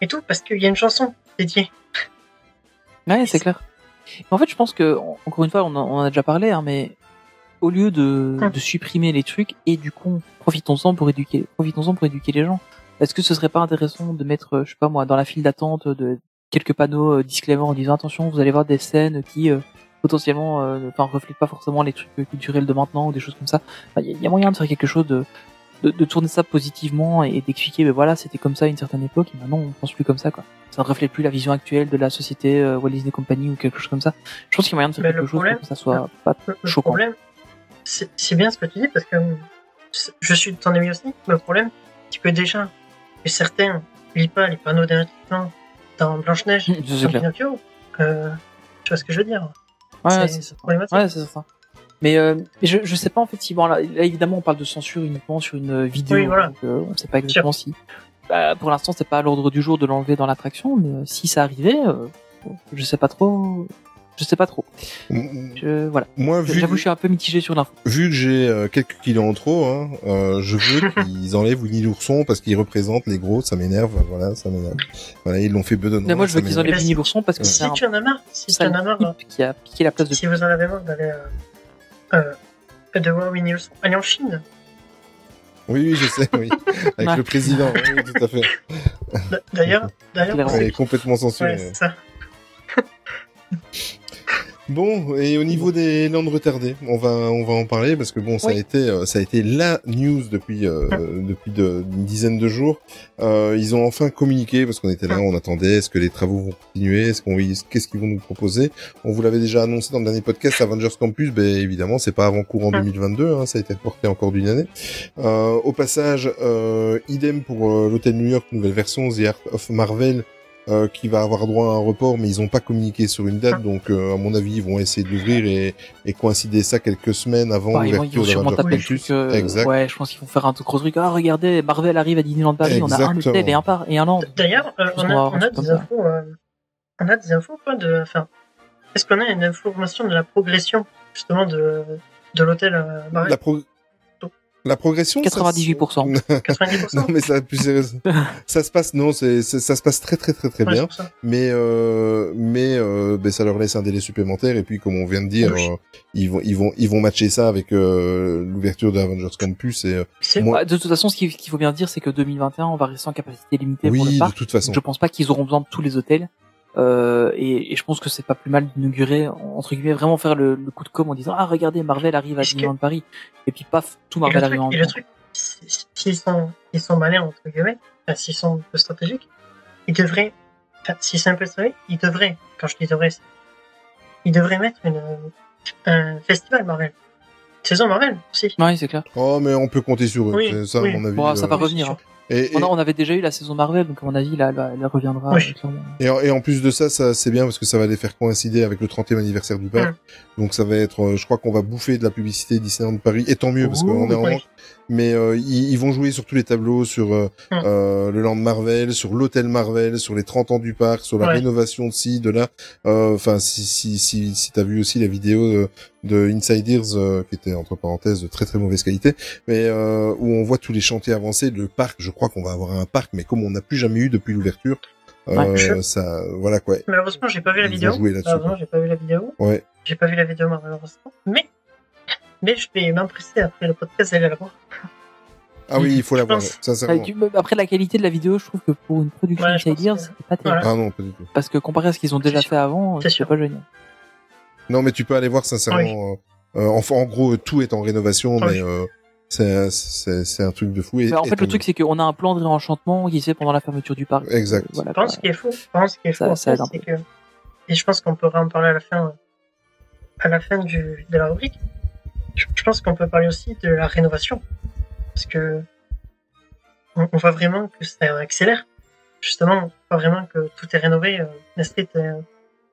et tout parce qu'il y a une chanson dédiée. Ouais, c'est clair. En fait, je pense que, en- encore une fois, on en a déjà parlé, hein, mais au lieu de, Hum. de supprimer les trucs, et du coup, profitons-en pour éduquer, profitons-en pour éduquer les gens. Est-ce que ce serait pas intéressant de mettre, euh, je sais pas moi, dans la file d'attente de quelques panneaux euh, disclaimer en disant attention, vous allez voir des scènes qui euh, potentiellement, euh, enfin, reflètent pas forcément les trucs euh, culturels de maintenant ou des choses comme ça. Il y, a- il y a moyen de faire quelque chose de de, de tourner ça positivement et d'expliquer, mais voilà, c'était comme ça à une certaine époque, et maintenant on pense plus comme ça, quoi. Ça ne reflète plus la vision actuelle de la société Walt Disney Company ou quelque chose comme ça. Je pense qu'il y a moyen de faire Mais quelque chose problème- pour que ça soit pas Le, le choquant. problème, c'est bien ce que tu dis parce que euh, je suis de ton avis aussi. mais Le problème, c'est que déjà, certains lisent pas les panneaux d'avertissement dans Blanche-Neige, dans. Pinocchio. Euh, tu vois ce que je veux dire Ouais, C'est-. Ouais, ça. Mais euh, mais je je sais pas en fait si bon là, là, évidemment on parle de censure uniquement sur une vidéo, Oui, voilà. donc euh, on sait pas exactement si. Bah, pour l'instant c'est pas à l'ordre du jour de l'enlever dans l'attraction, mais euh, si ça arrivait, euh, je sais pas trop. Je sais pas trop. Je, voilà. Moi, vu, J'avoue, je suis un peu mitigé sur l'info. vu que j'ai euh, quelques kilos en trop, hein, euh, je veux qu'ils enlèvent Winnie l'ourson parce qu'ils représentent les gros, ça m'énerve, voilà, ça m'énerve. Voilà, ils l'ont fait bedonnant. Mais moi, je veux qu'ils enlèvent Winnie l'ourson parce que c'est Si un tu en as marre, si tu en as marre, qui a piqué la place de si vous en avez marre d'aller euh, euh, de voir Winnie l'ourson, allez en Chine. Oui, oui, je sais, oui. Avec Ouais. le président, oui, oui, tout à fait. D'ailleurs, d'ailleurs, est complètement censurée. ouais, c'est ça. Bon, et au niveau des landes retardées, on va on va en parler parce que bon, ça a été euh, ça a été la news depuis euh, depuis de, une dizaine de jours. Euh, ils ont enfin communiqué parce qu'on était là, on attendait. Est-ce que les travaux vont continuer Est-ce qu'on qu'est-ce qu'ils vont nous proposer? On vous l'avait déjà annoncé dans le dernier podcast Avengers Campus. Ben évidemment, c'est pas avant courant 2022. Hein, ça a été reporté encore d'une année. Euh, au passage, euh, idem pour euh, l'hôtel New York, nouvelle version The Art of Marvel euh, qui va avoir droit à un report, mais ils n'ont pas communiqué sur une date, donc euh, à mon avis ils vont essayer de l'ouvrir et, et coïncider ça quelques semaines avant Bah, l'ouverture de euh, exact. Ouais, je pense qu'ils vont faire un tout gros truc. Ah, regardez, Marvel arrive à Disneyland Paris. On a un Exactement. hôtel et un par et un land. D'ailleurs, euh, on, a, on des infos. on a des infos pas de. Enfin, est-ce qu'on a une information de la progression justement de de l'hôtel euh, Marvel? La, pro- la progression ça, 98%. c'est- 90% non mais ça, plus sérieusement, ça se passe non, c'est ça se passe très très très très bien. mais euh, mais euh, ben, ça leur laisse un délai supplémentaire et puis comme on vient de dire Oui. euh, ils vont ils vont ils vont matcher ça avec euh, l'ouverture de Avengers Campus et euh, Moi- Bah, de toute façon, ce qu'il faut bien dire, c'est que 2021, on va rester en capacité limitée pour le oui de parc. toute façon Je pense pas qu'ils auront besoin de tous les hôtels. Euh, et, et je pense que c'est pas plus mal d'inaugurer, entre guillemets, vraiment faire le, le coup de com en disant ah regardez Marvel arrive à Est-ce que- Disneyland Paris et puis paf tout Marvel arrive en et le truc, si- si- s'ils sont, s'ils sont malins, entre guillemets, enfin, s'ils sont un peu stratégiques, ils devraient, enfin, si c'est un peu stratégique, ils devraient, quand je dis devraient, ils devraient mettre une, un festival Marvel. Saison Marvel, aussi. Ouais, c'est clair. oh mais on peut compter sur eux Oui, c'est ça oui. à mon avis Bon, ça va euh, revenir. Et, et- On, a- on avait déjà eu la saison Marvel, donc à mon avis, là, là, elle reviendra Oui. euh. Et en, et en plus de ça, ça c'est bien parce que ça va les faire coïncider avec le 30e anniversaire du parc. Donc ça va être, euh, je crois qu'on va bouffer de la publicité Disneyland Paris, et tant mieux parce qu'on est en. Mais euh, ils, ils vont jouer sur tous les tableaux, sur euh, Mm. euh, le land Marvel, sur l'hôtel Marvel, sur les 30 ans du parc, sur la Ouais. rénovation de ci, de là. Euh, Enfin, si si si si t'as vu aussi la vidéo de, de Inside Ears, euh, qui était entre parenthèses de très très mauvaise qualité, mais euh, où on voit tous les chantiers avancés, le parc. Je crois qu'on va avoir un parc, mais comme on n'a plus jamais eu depuis l'ouverture, euh, Ouais. ça, voilà quoi. Malheureusement, j'ai pas vu la vidéo. Malheureusement, j'ai pas vu la vidéo. Ouais. J'ai pas vu la vidéo malheureusement. Mais, mais je vais m'impresser après le podcast d'aller la voir. Ah oui, il faut sincèrement. tu- après la qualité de la vidéo, je trouve que pour une production Ouais, je Inside pense Ears, que- c'était pas terrible. Ah non, pas du tout. Parce que comparé à ce qu'ils ont déjà sûr. fait avant, C'est c'était sûr. pas génial. Non, mais tu peux aller voir sincèrement. euh, euh, enfin, en gros, tout est en rénovation, mais oui. euh, c'est c'est c'est un truc de fou. Et, en fait, le truc, c'est qu'on a un plan de réenchantement qui se fait pendant la fermeture du parc. Exact. Euh, Voilà, Je pense qu'il est fou. Je pense qu'il est Ça- fou. ça fait, c'est que, et je pense qu'on pourra en parler à la fin, euh, à la fin du, de la rubrique. Je, pense qu'on peut parler aussi de la rénovation. Parce que, on, on voit vraiment que ça accélère. Justement, on voit vraiment que tout est rénové, euh, la street, euh,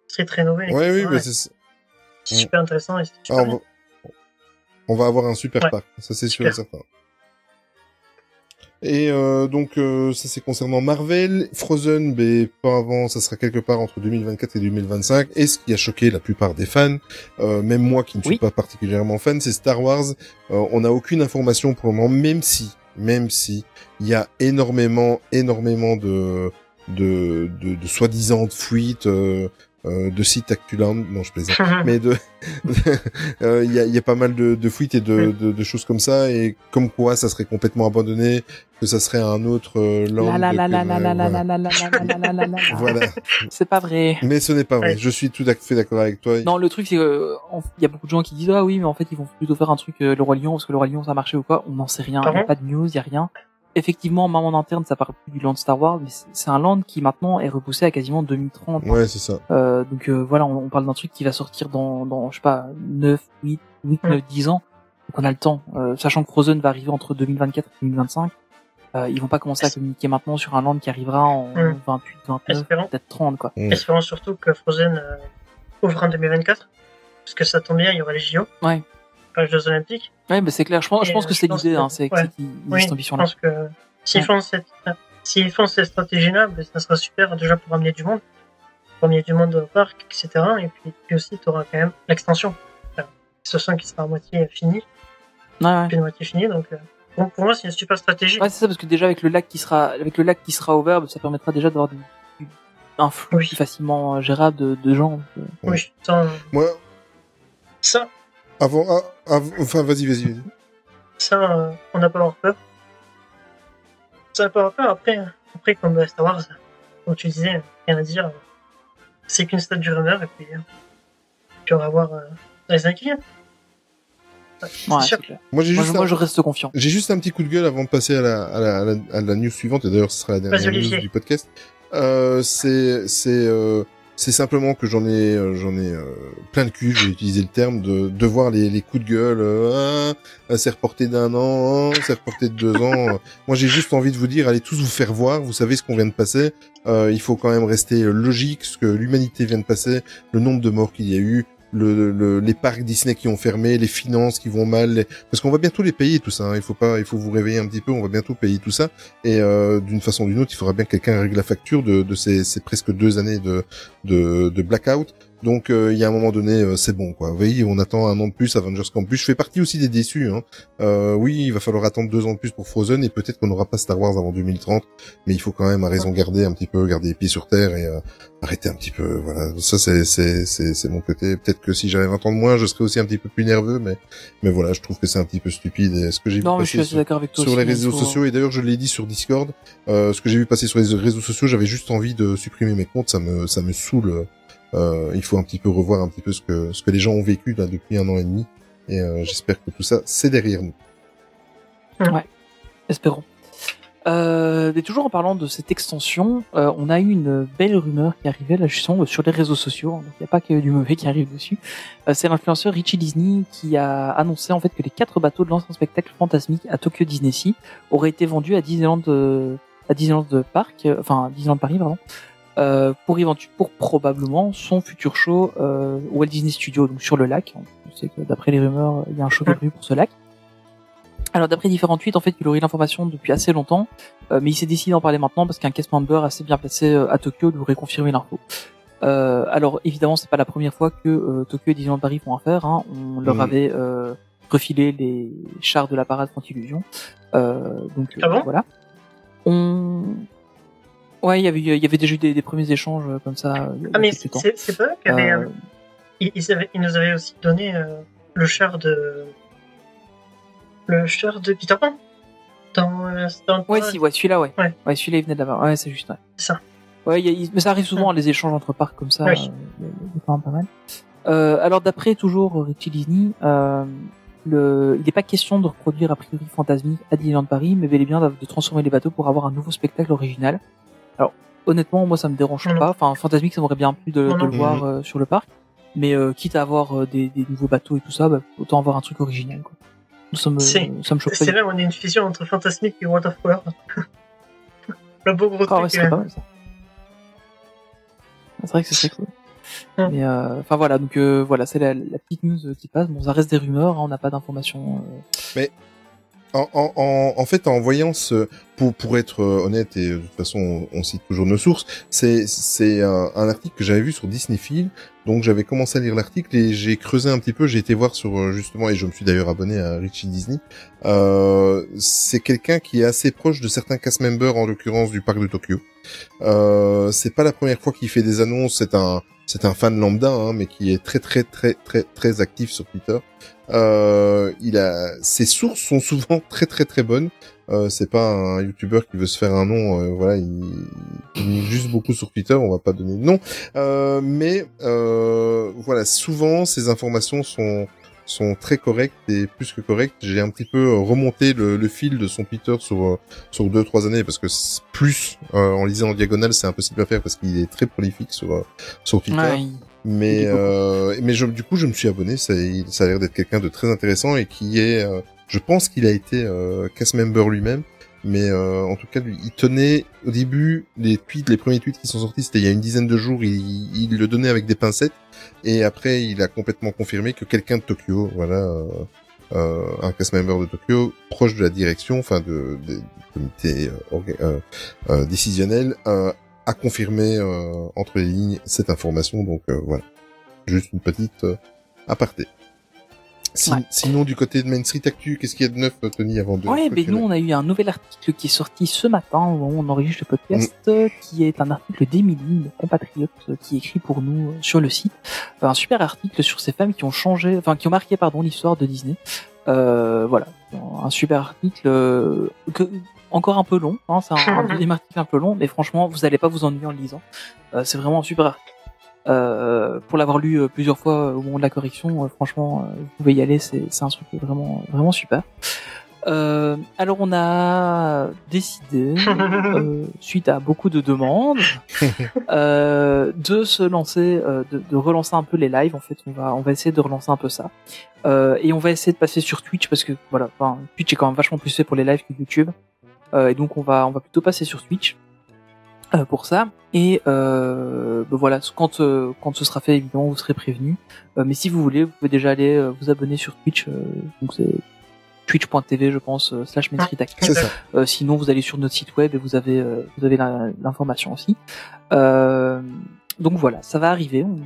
street rénové. Ouais, oui, c'est. super intéressant et Ah, on, va... on va avoir un super Ouais. parc, ça c'est sûr et certain. Et euh, donc euh, ça c'est concernant Marvel, Frozen, mais pas avant, ça sera quelque part entre 2024 et 2025. Et ce qui a choqué la plupart des fans, euh, même moi qui ne suis Oui. pas particulièrement fan, c'est Star Wars. Euh, on n'a aucune information pour le moment, même si, même si il y a énormément, énormément de de, de, de soi-disant de fuites, euh, de sites Actuland, non je plaisante, mais de, euh, il y, a, y, a, pas mal de, de fuites et de, mm. de, de, choses comme ça et comme quoi ça serait complètement abandonné, que ça serait un autre euh, Voilà. C'est pas vrai. Mais ce n'est pas vrai. Je suis tout à fait d'accord avec toi. Non, le truc c'est il y a beaucoup de gens qui disent ah oui mais en fait ils vont plutôt faire un truc euh, le roi lion parce que le roi lion ça a marché ou quoi. On n'en sait rien. Il n'y a pas de news, il y a rien. Effectivement, même en interne, ça parle plus du land Star Wars, mais c'est- un land qui maintenant est repoussé à quasiment 2030. ouais c'est ça Euh, donc euh, voilà, on, on parle d'un truc qui va sortir dans, dans je sais pas 9, 8, 8, Mm. 9, 10 ans. Donc on a le temps. Euh, sachant que Frozen va arriver entre 2024 et 2025. Euh, ils vont pas commencer à communiquer maintenant sur un land qui arrivera en Mm. 28, 29, Espérons. peut-être 30 quoi. Mm. Espérons surtout que Frozen euh, ouvre en 2024. Parce que ça tombe bien, il y aura les JO. Ouais. Pas les Jeux Olympiques. Ouais, mais c'est clair. Je pense, je pense euh, que je c'est l'idée, hein, c'est ouais. Oui, cette je ambition-là. pense que s'ils font cette, s'ils font cette stratégie-là, ben, ça sera super déjà pour amener du monde, pour amener du monde au parc, etc. Et puis, puis aussi, tu auras quand même l'extension. Enfin, ce son qui sera à moitié fini, Ouais, ouais. puis à moitié fini. Donc, euh, pour, pour moi, c'est une super stratégie. Ouais, c'est ça, parce que déjà avec le lac qui sera, avec le lac qui sera ouvert, bah, ça permettra déjà d'avoir du, du- un flux Oui. facilement euh, gérable de, de gens. euh. Oui, ça, moi ça, avant ah, av- enfin vas-y vas-y vas-y ça euh, on n'a pas avoir peur. Ça n'a pas avoir peur. Après, après comme Star Wars, comme tu disais, rien à dire. C'est qu'une stade du rumeur, et puis, euh, puis on va voir euh, les viennent. Ouais, sûr. moi j'ai juste je, moi, un- je reste confiant. J'ai juste un petit coup de gueule avant de passer à la, à la, à la, à la news suivante, et d'ailleurs ce sera la dernière news du podcast. Euh, c'est c'est euh, c'est simplement que j'en ai euh, j'en ai euh, plein le cul, j'ai utilisé le terme de de voir les, coups de gueule. Euh, ah, c'est reporté d'un an, c'est reporté de deux ans. Moi j'ai juste envie de vous dire, allez tous vous faire voir. Vous savez ce qu'on vient de passer. Il faut quand même rester logique, ce que l'humanité vient de passer, le nombre de morts qu'il y a eu. Le, le- les parcs Disney qui ont fermé, les finances qui vont mal, les- parce qu'on va bientôt les payer tout ça. hein. Il faut pas, il faut vous réveiller un petit peu. On va bientôt payer tout ça. Et euh, d'une façon ou d'une autre, il faudra bien que quelqu'un règle la facture de, de ces, ces presque deux années de, de, de blackout. Donc euh, il y a un moment donné, euh, c'est bon quoi. Vous voyez, on attend un an de plus Avengers Campus. Je fais partie aussi des déçus. Hein. Euh, oui, il va falloir attendre deux ans de plus pour Frozen et peut-être qu'on n'aura pas Star Wars avant 2030. Mais il faut quand même à raison garder un petit peu, garder les pieds sur terre et euh, arrêter un petit peu. Voilà, ça c'est c'est c'est c'est mon côté. Peut-être que si j'avais 20 ans de moins, je serais aussi un petit peu plus nerveux. Mais mais voilà, je trouve que c'est un petit peu stupide. Et ce que j'ai vu je suis passer sur- d'accord avec toi. sur aussi, les réseaux faut- sociaux et d'ailleurs je l'ai dit sur Discord euh, ce que j'ai vu passer sur les réseaux sociaux j'avais juste envie de supprimer mes comptes ça me ça me saoule euh, il faut un petit peu revoir un petit peu ce que ce que les gens ont vécu là depuis un an et demi et euh, j'espère que tout ça c'est derrière nous Espérons. Euh, mais toujours en parlant de cette extension, euh, on a eu une belle rumeur qui arrivait là justement sur les réseaux sociaux. donc il n'y a pas que du mauvais qui arrive dessus. Euh, c'est l'influenceur Richie Disney qui a annoncé en fait que les quatre bateaux de l'ancien spectacle fantasmique à Tokyo Disney Sea auraient été vendus à Disneyland euh, à Disneyland de Parc, euh, enfin Disneyland Paris pardon, euh, pour éventu- pour probablement son futur show euh, Walt Disney Studio donc sur le lac. On sait que d'après les rumeurs, il y a un show de rue pour ce lac. Alors d'après différents tweets, en fait, il aurait eu l'information depuis assez longtemps, euh, mais il s'est décidé d'en parler maintenant parce qu'un cast member assez bien placé euh, à Tokyo lui aurait confirmé l'info. Euh, alors évidemment, c'est pas la première fois que euh, Tokyo et Disneyland Paris font affaire. Hein. On leur Mhm. avait euh, refilé les chars de la parade Fantillusion. Euh, donc Ah euh, bon? voilà. On... Ouais, il y avait, il y avait déjà eu des, des premiers échanges euh, comme ça. euh, Ah, mais c'est pas avaient, Euh, nous avaient aussi donné euh, le char de. Le char de Peter Pan dans, euh, dans Ouais, si, ouais, celui-là, ouais. Ouais. Ouais, celui-là, il venait de là-bas. Ouais, c'est juste, ouais. Ça. Ouais, y a- mais ça arrive souvent, les échanges entre parcs comme ça. Oui. pas mal. Alors, d'après toujours Richie Disney, le, il n'est pas question de reproduire a priori Fantasmique à Disneyland Paris, mais bel et bien de transformer les bateaux pour avoir un nouveau spectacle original. Alors, honnêtement, moi, ça me dérange Non, non. pas. Enfin, Fantasmique, ça m'aurait bien plu de, Non, de non. le voir euh, sur le parc. Mais euh, quitte à avoir euh, des, des nouveaux bateaux et tout ça, bah, autant avoir un truc original. Quoi. Ça me, C'est- ça me choque pas. C'est là où on a une fusion entre Fantasmic et World of War. le beau gros Ah ouais, truc. serait euh, pas mal ça. C'est vrai que ce serait cool. Ouais. Mais euh, enfin voilà, donc euh, voilà, c'est la, la petite news qui passe. Bon, ça reste des rumeurs, hein, on n'a pas d'informations. euh. En, en, en, en fait, en voyant ce, pour, pour être euh, honnête et de toute façon, on, cite toujours nos sources, c'est, c'est un, article que j'avais vu sur Disney Film. Donc, j'avais commencé à lire l'article et j'ai creusé un petit peu. J'ai été voir sur euh, justement, et je me suis d'ailleurs abonné à Richie Disney. Euh, c'est quelqu'un qui est assez proche de certains cast members, en l'occurrence du parc de Tokyo. Euh, c'est pas la première fois qu'il fait des annonces. C'est un, c'est un fan lambda, hein, mais qui est très, très, très, très, très actif sur Twitter. Euh, il a ses sources sont souvent très très très bonnes. Euh, c'est pas un youtubeur qui veut se faire un nom. euh, voilà, il, il juste beaucoup sur Twitter. On va pas donner de nom, Euh, mais euh, voilà, souvent ces informations sont sont très correctes et plus que correctes. J'ai un petit peu remonté le, le fil de son Twitter sur euh, sur deux trois années parce que plus euh, en lisant en diagonale, c'est impossible à faire parce qu'il est très prolifique sur euh, sur Twitter. Mais euh, mais je, du coup, je me suis abonné. Ça, il- ça a l'air d'être quelqu'un de très intéressant et qui est, euh, je pense qu'il a été euh, cast member lui-même. Mais euh, en tout cas, lui, il tenait au début les tweets, les premiers tweets qui sont sortis, c'était il y a une dizaine de jours. Il, il le donnait avec des pincettes et après, il a complètement confirmé que quelqu'un de Tokyo, voilà, euh, euh, un cast member de Tokyo, proche de la direction, enfin de, de- du comité euh, euh, euh, décisionnel, a confirmé euh, entre les lignes cette information. Donc euh, voilà, juste une petite euh, aparté. Si- Ouais. Sinon, du côté de Main Street Actu, qu'est-ce qu'il y a de neuf, Tony, avant de... Ouais, ben clôturer nous on a eu un nouvel article qui est sorti ce matin on enregistre le podcast, Mm. qui est un article d'Emily, une compatriote, qui écrit pour nous sur le site. Un super article sur ces femmes qui ont changé, enfin qui ont marqué pardon l'histoire de Disney. Euh, voilà, un super article que encore un peu long, hein, c'est un, un deuxième article un peu long, mais franchement vous allez pas vous ennuyer en le lisant. Euh, c'est vraiment un super article. Euh, pour l'avoir lu euh, plusieurs fois euh, au moment de la correction, euh, franchement, vous pouvez y aller, c'est c'est un truc vraiment vraiment super. Euh, alors on a décidé, euh, suite à beaucoup de demandes, euh, de se lancer, euh, de, de relancer un peu les lives. En fait, on va on va essayer de relancer un peu ça, Euh, et on va essayer de passer sur Twitch parce que voilà, Twitch est quand même vachement plus fait pour les lives que YouTube, et donc on va on va plutôt passer sur Twitch euh, pour ça. Et euh, ben voilà, quand euh, quand ce sera fait, évidemment, vous serez prévenus. Euh, mais si vous voulez, vous pouvez déjà aller euh, vous abonner sur Twitch. euh, donc c'est twitch.tv, je pense, euh, slash. C'est ça. Euh, sinon, vous allez sur notre site web et vous avez euh, vous avez l'information aussi. Euh, donc voilà, ça va arriver. On,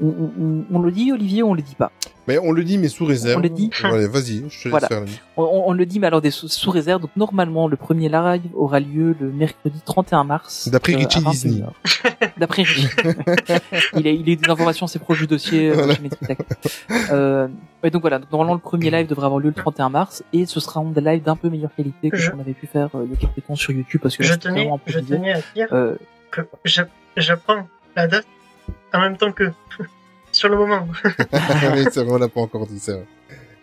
on, on- on le dit, Olivier, ou on le dit pas. Mais on le dit, mais sous réserve. On le dit Allez, vas-y, je te laisse Voilà. faire. On, on- on le dit, mais alors des sous, sous réserve. Donc normalement, le premier live aura lieu le mercredi 31 mars. D'après euh, Richie Disney. 21h. D'après Richie. il a il a eu des informations assez proches du dossier. euh, Voilà. Euh, ouais, donc voilà. Donc, normalement, le premier live devrait avoir lieu le 31 mars et ce sera un des lives d'un peu meilleure qualité que Je- ce qu'on avait pu faire euh, il y a quelques temps sur YouTube parce que je tenais, je tenais à dire Euh, que j'a- j'apprends la date en même temps que sur le moment. Mais c'est vrai, on l'a pas encore dit ça.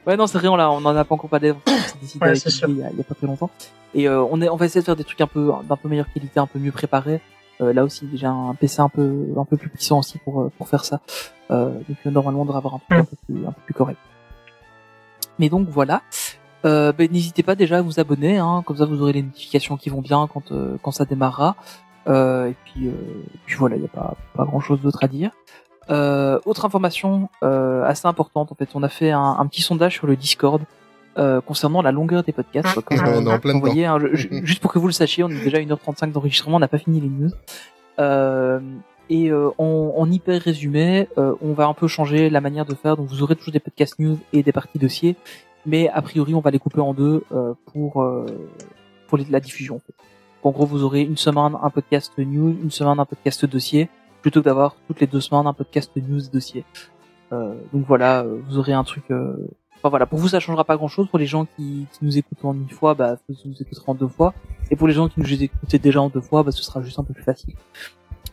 Ouais, non, c'est vrai, on, l'a- on en a pas encore parlé. On s'est décidé Ouais, c'est il y, a, il y a pas très longtemps. Et euh, on, est, on va essayer de faire des trucs un peu d'un peu meilleure qualité, un peu mieux préparés. Euh, là aussi, j'ai un PC un peu un peu plus puissant aussi pour euh, pour faire ça. Euh, donc normalement, on devrait avoir un truc un peu plus un peu plus correct. Mais donc voilà. Euh, ben, n'hésitez pas déjà à vous abonner, hein, comme ça vous aurez les notifications qui vont bien quand euh, quand ça démarrera. Euh, et puis, euh, puis voilà, il n'y a pas pas grand chose d'autre à dire. Euh, autre information euh, assez importante, en fait, on a fait un, un petit sondage sur le Discord euh, concernant la longueur des podcasts. Ah, Comme vous- on en plein hein, je- juste pour que vous le sachiez, on est déjà à 1h35 d'enregistrement, on n'a pas fini les news. Euh, et euh, en, en hyper résumé, euh, on va un peu changer la manière de faire. Donc vous aurez toujours des podcasts news et des parties dossiers, mais a priori on va les couper en deux euh, pour euh, pour la diffusion. En, fait. En gros, vous aurez une semaine un podcast news, une semaine un podcast dossier, plutôt que d'avoir toutes les deux semaines un podcast news dossier. Euh, donc voilà, euh, vous aurez un truc. euh, Enfin voilà, pour vous ça changera pas grand chose. Pour les gens qui, nous écoutent en une fois, bah vous nous écouterez en deux fois. Et pour les gens qui nous écoutaient déjà en deux fois, bah ce sera juste un peu plus facile.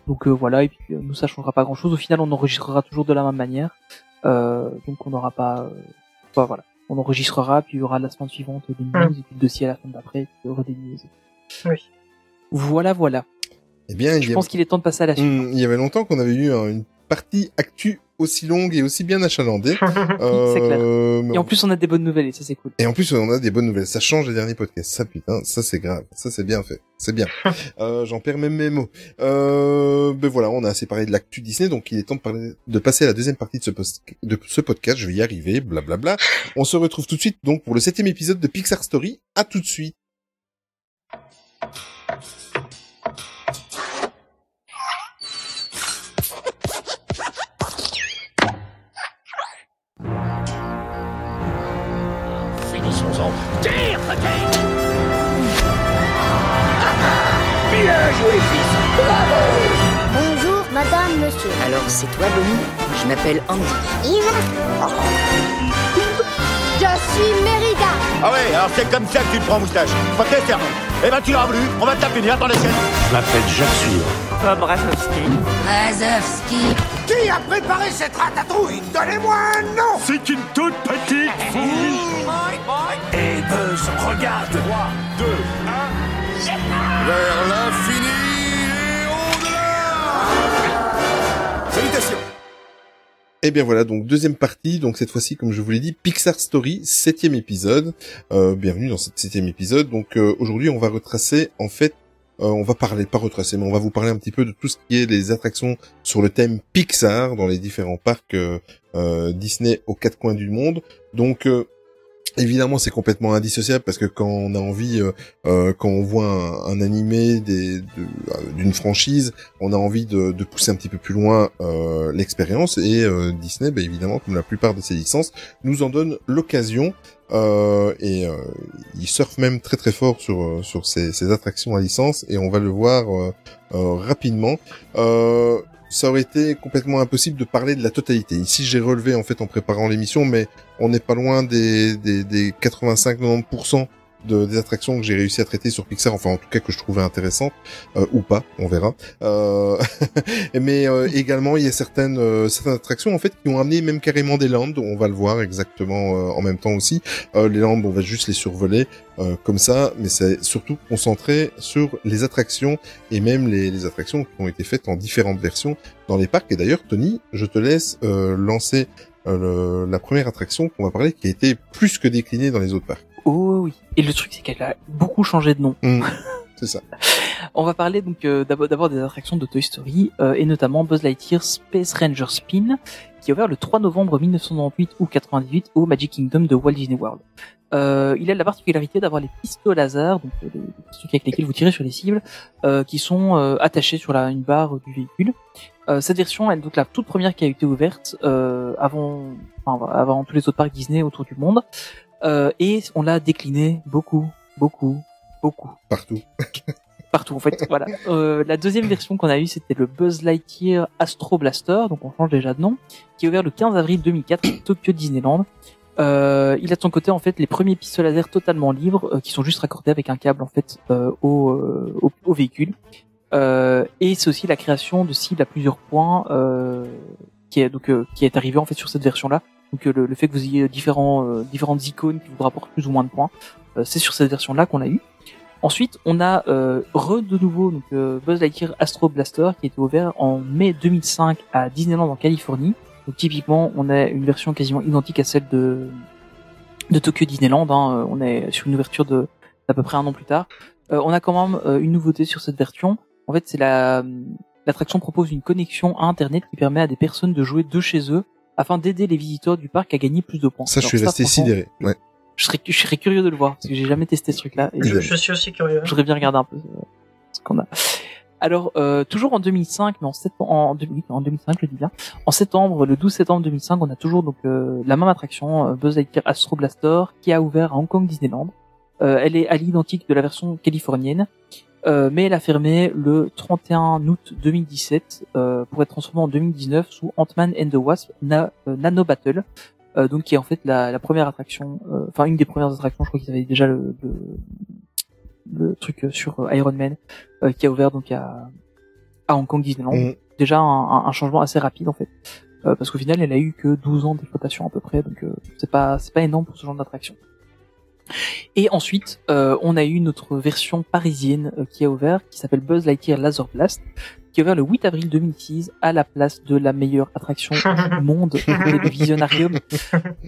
Donc voilà, et puis nous ça changera pas grand chose. Au final, on enregistrera toujours de la même manière. Donc on n'aura pas. Enfin, voilà, on enregistrera, puis il y aura la semaine suivante des news, et puis le dossier à la semaine d'après, puis il y aura des news. Oui. Voilà, voilà. Eh bien, Je pense qu'il est temps de passer à la suite. Hum, il y avait longtemps qu'on avait eu hein, une partie actu aussi longue et aussi bien achalandée. C'est clair. Euh, mais Et en plus, on a des bonnes nouvelles, et ça c'est cool. Et en plus, on a des bonnes nouvelles. Ça change les derniers podcasts. Ça, putain, ça c'est grave. Ça c'est bien fait. C'est bien. euh, J'en perds même mes mots. Euh, ben voilà, on a assez parlé de l'actu Disney, donc il est temps de, parler, de passer à la deuxième partie de ce, post- de ce podcast. Je vais y arriver, blablabla. On se retrouve tout de suite donc pour le septième épisode de Pixar Story. À tout de suite. Bonjour, madame, monsieur. Alors, c'est toi, Bonnie Je m'appelle Andy. Je suis Mérida. Ah ouais, alors c'est comme ça que tu te prends moustache. Ok, serment. Eh ben tu l'auras voulu, on va te la punir dans l'assiette. Je m'appelle Jacques Suivre. Razovski. Qui a préparé cette ratatouille? Donnez-moi un nom C'est une toute petite fille. Et Buzz, regarde 3, 2, 1... Vers l'infini Et bien voilà, donc deuxième partie, donc cette fois-ci, comme je vous l'ai dit, Pixar Story, septième épisode. Euh, bienvenue dans cet septième épisode. Donc euh, aujourd'hui, on va retracer, en fait, euh, on va parler, pas retracer, mais on va vous parler un petit peu de tout ce qui est les attractions sur le thème Pixar dans les différents parcs Disney aux quatre coins du monde. Donc Évidemment, c'est complètement indissociable parce que quand on a envie, euh, euh, quand on voit un, un animé euh, d'une franchise, on a envie de, de pousser un petit peu plus loin euh, l'expérience et euh, Disney, bah, évidemment, comme la plupart de ses licences, nous en donne l'occasion euh, et euh, il surfe même très très fort sur sur ces, ces attractions à licence et on va le voir rapidement. Ça aurait été complètement impossible de parler de la totalité. Ici, j'ai relevé en fait en préparant l'émission, mais on n'est pas loin des, des, des 85-90% de, des attractions que j'ai réussi à traiter sur Pixar, enfin en tout cas que je trouvais intéressantes, euh, ou pas, on verra. Euh, mais euh, également, il y a certaines, euh, certaines attractions en fait qui ont amené même carrément des landes, on va le voir exactement euh, en même temps aussi. Euh, les landes, on va juste les survoler comme ça, mais c'est surtout concentré sur les attractions et même les, les attractions qui ont été faites en différentes versions dans les parcs. Et d'ailleurs, Tony, je te laisse lancer la première attraction qu'on va parler qui a été plus que déclinée dans les autres parcs. Oh oui. Et le truc, c'est qu'elle a beaucoup changé de nom. Mm. C'est ça. On va parler donc euh, d'abord des attractions de Toy Story euh, et notamment Buzz Lightyear Space Ranger Spin qui a ouvert le 3 novembre 1998 ou 98 au Magic Kingdom de Walt Disney World. Euh, il a la particularité d'avoir les pistolets laser, donc euh, les, trucs avec lesquels vous tirez sur les cibles, qui sont attachés sur la, une barre du véhicule. Cette version est donc la toute première qui a été ouverte avant, enfin, avant tous les autres parcs Disney autour du monde. Euh, et on l'a décliné beaucoup, beaucoup, beaucoup Partout. partout en fait. voilà. Euh, la deuxième version qu'on a eue, c'était le Buzz Lightyear Astro Blaster, donc on change déjà de nom, qui est ouvert le 15 avril 2004 à Tokyo Disneyland. Euh, il a de son côté en fait les premiers pistolets laser totalement libres euh, qui sont juste raccordés avec un câble en fait euh, au, au, au véhicule. Et c'est aussi la création de cibles à plusieurs points qui est donc qui est arrivé en fait sur cette version là. Donc euh, le, le fait que vous ayez différents euh, différentes icônes qui vous rapportent plus ou moins de points, euh, c'est sur cette version là qu'on a eu. Ensuite, on a euh, re de nouveau donc euh, Buzz Lightyear Astro Blaster qui a été ouvert en mai 2005 à Disneyland en Californie. Donc typiquement, on a une version quasiment identique à celle de de Tokyo Disneyland. Hein. On est sur une ouverture de d'à peu près un an plus tard. Euh, on a quand même euh, une nouveauté sur cette version. En fait, c'est la l'attraction propose une connexion à Internet qui permet à des personnes de jouer de chez eux afin d'aider les visiteurs du parc à gagner plus de points. Ça, je suis resté sidéré. Ouais. je serais, je serais curieux de le voir parce que j'ai jamais testé ce truc-là. Et Je, suis aussi curieux. je voudrais bien regarder un peu euh, ce qu'on a. Alors, euh, toujours en 2005, mais en, septembre, en, 2000 en 2005, je le dis bien, en septembre, le 12 septembre 2005, on a toujours donc euh, la même attraction, euh, Buzz Lightyear Astro Blaster, qui a ouvert à Hong Kong Disneyland. Euh, elle est à l'identique de la version californienne, euh, mais elle a fermé le 31 août 2017 euh, pour être transformée en 2019 sous Ant-Man and the Wasp Na- euh, Nano Battle, euh, donc qui est en fait la, la première attraction, euh, enfin une des premières attractions, je crois qu'ils avaient déjà le, le, le truc sur Iron Man euh, qui a ouvert donc à, à Hong Kong Disneyland. Mm. Déjà un, un- changement assez rapide en fait, Euh, parce qu'au final elle a eu que 12 ans d'exploitation à peu près, donc euh, c'est pas c'est pas énorme pour ce genre d'attraction. Et ensuite, euh, on a eu notre version parisienne euh, qui a ouvert, qui s'appelle Buzz Lightyear Laser Blast, qui a ouvert le 8 avril 2006 à la place de la meilleure attraction du monde, le Visionarium.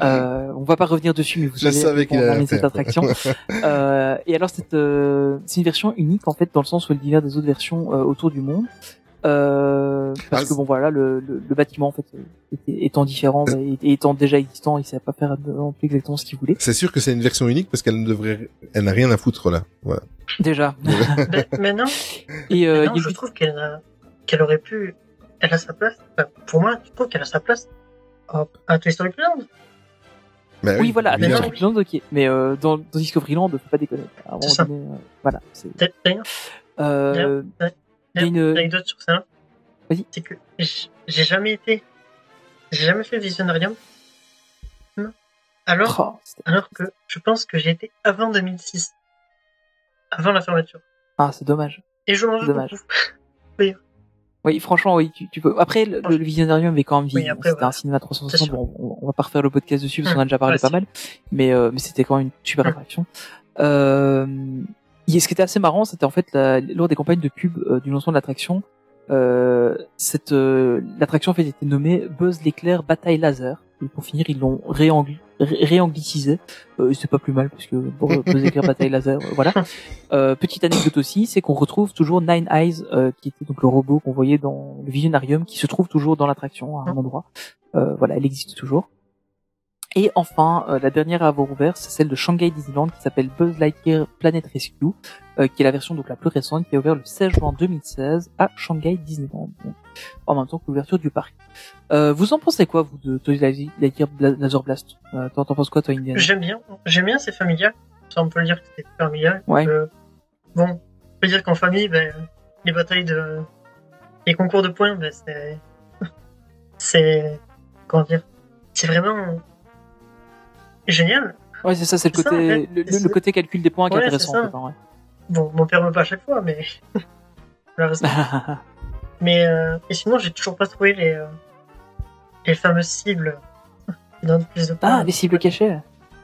Euh, on va pas revenir dessus, mais vous Je savez savais qu'il on a cette faire. attraction. Euh, et alors c'est euh, c'est une version unique en fait dans le sens où elle diffère des autres versions euh, autour du monde. Euh, parce Ah, que bon voilà le, le, le bâtiment en fait étant différent bah, et étant déjà existant il savait pas faire non plus exactement ce qu'il voulait C'est sûr que c'est une version unique parce qu'elle ne devrait, elle n'a rien à foutre là. Voilà. déjà Mais, mais non, et euh, mais non, il je trouve qu'elle a, qu'elle aurait pu, elle a sa place. Enfin, pour moi, je trouve qu'elle a sa place à, à Toy Story Land. Bah oui voilà à évidemment. Discoveryland ok mais euh, dans, dans Discoveryland faut pas déconner C'est ça. euh, voilà c'est D'ailleurs, euh, il y a une l'anecdote sur ça, Vas-y. c'est que j'ai jamais été, j'ai jamais fait le Visionarium. Non. Alors, oh, alors que je pense que j'ai été avant 2006, avant la fermeture. ah c'est dommage Et je mange Dommage. beaucoup. Oui, franchement, oui, tu, tu peux. Après, le, le Visionarium avait quand même Oui, vieilli. après, c'était un cinéma 360. C'est sûr. Bon, on, on va pas refaire le podcast dessus parce qu'on a déjà parlé Ouais, pas mal. Mais, euh, mais c'était quand même une super Hum. attraction. Euh, et ce qui était assez marrant, c'était en fait la- lors des campagnes de pub euh, du lancement de l'attraction. Euh, cette euh, l'attraction en fait était nommée Buzz l'éclair bataille laser et pour finir ils l'ont réangli ré- réanglicisé euh, c'est pas plus mal parce que bon, Buzz l'éclair bataille laser euh, voilà euh, petite anecdote aussi, c'est qu'on retrouve toujours Nine Eyes, euh, qui était donc le robot qu'on voyait dans le Visionarium, qui se trouve toujours dans l'attraction à un endroit. Euh, voilà, elle existe toujours. Et enfin, euh, la dernière à avoir ouvert, c'est celle de Shanghai Disneyland qui s'appelle Buzz Lightyear Planet Rescue, euh, qui est la version donc la plus récente, qui a ouvert le 16 juin 2016 à Shanghai Disneyland, donc, en même temps que l'ouverture du parc. Euh, vous en pensez quoi, vous, de Toy Lightyear Laser Blast? Euh, T'en t'en penses quoi, toi, Indiana? J'aime bien, j'aime bien, c'est familial. Ça, on peut le dire que c'est familial. Ouais. Euh, bon, on peut dire qu'en famille, ben, les batailles de, les concours de points, ben, c'est, c'est, comment dire, c'est vraiment génial. Ouais, c'est ça, c'est le C'est ça, en côté, fait. le, C'est- côté calcul des points qui est intéressant, c'est en ça. fait, en vrai. Bon, mon père me pas à chaque fois, mais, mais, euh, et sinon, j'ai toujours pas trouvé les, euh, les fameuses cibles qui donnent plus de points. Ah, les cibles cachées.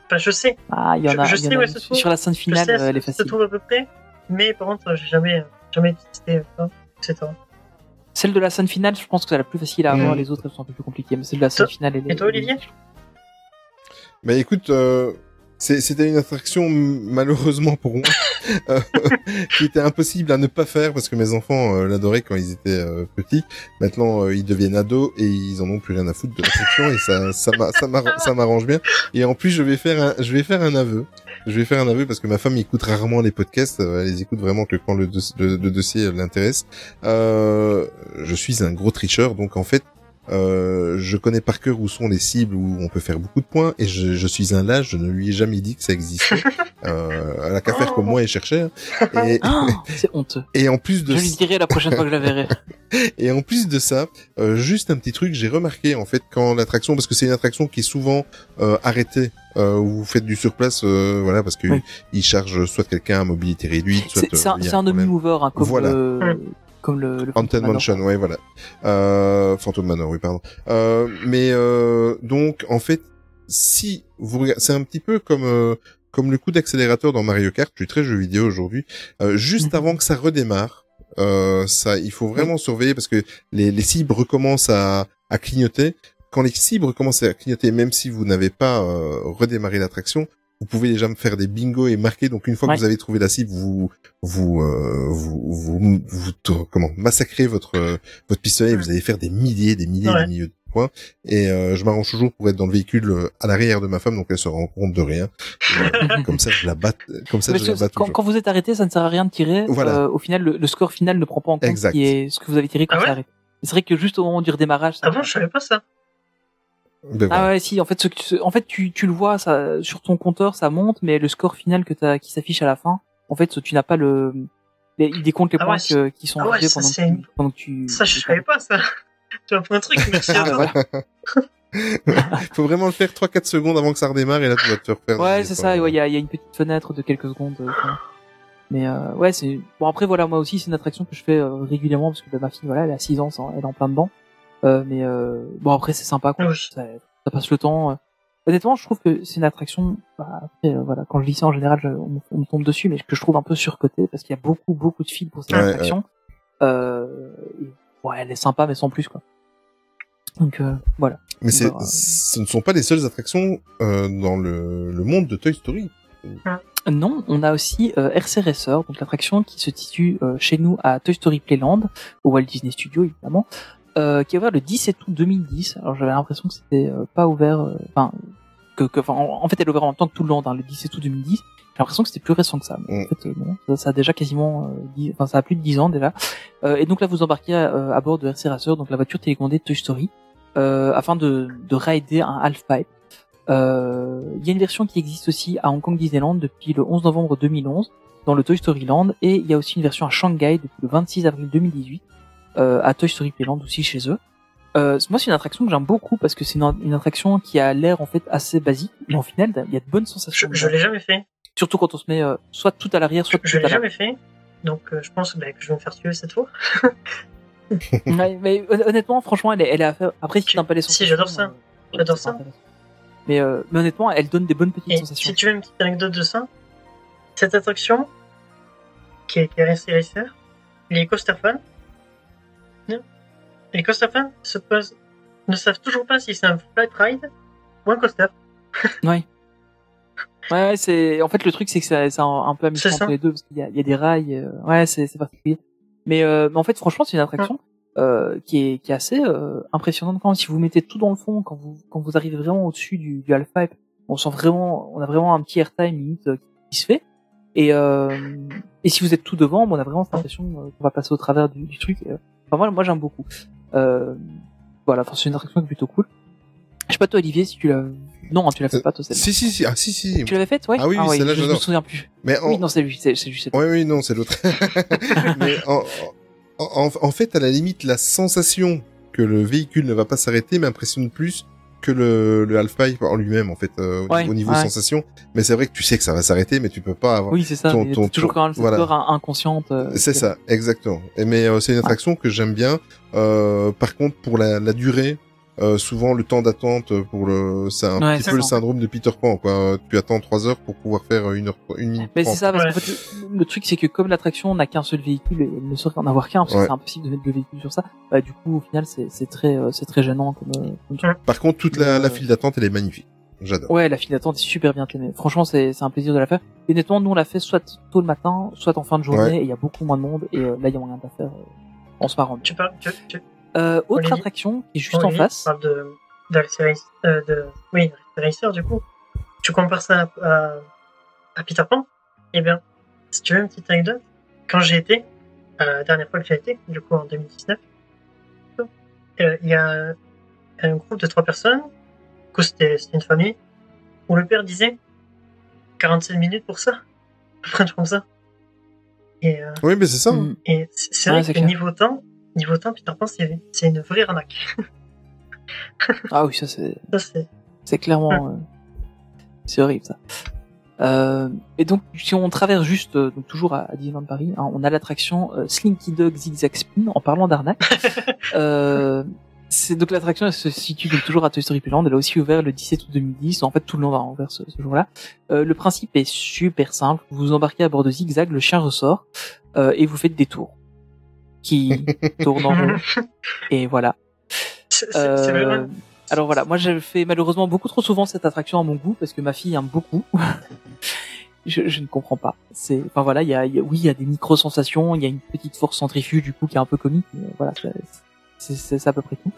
Enfin, je sais, Ah, il y en Je- a. je il y en sais a où se trouve. Sur la scène je finale, sais, euh, elle est ça se facile. trouve à peu près, mais par contre, j'ai jamais, jamais testé ça, etc. Celle de la scène finale, je pense que c'est la plus facile à avoir. Mm. Les autres, elles sont un peu plus compliquées. Mais celle de la scène Toi- finale, elle est. et toi, Olivier? Bah écoute, euh, c'était une attraction malheureusement pour moi euh, qui était impossible à ne pas faire parce que mes enfants euh, l'adoraient quand ils étaient euh, petits. Maintenant, ils deviennent ados et ils en ont plus rien à foutre de l'attraction et ça, ça, m'a- ça, m'arr- ça m'arrange bien. Et en plus, je vais faire un, je vais faire un aveu. Je vais faire un aveu parce que ma femme écoute rarement les podcasts. Elle les écoute vraiment que quand le, le- dossier l'intéresse. Je suis un gros tricheur, donc en fait. Euh, je connais par cœur où sont les cibles où on peut faire beaucoup de points et je, je suis un lâche, je ne lui ai jamais dit que ça existait. euh, elle a qu'à faire comme moi et chercher. hein. Et, Ah, c'est honteux. et en plus de Je lui dirai la prochaine fois que je la verrai. et en plus de ça, euh, juste un petit truc, j'ai remarqué en fait quand l'attraction, parce que c'est une attraction qui est souvent euh, arrêtée, euh, où vous faites du surplace, euh, voilà, parce que Oui. il charge soit quelqu'un à mobilité réduite, soit C'est c'est euh, un, un demi-mover, hein, comme Voilà. Comme le, le Haunted Phantom Manor. Mansion, ouais, voilà. Euh, Phantom Manor, oui, pardon. Euh, mais euh, donc, en fait, si vous regardez, c'est un petit peu comme euh, comme le coup d'accélérateur dans Mario Kart. Je suis très jeu vidéo aujourd'hui. Euh, juste Mhm. avant que ça redémarre, euh, ça, il faut vraiment surveiller parce que les, les cibles recommencent à, à clignoter. Quand les cibles recommencent à clignoter, même si vous n'avez pas euh, redémarré l'attraction, vous pouvez déjà me faire des bingos et marquer. Donc une fois Ouais. que vous avez trouvé la cible, vous vous euh, vous, vous, vous, vous- comment massacrez votre euh, votre pistolet et vous allez faire des milliers, des milliers, Ouais. des milliers, coin et euh, je m'arrange toujours pour être dans le véhicule euh, à l'arrière de ma femme, donc elle se rend compte de rien. Et, euh, comme ça, je la bats, comme ça, je la bats quand, vous êtes arrêté, ça ne sert à rien de tirer. Voilà. Euh, au final, le, le score final ne prend pas en compte Exact. ce, qui est, ce que vous avez tiré quand Ah ouais arrêté. Mais C'est vrai que juste au moment du redémarrage. ça- Ah bon, je savais pas ça. Ben Ah ouais, si. En fait, ce en fait, tu, tu le vois, ça, sur ton compteur, ça monte, mais le score final que t'as, qui s'affiche à la fin, en fait, tu n'as pas le, il décompte les Ah points ouais, que- qui sont ah ouais, arrivés ça, pendant, que pendant que tu. Ça, je savais pas ça. Tu m'apprends un truc, merci à Ah, toi. Faut vraiment le faire 3-4 secondes avant que ça redémarre et là tu vas te faire faire. Ouais, c'est ça. ouais, Il y a, il y a une petite fenêtre de quelques secondes. euh, mais euh, ouais, c'est bon. Après, voilà, moi aussi, c'est une attraction que je fais euh, régulièrement parce que bah, ma fille, voilà, elle a 6 ans, ça- elle est en plein dedans. Euh, mais euh, bon, après, c'est sympa. Quoi. Oui. Ça, ça passe le temps. euh. Honnêtement, je trouve que c'est une attraction. Bah, après, euh, voilà, quand je lis ça en général, je- on, me- on me tombe dessus, mais que je trouve un peu surcotée parce qu'il y a beaucoup, beaucoup de fils pour cette Ouais, attraction. Euh, et, ouais, elle est sympa, mais sans plus, quoi. Donc euh, voilà. Mais c'est, Bah, ce ne sont pas les seules attractions euh, dans le, le monde de Toy Story. Non, on a aussi euh, RC Racer, donc l'attraction qui se situe euh, chez nous à Toy Story Playland, au Walt Disney Studio évidemment, euh, qui est ouvert le 17 août 2010. Alors j'avais l'impression que c'était euh, pas ouvert, euh, enfin que, que, en, en fait elle est ouverte en temps que tout le land, hein, le 17 août 2010. J'ai l'impression que c'était plus récent que ça. Mais Mm. En fait, euh, non, ça, ça a déjà quasiment, euh, 10 enfin ça a plus de 10 ans déjà. Euh, et donc là vous embarquez euh, à bord de RC Racer, donc la voiture télécommandée Toy Story, euh, afin de, de rider un half-pipe. Euh, Il y a une version qui existe aussi à Hong Kong Disneyland depuis le 11 novembre 2011 dans le Toy Story Land et il y a aussi une version à Shanghai depuis le 26 avril 2018 euh, à Toy Story Playland aussi chez eux. Euh, moi c'est une attraction que j'aime beaucoup parce que c'est une, une attraction qui a l'air en fait assez basique mais au final il y a de bonnes Je, sensations. je l'ai jamais fait. Surtout quand on se met euh, soit tout à l'arrière soit Je tout à l'ai l'avant. jamais fait. Donc, euh, je pense bah, que je vais me faire tuer cette fois. Ouais, mais hon- honnêtement franchement elle est, elle est à faire. Après si t'aimes pas les Si, sensations. j'adore ça. J'adore ça. Mais, mais honnêtement elle donne des bonnes petites Et sensations. si tu veux une petite anecdote de ça, cette attraction, qui est, qui est restée les coaster non, les coaster fans se posent, ne savent toujours pas si c'est un flight ride ou un coaster. Ouais. Ouais, c'est en fait le truc c'est que c'est un, peu amusant entre les deux parce qu'il y a, il y a des rails. euh, Ouais, c'est particulier. Mais, euh, mais en fait, franchement, c'est une attraction euh, qui est qui est assez impressionnante quand même. Si vous mettez tout dans le fond, quand vous quand vous arrivez vraiment au-dessus du, du half pipe, on sent vraiment, on a vraiment un petit airtime limite qui se fait. Et et si vous êtes tout devant, bon, on a vraiment cette impression qu'on va passer au travers du, du truc. Et, Enfin, moi, moi, j'aime beaucoup. Euh, voilà, enfin, c'est une attraction plutôt cool. Je sais pas toi, Olivier, si tu l'as. Non, hein, tu l'as fait pas toi. celle-là. Si, si, si, ah, si, si. Tu l'avais faite, ouais? Ah oui, oui, ouais, celle-là, je, je me souviens plus. Mais en, Oui, non, c'est lui, c'est c'est juste. Oui, oui, non, c'est l'autre. Mais en, en, en- en fait, à la limite, la sensation que le véhicule ne va pas s'arrêter m'impressionne plus que le, le half-pipe en lui-même, en fait, euh, au- Ouais, au niveau ouais. sensation. Mais c'est vrai que tu sais que ça va s'arrêter, mais tu peux pas avoir... Oui, c'est ça. ton- ton- toujours quand même cette voilà. peur in- inconsciente. euh, C'est ça, exactement. Et mais euh, c'est une attraction que j'aime bien. Euh, par contre, pour la, la durée, euh, souvent le temps d'attente pour le, c'est un Ouais, petit c'est peu le syndrome de Peter Pan, quoi. Tu attends trois heures pour pouvoir faire une heure, une minute. Mais c'est ça, parce Ouais. qu'en fait, le, truc, c'est que comme l'attraction n'a qu'un seul véhicule et ne saurait en avoir qu'un, parce que c'est impossible de mettre deux véhicules sur ça, bah, du coup, au final, c'est c'est très, euh, c'est très gênant comme, euh, comme truc. Par contre, toute la, la file d'attente, elle est magnifique. J'adore. Ouais, la file d'attente est super bien tenue. Franchement, c'est c'est un plaisir de la faire. Et honnêtement, nous, on l'a fait soit tôt le matin, soit en fin de journée, Ouais. et il y a beaucoup moins de monde, et euh, là, il y a moyen de la faire euh, en se marrant. Tu parles, tu, tu, Euh, autre Olivier attraction, qui est juste en face. Tu parles de, de, Racer- euh, de, oui, de Racer, du coup. Tu compares ça à, à, à Peter Pan? Eh bien, si tu veux une petite anecdote, quand j'ai été, euh, la dernière fois que j'ai été, du coup en 2019, euh, il y a un groupe de trois personnes, du coup c'était c'était une famille, où le père disait 47 minutes pour ça, à peu près comme ça. Et, euh, Oui, mais c'est ça. hein. Mm. et c'est Ouais, vrai que clair. niveau temps, niveau temps, Peter Pan, c'est c'est une vraie arnaque. Ah oui, ça, c'est, c'est clairement, euh, c'est horrible ça. Euh, et donc, si on traverse juste, euh, donc toujours à, à Disneyland Paris, hein, on a l'attraction euh, Slinky Dog Zigzag Spin. En parlant d'arnaque, euh, c'est donc l'attraction elle se situe donc toujours à Toy Story Playland. Elle a aussi ouvert le 17 août 2010. En fait, tout le monde a ouvert ce, ce jour-là. Euh, le principe est super simple. Vous embarquez à bord de Zigzag, le chien ressort euh, et vous faites des tours qui tournent en rond. Et voilà. c'est- c'est- c'est Euh, alors voilà, moi j'ai fait malheureusement beaucoup trop souvent cette attraction à mon goût parce que ma fille aime beaucoup. je, je ne comprends pas. C'est, enfin voilà, il y a, il y a- oui, il y a des micro sensations, il y a une petite force centrifuge du coup qui est un peu comique, mais voilà, c'est c'est c'est- c'est à peu près tout.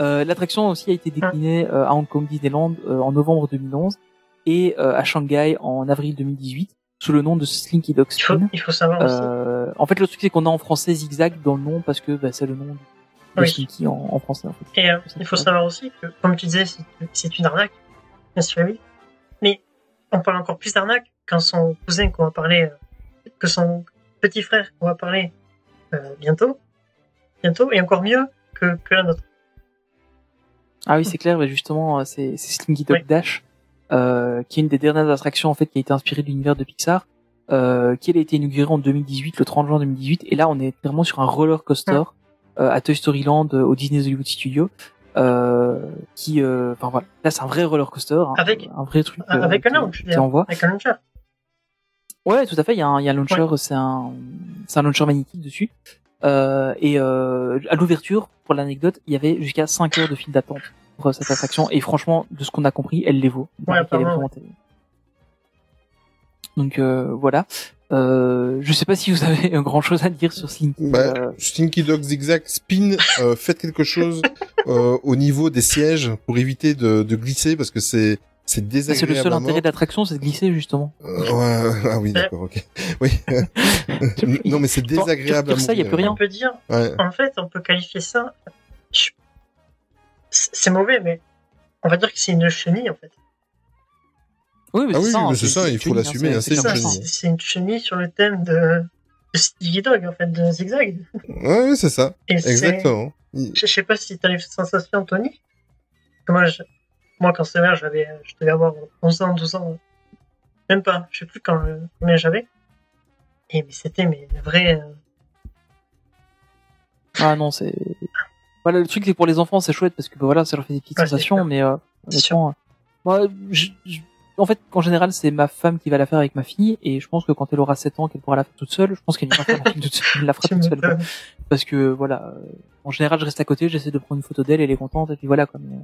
Euh, L'attraction aussi a été déclinée euh, à Hong Kong Disneyland euh, en novembre 2011 et euh, à Shanghai en avril 2018 sous le nom de Slinky Dog Il faut, il faut savoir aussi. Euh, en fait, le truc c'est qu'on a en français Zigzag dans le nom parce que bah, c'est le nom de Oui. Slinky en, en français. En fait. Et euh, il faut savoir aussi que, comme tu disais, c'est- une arnaque, bien sûr, oui. Mais on parle encore plus d'arnaque quand son cousin qu'on va parler, euh, que son petit frère qu'on va parler bientôt, bientôt, et encore mieux que, que la nôtre. Ah oui, c'est clair, mais justement, c'est Slinky Dog. Dash, euh, qui est une des dernières attractions en fait qui a été inspirée de l'univers de Pixar, euh, qui elle a été inaugurée en 2018, le 30 juin 2018, et là on est vraiment sur un roller coaster euh, à Toy Story Land euh, au Disney Hollywood Studio, euh, qui, euh, enfin voilà, là c'est un vrai roller coaster, hein, Avec- un vrai truc avec un launch, avec un launcher. Ouais, tout à fait. Il y a un, il y a un launcher, c'est un, c'est un launcher magnétique dessus. Euh, et euh, à l'ouverture, pour l'anecdote, il y avait jusqu'à 5 heures de file d'attente pour euh, cette attraction. Et franchement, de ce qu'on a compris, elle les vaut. Est. Donc euh, voilà. Euh, je sais pas si vous avez grand chose à dire sur Slinky. Bah, euh, Stinky Dog Zigzag Spin, euh, faites quelque chose euh, au niveau des sièges pour éviter de, de glisser parce que c'est c'est c'est désagréable. le seul intérêt l'attraction, c'est de glisser justement. Euh, ouais, ah oui, d'accord, ok. Oui. non, mais c'est Pour- désagréable à pour ça, il y a plus rien. On peut dire, Ouais. en fait, on peut qualifier ça. je- C'est mauvais, mais on va dire que c'est une chenille, en fait. Oui, mais Ah c'est oui, ça. mais hein, c'est ça, il faut une l'assumer, hein, c'est une chenille. c'est c'est une chenille sur le thème de, de Sticky Dog, en fait, de Zigzag. Ouais, c'est ça. Et Exactement. Je sais pas si t'as les sensations, que Moi, je- moi quand c'est vrai, j'avais, je devais avoir 11 ans, 12 ans. Même pas, je sais plus quand, euh, combien j'avais. Et mais c'était mais vrai. euh, Ah non, c'est. Voilà, le truc c'est que pour les enfants c'est chouette parce que bah, voilà, ça leur fait des petites Ouais, sensations, mais euh, honnêtement, euh, moi, je- je- en fait, en général, c'est ma femme qui va la faire avec ma fille, et je pense que quand elle aura 7 ans, qu'elle pourra la faire toute seule, je pense qu'elle la, toute seule, la fera toute seule. quoi. Parce que voilà, euh, en général, je reste à côté, j'essaie de prendre une photo d'elle, elle est contente, et puis voilà quoi. mais, euh,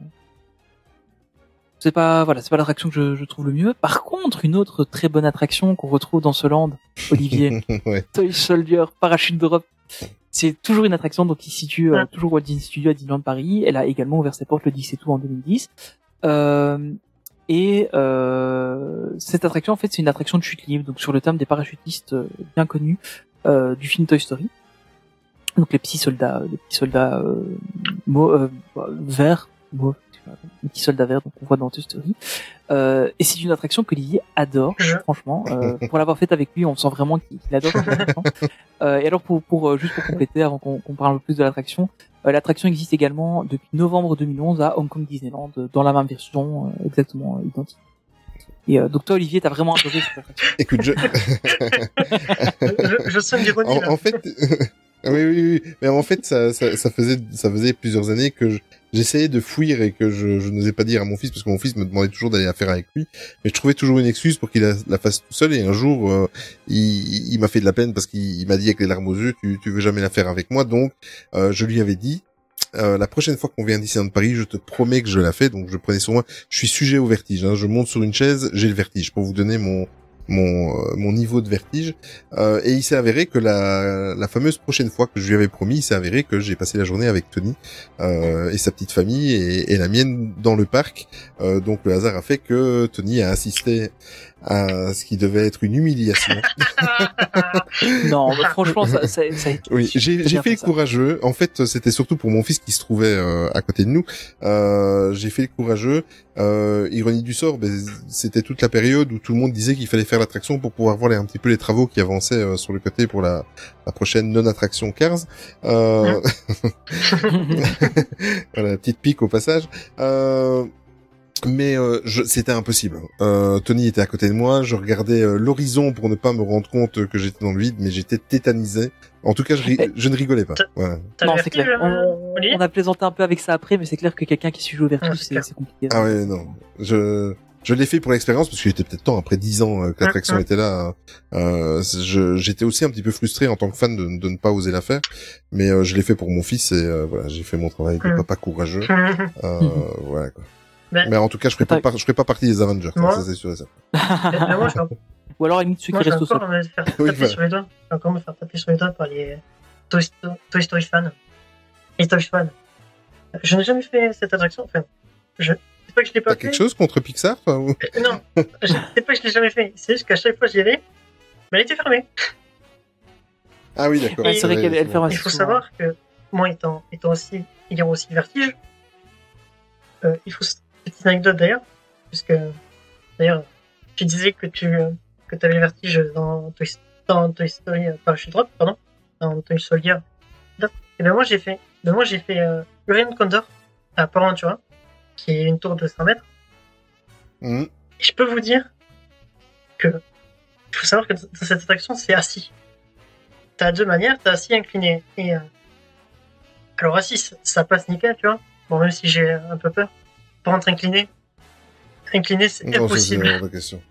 C'est pas voilà, c'est pas l'attraction que je, je trouve le mieux. Par contre, une autre très bonne attraction qu'on retrouve dans ce land, Olivier, ouais. Toy Soldier Parachute Drop. C'est toujours une attraction donc qui se situe euh, toujours Walt Disney Studios à Disneyland Paris. Elle a également ouvert ses portes le 10 et tout en 2010. Euh, et euh, cette attraction en fait c'est une attraction de chute libre donc sur le thème des parachutistes euh, bien connus euh, du film Toy Story. Donc les petits soldats, les petits soldats euh, mo- euh, verts, les petits soldats verts donc on voit dans Toy Story. Euh, et c'est une attraction que Olivier adore, franchement. Euh, pour l'avoir faite avec lui, on sent vraiment qu'il adore cette attraction. Euh, et alors pour, pour euh, juste pour compléter, avant qu'on parle un peu plus de l'attraction, euh, l'attraction existe également depuis novembre 2011 à Hong Kong Disneyland, dans la même version, euh, exactement euh, identique. Et euh, donc toi Olivier, t'as vraiment adoré cette attraction. Écoute, je... je, je sens l'ironie en, en fait, oui, oui, oui, mais en fait, ça, ça, ça faisait, ça faisait plusieurs années que je- j'essayais de fuir et que je, je n'osais pas dire à mon fils parce que mon fils me demandait toujours d'aller la faire avec lui, mais je trouvais toujours une excuse pour qu'il la, fasse tout seul. Et un jour, euh, il, m'a fait de la peine parce qu'il il m'a dit avec les larmes aux yeux, tu, tu veux jamais la faire avec moi, donc euh, je lui avais dit. euh, la prochaine fois qu'on vient d'ici de Paris, je te promets que je la fais. Donc je prenais sur moi. Je suis sujet au vertige. Hein. Je monte sur une chaise, j'ai le vertige. Pour vous donner mon mon euh, mon niveau de vertige. Euh, et il s'est avéré que la, la fameuse prochaine fois que je lui avais promis, il s'est avéré que j'ai passé la journée avec Tony euh, et sa petite famille et, et la mienne dans le parc. Euh, donc le hasard a fait que Tony a assisté à ce qui devait être une humiliation. non, mais franchement, ça, ça, ça a été Oui, j'ai fait le courageux. En fait, c'était surtout pour mon fils qui se trouvait euh, à côté de nous. Euh, j'ai fait le courageux. Euh, ironie du sort, ben, c'était toute la période où tout le monde disait qu'il fallait faire l'attraction pour pouvoir voir les, un petit peu les travaux qui avançaient euh, sur le côté pour la, la prochaine non-attraction Cars. Euh... voilà, petite pique au passage. Euh... Mais euh, je- c'était impossible. Euh, Tony était à côté de moi, je regardais euh, l'horizon pour ne pas me rendre compte que j'étais dans le vide, mais j'étais tétanisé. En tout cas, je, ri- Mais- je ne rigolais pas. T'as Non, c'est clair. euh, On, a plaisanté un peu avec ça après, mais c'est clair que quelqu'un qui suit au vertige, c'est compliqué. Ah ouais, non. Je, je l'ai fait pour l'expérience parce qu'il était peut-être temps, après dix ans euh, que l'attraction était là. euh, je- J'étais aussi un petit peu frustré en tant que fan de, de ne pas oser la faire. Mais euh, je l'ai fait pour mon fils et euh, voilà, j'ai fait mon travail de Mhm. papa courageux. Euh, voilà quoi. Ben- Mais en tout cas, je ferai pas, par- je ferai pas partie des Avengers, ça, Moi ça c'est sûr et certain. Mais moi, je vais Ou alors, Moi, qui restent au encore sol. me faire Oui, taper voilà. sur les doigts. Je vais encore me faire taper sur les doigts par les Toy, Sto- Toy Story fans? et Toy Story. Je n'ai jamais fait cette attraction. Enfin, je c'est pas que je l'ai pas T'as fait. quelque chose contre Pixar toi, ou- Euh, Non, je- c'est pas que je l'ai jamais fait. C'est juste qu'à chaque fois j'y allais, mais elle était fermée. Ah oui, d'accord. Ouais, c'est vrai qu'elle- Il faut souvent. savoir que moi étant, étant aussi, ayant aussi le vertige, euh, il faut petite anecdote d'ailleurs, puisque d'ailleurs tu disais que tu que avais le vertige dans Toy, dans Toy Story euh, Parachute Drop, pardon, dans Toy Soldier. Et ben moi j'ai fait, ben moi j'ai fait euh, Urian Condor à Port Aventura, qui est une tour de 100 mètres. Mhm. Et je peux vous dire que il faut savoir que dans cette attraction c'est assis. T'as deux manières, t'as assis incliné. Et euh, alors assis, ça- ça passe nickel, tu vois. Bon, même si j'ai un peu peur. Par contre, incliné, incliné, c'est Non, ça c'est impossible. question.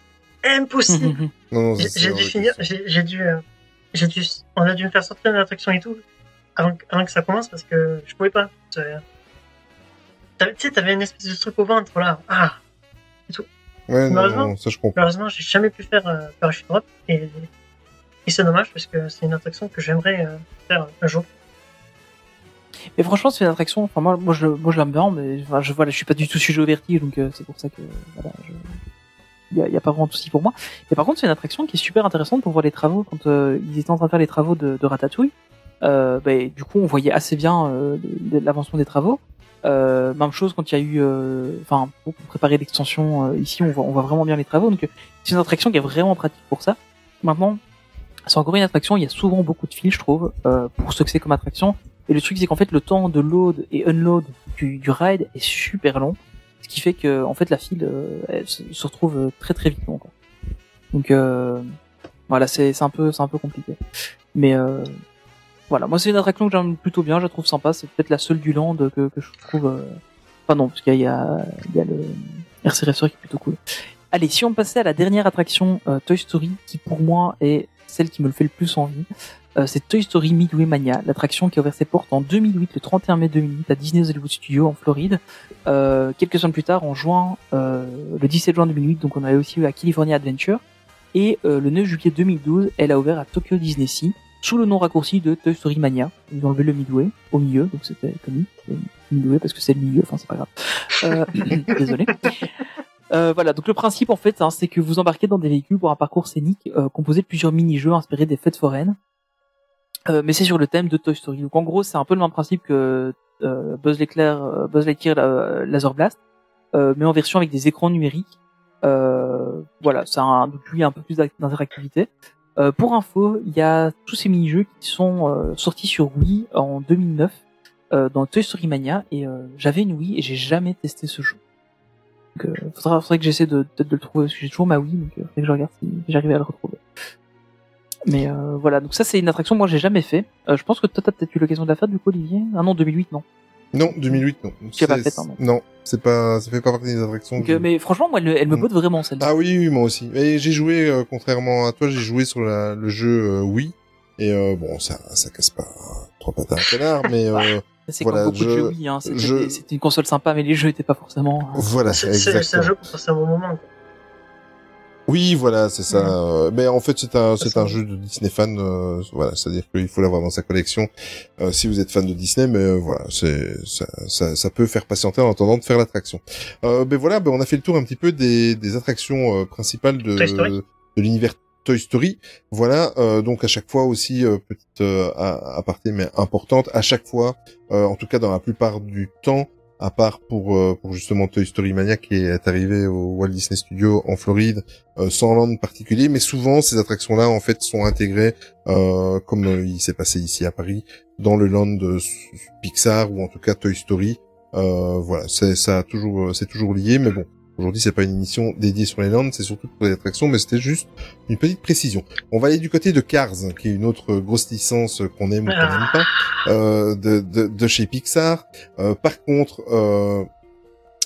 Impossible. Non, non, ça, J'ai c'est j'ai hors dû finir, j'ai j'ai dû, euh, j'ai dû, on a dû me faire sortir de l'attraction et tout avant, que- avant que ça commence parce que je pouvais pas. Tu sais, t'avais une espèce de truc au ventre là. Ah, Ouais, non, Malheureusement- non, ça je comprends. malheureusement, j'ai jamais pu faire euh, parachute drop et, et c'est dommage parce que c'est une attraction que j'aimerais euh, faire un jour. Mais franchement, c'est une attraction. Enfin, moi, moi, je, moi, je l'aime bien, mais enfin, je voilà, je suis pas du tout sujet au vertige, donc euh, c'est pour ça que voilà, je... y a, y a pas vraiment de souci pour moi. Et par contre, c'est une attraction qui est super intéressante pour voir les travaux quand euh, ils étaient en train de faire les travaux de, de Ratatouille. Euh, ben, du coup, on voyait assez bien euh, l'avancement des travaux. Euh, même chose quand il y a eu, euh, enfin, pour préparer l'extension ici, on voit, on voit vraiment bien les travaux. Donc, c'est une attraction qui est vraiment pratique pour ça. Maintenant, c'est encore une attraction. Il y a souvent beaucoup de fils, je trouve, pour ce que c'est comme attraction. Et le truc, c'est qu'en fait, le temps de load et unload du, du ride est super long, ce qui fait que, en fait, la file euh, elle se, retrouve euh, très très vite. Quoi. Donc euh, voilà, c'est un peu c'est un peu compliqué. Mais euh, voilà, moi c'est une attraction que j'aime plutôt bien, je la trouve sympa. C'est peut-être la seule du land que, que je trouve. Euh... Enfin non, parce qu'il y a il y a le RC Racer qui est plutôt cool. Allez, si on passait à la dernière attraction euh, Toy Story, qui pour moi est celle qui me le fait le plus envie, euh, c'est Toy Story Midway Mania, l'attraction qui a ouvert ses portes en 2008, le 31 mai 2008, à Disney's Hollywood Studios en Floride. Euh, quelques semaines plus tard, en juin, euh, le 17 juin 2008, donc on avait aussi eu à California Adventure. Et euh, le 9 juillet 2012, elle a ouvert à Tokyo Disney Sea, sous le nom raccourci de Toy Story Mania. Ils ont enlevé le Midway au milieu, donc c'était le Midway parce que c'est le milieu, enfin c'est pas grave. Euh, désolé. Euh, voilà, donc le principe en fait, hein, c'est que vous embarquez dans des véhicules pour un parcours scénique euh, composé de plusieurs mini-jeux inspirés des fêtes foraines. Euh, mais c'est sur le thème de Toy Story. Donc en gros, c'est un peu le même principe que euh, Buzz l'éclair, euh, Buzz Lightyear Laser Blast, euh, mais en version avec des écrans numériques. Euh, voilà, ça a un, lui un peu plus d'interactivité. Euh, pour info, il y a tous ces mini-jeux qui sont sortis sur Wii en 2009 euh, dans Toy Story Mania et j'avais une Wii et j'ai jamais testé ce jeu. Donc, faudra, faudrait que j'essaie de, peut-être de le trouver parce que j'ai toujours ma Wii, donc faudrait que je regarde si j'arrive à le retrouver. Mais euh, voilà, donc ça c'est une attraction que moi j'ai jamais fait. Euh, je pense que toi t'as peut-être eu l'occasion de la faire du coup Olivier. Ah non 2008 non. Non, 2008, non. Pas faite, hein, non. Non, c'est pas, ça fait pas partie des attractions. Donc, que euh, mais franchement moi elle, me- elle me Mm. botte vraiment celle-là. Ah oui, oui, moi aussi. Et j'ai joué, euh, contrairement à toi, j'ai joué sur la- le jeu euh, Wii. Et euh, bon, ça, ça casse pas trois pattes à un canard, mais euh, c'est voilà, comme beaucoup de je- jeux Wii, hein. C'était je- une console sympa mais les jeux étaient pas forcément. voilà, C'est un jeu pour passer un bon moment. quoi. Oui, voilà, c'est ça. Euh, Mais en fait, c'est un, c'est un jeu de Disney fan. euh, voilà, c'est-à-dire qu'il faut l'avoir dans sa collection euh, si vous êtes fan de Disney. Mais euh, voilà, c'est ça, ça, ça peut faire patienter en attendant de faire l'attraction. Euh, ben voilà, ben on a fait le tour un petit peu des, des attractions euh, principales de, de l'univers Toy Story. Voilà, euh, donc à chaque fois aussi euh, petite euh, aparté mais importante. À chaque fois, euh, en tout cas dans la plupart du temps, à part pour euh, pour justement Toy Story Mania qui est arrivé au Walt Disney Studio en Floride euh, sans land particulier, mais souvent ces attractions-là en fait sont intégrées euh, comme euh, il s'est passé ici à Paris dans le land de Pixar ou en tout cas Toy Story. Euh, voilà, c'est ça a toujours c'est toujours lié, mais bon. Aujourd'hui, c'est pas une émission dédiée sur les lands, c'est surtout pour les attractions, mais c'était juste une petite précision. On va aller du côté de Cars, qui est une autre grosse licence qu'on aime ou qu'on n'aime pas, euh, de, de, de chez Pixar. Euh, par contre, euh,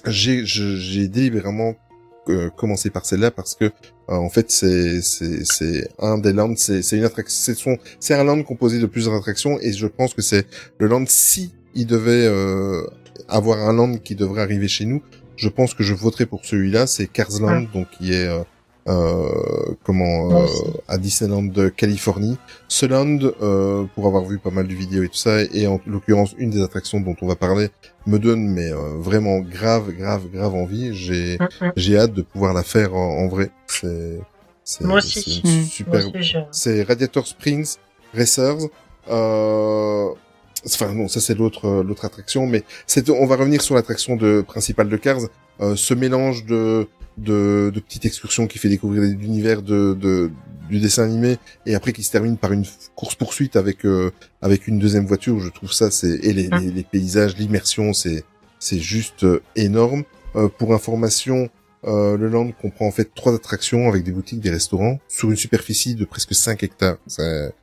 j'ai délibérément euh, commencé par celle-là parce que euh, en fait c'est un des lands, c'est c'est une attraction, c'est un land composé de plusieurs attractions et je pense que c'est le land si il devait euh, avoir un land qui devrait arriver chez nous, je pense que je voterai pour celui-là, c'est Cars Land, donc qui est euh, euh, comment euh, à Disneyland de Californie. Ce land, euh, pour avoir vu pas mal de vidéos et tout ça, et en l'occurrence une des attractions dont on va parler, me donne mais euh, vraiment grave, grave, grave envie. J'ai Mhm. j'ai hâte de pouvoir la faire en, en vrai. C'est c'est Moi aussi. c'est une. Moi super c'est Radiator Springs Racers. Euh... Enfin non, ça c'est l'autre euh, l'autre attraction, mais c'est on va revenir sur l'attraction de principale de Cars. Euh, ce mélange de de, de petites excursions qui fait découvrir l'univers de, de du dessin animé et après qui se termine par une course poursuite avec euh, avec une deuxième voiture. Je trouve ça c'est et les, Hein. les, les paysages, l'immersion, c'est c'est juste euh, énorme. Euh, pour information, euh, le land comprend en fait trois attractions avec des boutiques, des restaurants sur une superficie de presque 5 hectares. C'est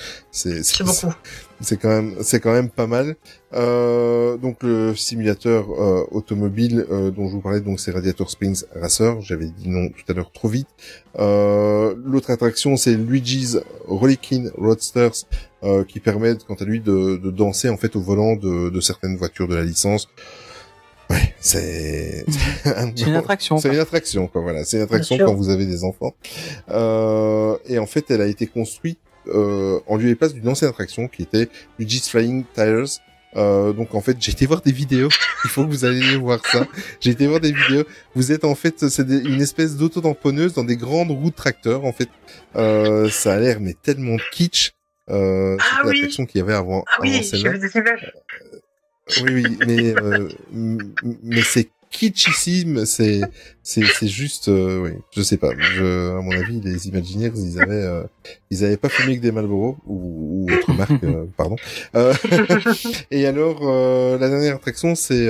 beaucoup. c'est quand même c'est quand même pas mal. Euh, donc le simulateur euh, automobile euh, dont je vous parlais donc c'est Radiator Springs Racer. J'avais dit non tout à l'heure trop vite. Euh, L'autre attraction c'est Luigi's Rollicking Roadsters euh, qui permet quant à lui de, de danser en fait au volant de, de certaines voitures de la licence. C'est C'est une attraction. c'est une attraction, quoi. Voilà, c'est une attraction quand vous avez des enfants. Euh, et en fait, elle a été construite euh, en lieu et place d'une ancienne attraction qui était Luigi's Flying Tires. Euh, donc en fait, j'ai été voir des vidéos. Il faut que vous alliez voir ça. J'ai été voir des vidéos. Vous êtes en fait, c'est une espèce d'auto-tamponneuse dans des grandes roues de tracteur. En fait, euh, ça a l'air mais tellement kitsch. Euh, Ah oui. l'attraction qu'il y avait avant, Ah oui, j'ai vu des images. Oui, oui, mais euh, mais c'est kitschissime, c'est c'est c'est juste, euh, oui, je sais pas. Je, à mon avis, les Imagineers, ils avaient euh, ils avaient pas fumé que des Marlboro ou, ou autre marque, euh, pardon. Euh, et alors, euh, la dernière attraction, c'est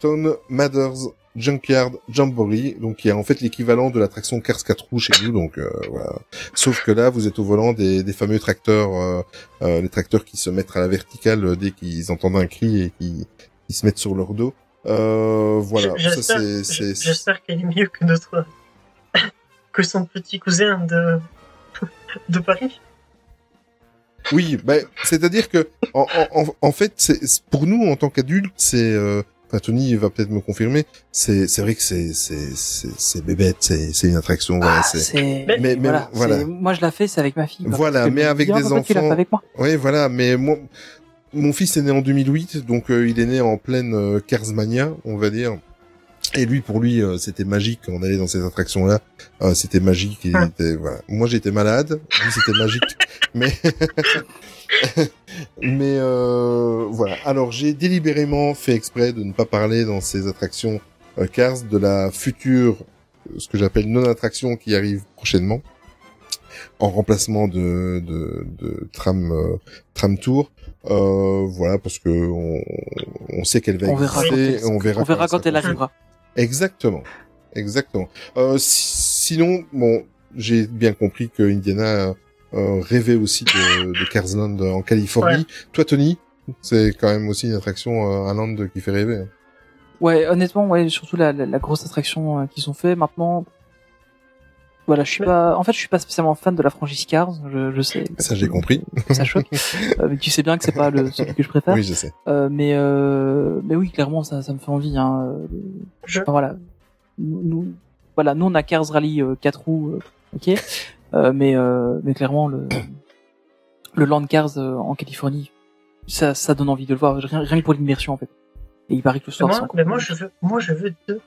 Town Matters Junkyard Jamboree, donc qui est en fait l'équivalent de l'attraction Cars 4 roues chez nous, donc euh, voilà. Sauf que là, vous êtes au volant des, des fameux tracteurs, euh, euh, les tracteurs qui se mettent à la verticale euh, dès qu'ils entendent un cri et qui, qui se mettent sur leur dos. Euh, voilà, J'espère qu'elle est mieux que notre que son petit cousin de de Paris. Oui, ben, c'est-à-dire que en, en, en- fait, pour nous en tant qu'adultes, c'est enfin Tony va peut-être me confirmer, c'est c'est vrai que c'est c'est c'est c'est bébête, c'est c'est une attraction, voilà, Ah, c'est. Mais- mais- voilà, Moi, je la fais, c'est avec ma fille. Voilà, mais avec Ah, des enfants- avec moi. Oui, voilà, mais moi, mon fils est né en 2008, donc euh, il est né en pleine euh, Carsmania, on va dire. Et lui, pour lui, euh, c'était magique quand on allait dans ces attractions-là. Euh, c'était magique. Et il Ah. était, voilà. Moi, j'étais malade. Lui, c'était magique. Mais, mais euh, voilà. Alors, j'ai délibérément fait exprès de ne pas parler dans ces attractions euh, Cars de la future, euh, ce que j'appelle non-attraction qui arrive prochainement en remplacement de, de, de tram euh, tram tour euh, voilà parce que on, on sait qu'elle va On verra quand exister elle- et on verra On verra quand elle arrivera. Exactement. Exactement. Euh, si- sinon bon j'ai bien compris que Indiana euh, rêvait aussi de, de Carsland en Californie. Toi Tony c'est quand même aussi une attraction euh, un land qui fait rêver Ouais, honnêtement, ouais, surtout la, la, la grosse attraction euh, qu'ils ont fait. Maintenant, voilà, je suis pas. En fait, je suis pas spécialement fan de la franchise Cars. Je, je sais. ça j'ai compris Ça choque. Euh, mais tu sais bien que c'est pas le celui que je préfère. oui je sais Euh, mais euh, mais oui, clairement, ça, ça me fait envie. Hein. euh, Je- enfin, voilà. Nous, nous- voilà, nous on a Cars Rally euh, 4 roues, euh, ok. Euh, mais euh, mais clairement le le Land Cars euh, en Californie, ça ça donne envie de le voir. Rien, rien que pour l'immersion en fait. Et il paraît que le Mais soir. moi, mais moi, je veux, moi, je veux deux.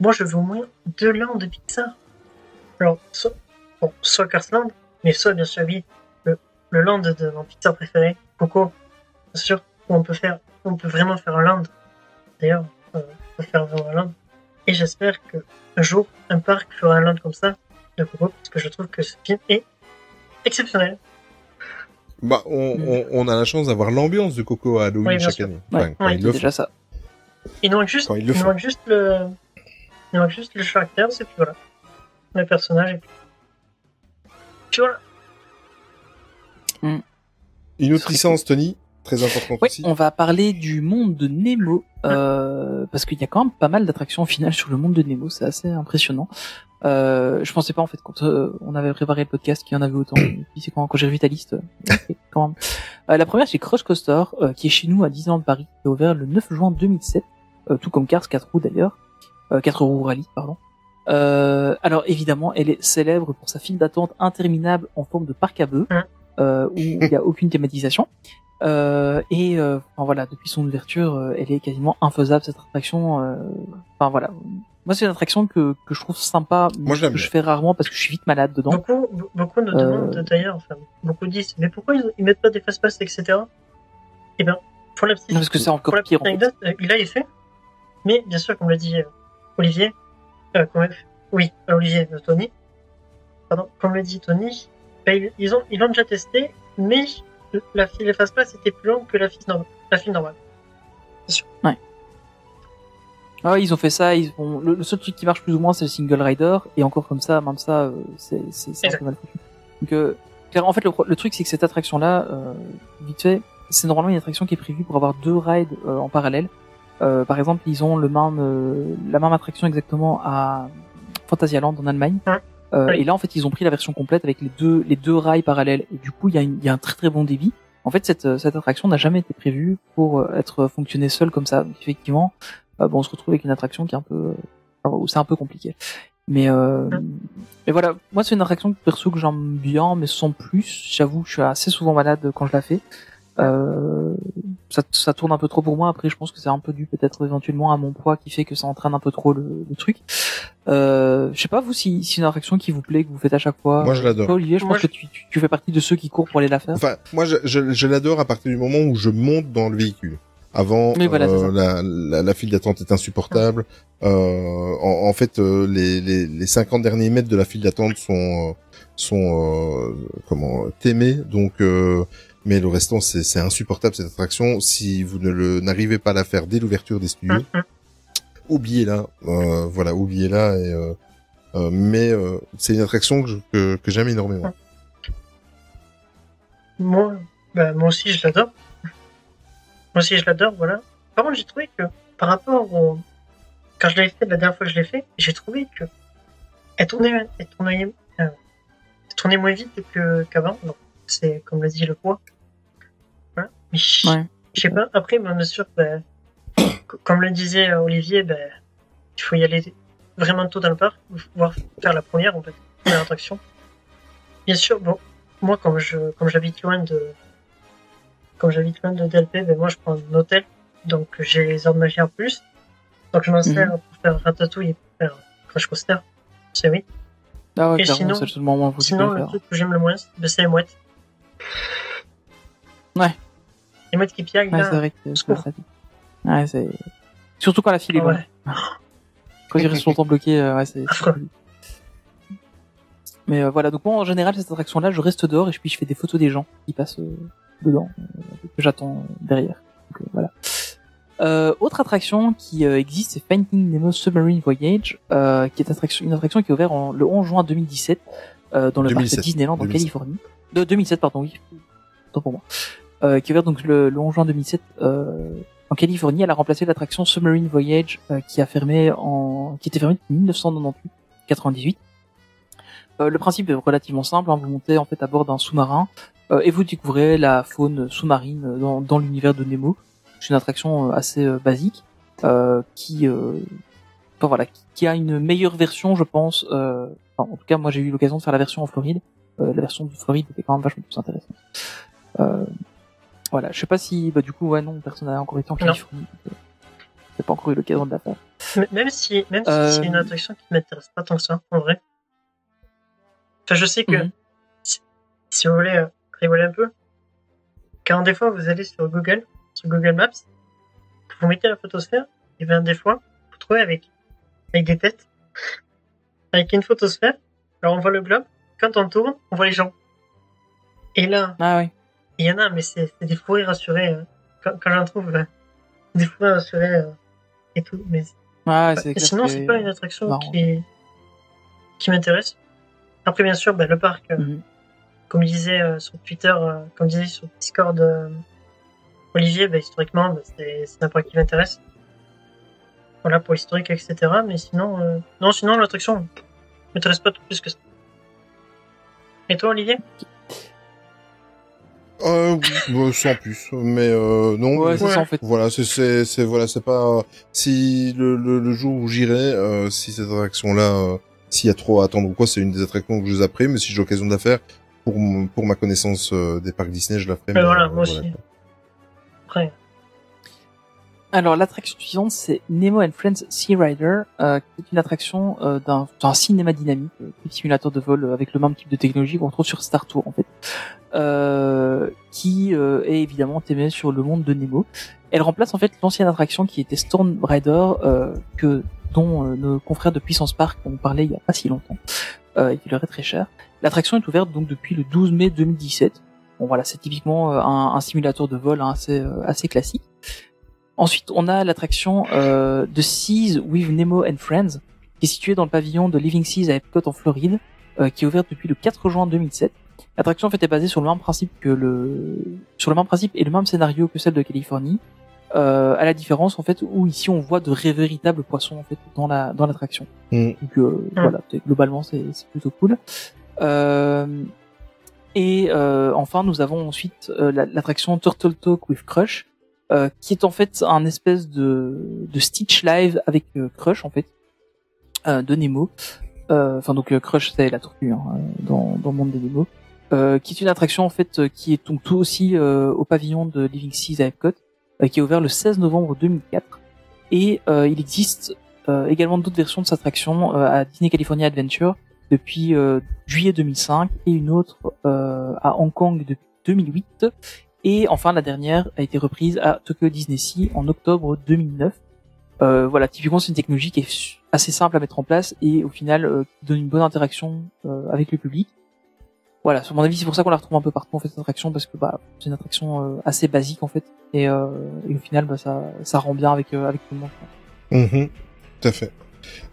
Moi, je veux au moins deux lands de Pixar. Alors, soit, bon, mais soit, bien sûr, oui, le, le land de mon Pixar préféré, Coco. Bien sûr, où on peut faire, on peut vraiment faire un land. D'ailleurs, euh, on peut faire vraiment un land. Et j'espère que un jour, un parc fera un land comme ça de Coco, parce que je trouve que ce film est exceptionnel. bah on, on, on a la chance d'avoir l'ambiance de Coco à Halloween Oui, chaque année Ouais. Enfin, Ouais, C'est le déjà ça. Il nous manque juste, il il manque juste le, il manque juste le caractère, et puis voilà. Le personnage, et puis. Puis voilà. Une autre licence, Tony, très importante Oui, aussi. on va parler du monde de Nemo, euh, parce qu'il y a quand même pas mal d'attractions au final sur le monde de Nemo, c'est assez impressionnant. Euh, je pensais pas en fait quand euh, on avait préparé le podcast qu'il y en avait autant. Et puis c'est quand, quand j'ai revu ta liste, euh, ok, quand même. Euh, la première c'est Crush Coaster, euh, qui est chez nous à Disneyland Paris, qui a ouvert le 9 juin 2007, euh, tout comme Cars 4 roues d'ailleurs, euh, 4 roues rallye pardon. Euh, alors évidemment, elle est célèbre pour sa file d'attente interminable en forme de parc à bœufs, Hein. euh, où il n'y a aucune thématisation. Euh, et euh, enfin, voilà, depuis son ouverture, euh, elle est quasiment infaisable cette attraction. euh, Enfin voilà, moi c'est une attraction que, que je trouve sympa, mais Moi, que bien. je fais rarement parce que je suis vite malade dedans. Beaucoup, be- beaucoup nous Euh. demandent d'ailleurs, enfin, beaucoup disent, mais pourquoi ils, ils mettent pas des fast-pass, etc. Eh ben, pour la petite, Non, parce que c'est encore pire, petite en fait. anecdote, il a fait. Mais bien sûr, comme l'a dit Olivier, euh, comme, oui, Olivier, Tony, pardon, comme l'a dit Tony, bah, ils, ils ont, ils l'ont déjà testé, mais la file fast-pass était plus longue que la file normale. La file normale. Ah ouais, ils ont fait ça. Ils ont... le, le seul truc qui marche plus ou moins, c'est le single rider. Et encore comme ça, même ça, euh, c'est un peu mal foutu. Donc, euh, en fait, le, le truc, c'est que cette attraction-là, euh, vite fait, c'est normalement une attraction qui est prévue pour avoir deux rides euh, en parallèle. Euh, par exemple, ils ont le même, euh, la même attraction exactement à Phantasialand en Allemagne. Euh, Oui. Et là, en fait, ils ont pris la version complète avec les deux, les deux rails parallèles. Et du coup, il y, a une- y a un très très bon débit. En fait, cette, cette attraction n'a jamais été prévue pour euh, être fonctionnée seule comme ça. Donc, effectivement, euh, bon, on se retrouve avec une attraction qui est un peu, euh, où c'est un peu compliqué. Mais, euh, mais voilà, moi c'est une attraction perso que j'aime bien, mais sans plus. J'avoue, je suis assez souvent malade quand je la fais. Euh, ça, ça tourne un peu trop pour moi. Après, je pense que c'est un peu dû peut-être éventuellement à mon poids qui fait que ça entraîne un peu trop le, le truc. Euh, je sais pas vous si, si c'est une attraction qui vous plaît, que vous faites à chaque fois. Moi, je l'adore. Olivier, je Moi, pense que tu, tu, tu fais partie de ceux qui courent pour aller la faire. Enfin, moi, je, je, je l'adore à partir du moment où je monte dans le véhicule. Avant, voilà, euh, la, la, la file d'attente est insupportable. Euh, en, en fait, euh, les, les, les 50 derniers mètres de la file d'attente sont sont euh, comment témés. Donc, euh, mais le restant, c'est insupportable cette attraction. Si vous ne le n'arrivez pas à la faire dès l'ouverture des studios, Mhm. oubliez-la. Euh, voilà, oubliez-la. Et euh, euh, mais c'est une attraction que je- que, que j'aime énormément. Moi, bah, moi aussi, je l'adore. Moi aussi, je l'adore, voilà. Par contre, j'ai trouvé que, par rapport au... Quand je l'avais fait, la dernière fois que je l'ai fait, j'ai trouvé que... Elle tournait, elle tournait, elle tournait moins vite qu'avant. C'est, comme l'a dit, le poids. Je Ouais. sais pas, après, bien sûr, bah, co- comme le disait euh, Olivier, bah, il faut y aller vraiment tôt dans le parc, voire faire la première, en fait, première attraction. Bien sûr, bon, moi, comme je, comme j'habite loin de, comme j'habite loin de DLP, ben moi, je prends un hôtel, donc j'ai les heures de magie en plus. Donc je m'en sers pour faire Ratatouille et pour faire Crash Coaster. C'est oui. Ah ouais, Et sinon- c'est le moment où Sinon, le truc que j'aime le moins, ben, c'est les mouettes. Ouais. Les mouettes qui Ouais, là. c'est vrai que c'est pratique. Ouais, c'est surtout quand la file est longue. Ouais. Quand il reste longtemps bloqué, euh, ouais, c'est. Mais euh, voilà, donc moi en général cette attraction-là, je reste dehors et puis je fais des photos des gens qui passent euh, dedans, euh, que j'attends derrière. Donc, euh, voilà. Euh, autre attraction qui euh, existe, c'est Finding Nemo Submarine Voyage, euh, qui est attraction, une attraction qui est ouverte en- le 11 juin 2017 euh, dans le 2007. parc Disneyland en 2007. Californie. De 2007, pardon, oui. Autant pour moi. Euh, qui est ouverte donc le, le 11 juin 2007 euh, en Californie. Elle a remplacé l'attraction Submarine Voyage euh, qui a fermé en, qui était fermée depuis 1998, 98. Euh, le principe est relativement simple. hein. Vous montez en fait à bord d'un sous-marin et vous découvrez la faune sous-marine dans, l'univers de Nemo. C'est une attraction assez basique qui, voilà, qui, a une meilleure version, je pense. En tout cas, moi j'ai eu l'occasion de faire la version en Floride. La version de Floride était quand même vachement plus intéressante. Voilà, je sais pas si, bah du coup, ouais, non, personne n'a encore été en Californie. euh, J'ai pas encore eu l'occasion de la faire. M- Même si, même si Euh, c'est une attraction qui m'intéresse pas tant que ça, en vrai. Enfin, je sais que Mhm. si, si vous voulez euh, rigoler un peu, quand des fois vous allez sur Google, sur Google Maps, vous mettez la photosphère, et bien des fois, vous trouvez avec, avec des têtes, avec une photosphère, alors on voit le globe, quand on tourne, on voit les gens. Et là, Ah oui. Il y en a, mais c'est des fourrés rassurés. euh, quand quand j'en trouve, euh, des fourrés rassurés euh, et tout. Mais Ah, et clair sinon, c'est pas une attraction marrant. qui, qui m'intéresse. Après, bien sûr, bah, le parc, euh, Mhm. comme il disait euh, sur Twitter, comme disait sur Discord, Olivier, bah, historiquement, bah, c'est un parc qui m'intéresse. Voilà, pour l'historique, etc. Mais sinon, non, sinon, l'attraction m'intéresse pas tout plus que ça. Et toi, Olivier? Euh, bah, sans plus, mais euh, non. Ouais, c'est ça en fait. Voilà, c'est c'est c'est voilà, c'est pas si le, le, le jour où j'irai, euh, si cette attraction là, s'il y a trop à attendre ou quoi, c'est une des attractions que je zapperai, mais si j'ai l'occasion de la faire pour pour ma connaissance euh, des parcs Disney, je la ferai. Mais mais, voilà, euh, moi aussi. Après, Alors l'attraction suivante c'est Nemo and Friends Sea Rider, euh, qui est une attraction euh, d'un d'un cinéma dynamique, euh, simulateur de vol euh, avec le même type de technologie qu'on retrouve sur Star Tour en fait, euh, qui euh, est évidemment thésée sur le monde de Nemo. Elle remplace en fait l'ancienne attraction qui était Storm Rider, que dont nos confrères de Puissance Park ont parlé il y a pas si longtemps, et qui leur est très cher. L'attraction est ouverte donc depuis le 12 mai 2017. Bon voilà, c'est typiquement un, un simulateur de vol hein, assez assez classique. Ensuite, on a l'attraction euh, The Seas with Nemo and Friends, qui est située dans le pavillon de Living Seas à Epcot en Floride, euh, qui est ouverte depuis le 4 juin 2007. L'attraction en fait est basée sur le même principe que le sur le même principe et le même scénario que celle de Californie, euh, à la différence en fait où ici on voit de véritables poissons en fait dans la dans l'attraction. Mm. Donc euh, voilà, c'est- globalement c'est c'est plutôt cool. Euh, et euh, enfin, nous avons ensuite euh, la- l'attraction Turtle Talk with Crush, euh, qui est en fait un espèce de, de Stitch live avec euh, Crush en fait euh, de Nemo. Enfin donc Crush c'est la tortue hein, dans, dans le monde des Nemo, qui est une attraction en fait qui est donc tout aussi au pavillon de Living Seas à Epcot, qui est ouvert le 16 novembre 2004. Et il existe également d'autres versions de cette attraction à Disney California Adventure depuis juillet 2005 et une autre à Hong Kong depuis 2008. Et enfin, la dernière a été reprise à Tokyo Disney Sea en octobre 2009. Euh, voilà, typiquement, c'est une technologie qui est assez simple à mettre en place et au final euh, qui donne une bonne interaction euh, avec le public. Voilà, sur mon avis, c'est pour ça qu'on la retrouve un peu partout en fait cette attraction parce que bah c'est une attraction euh, assez basique en fait et, au final bah, ça rend bien avec avec tout le monde. Mhm, tout à fait.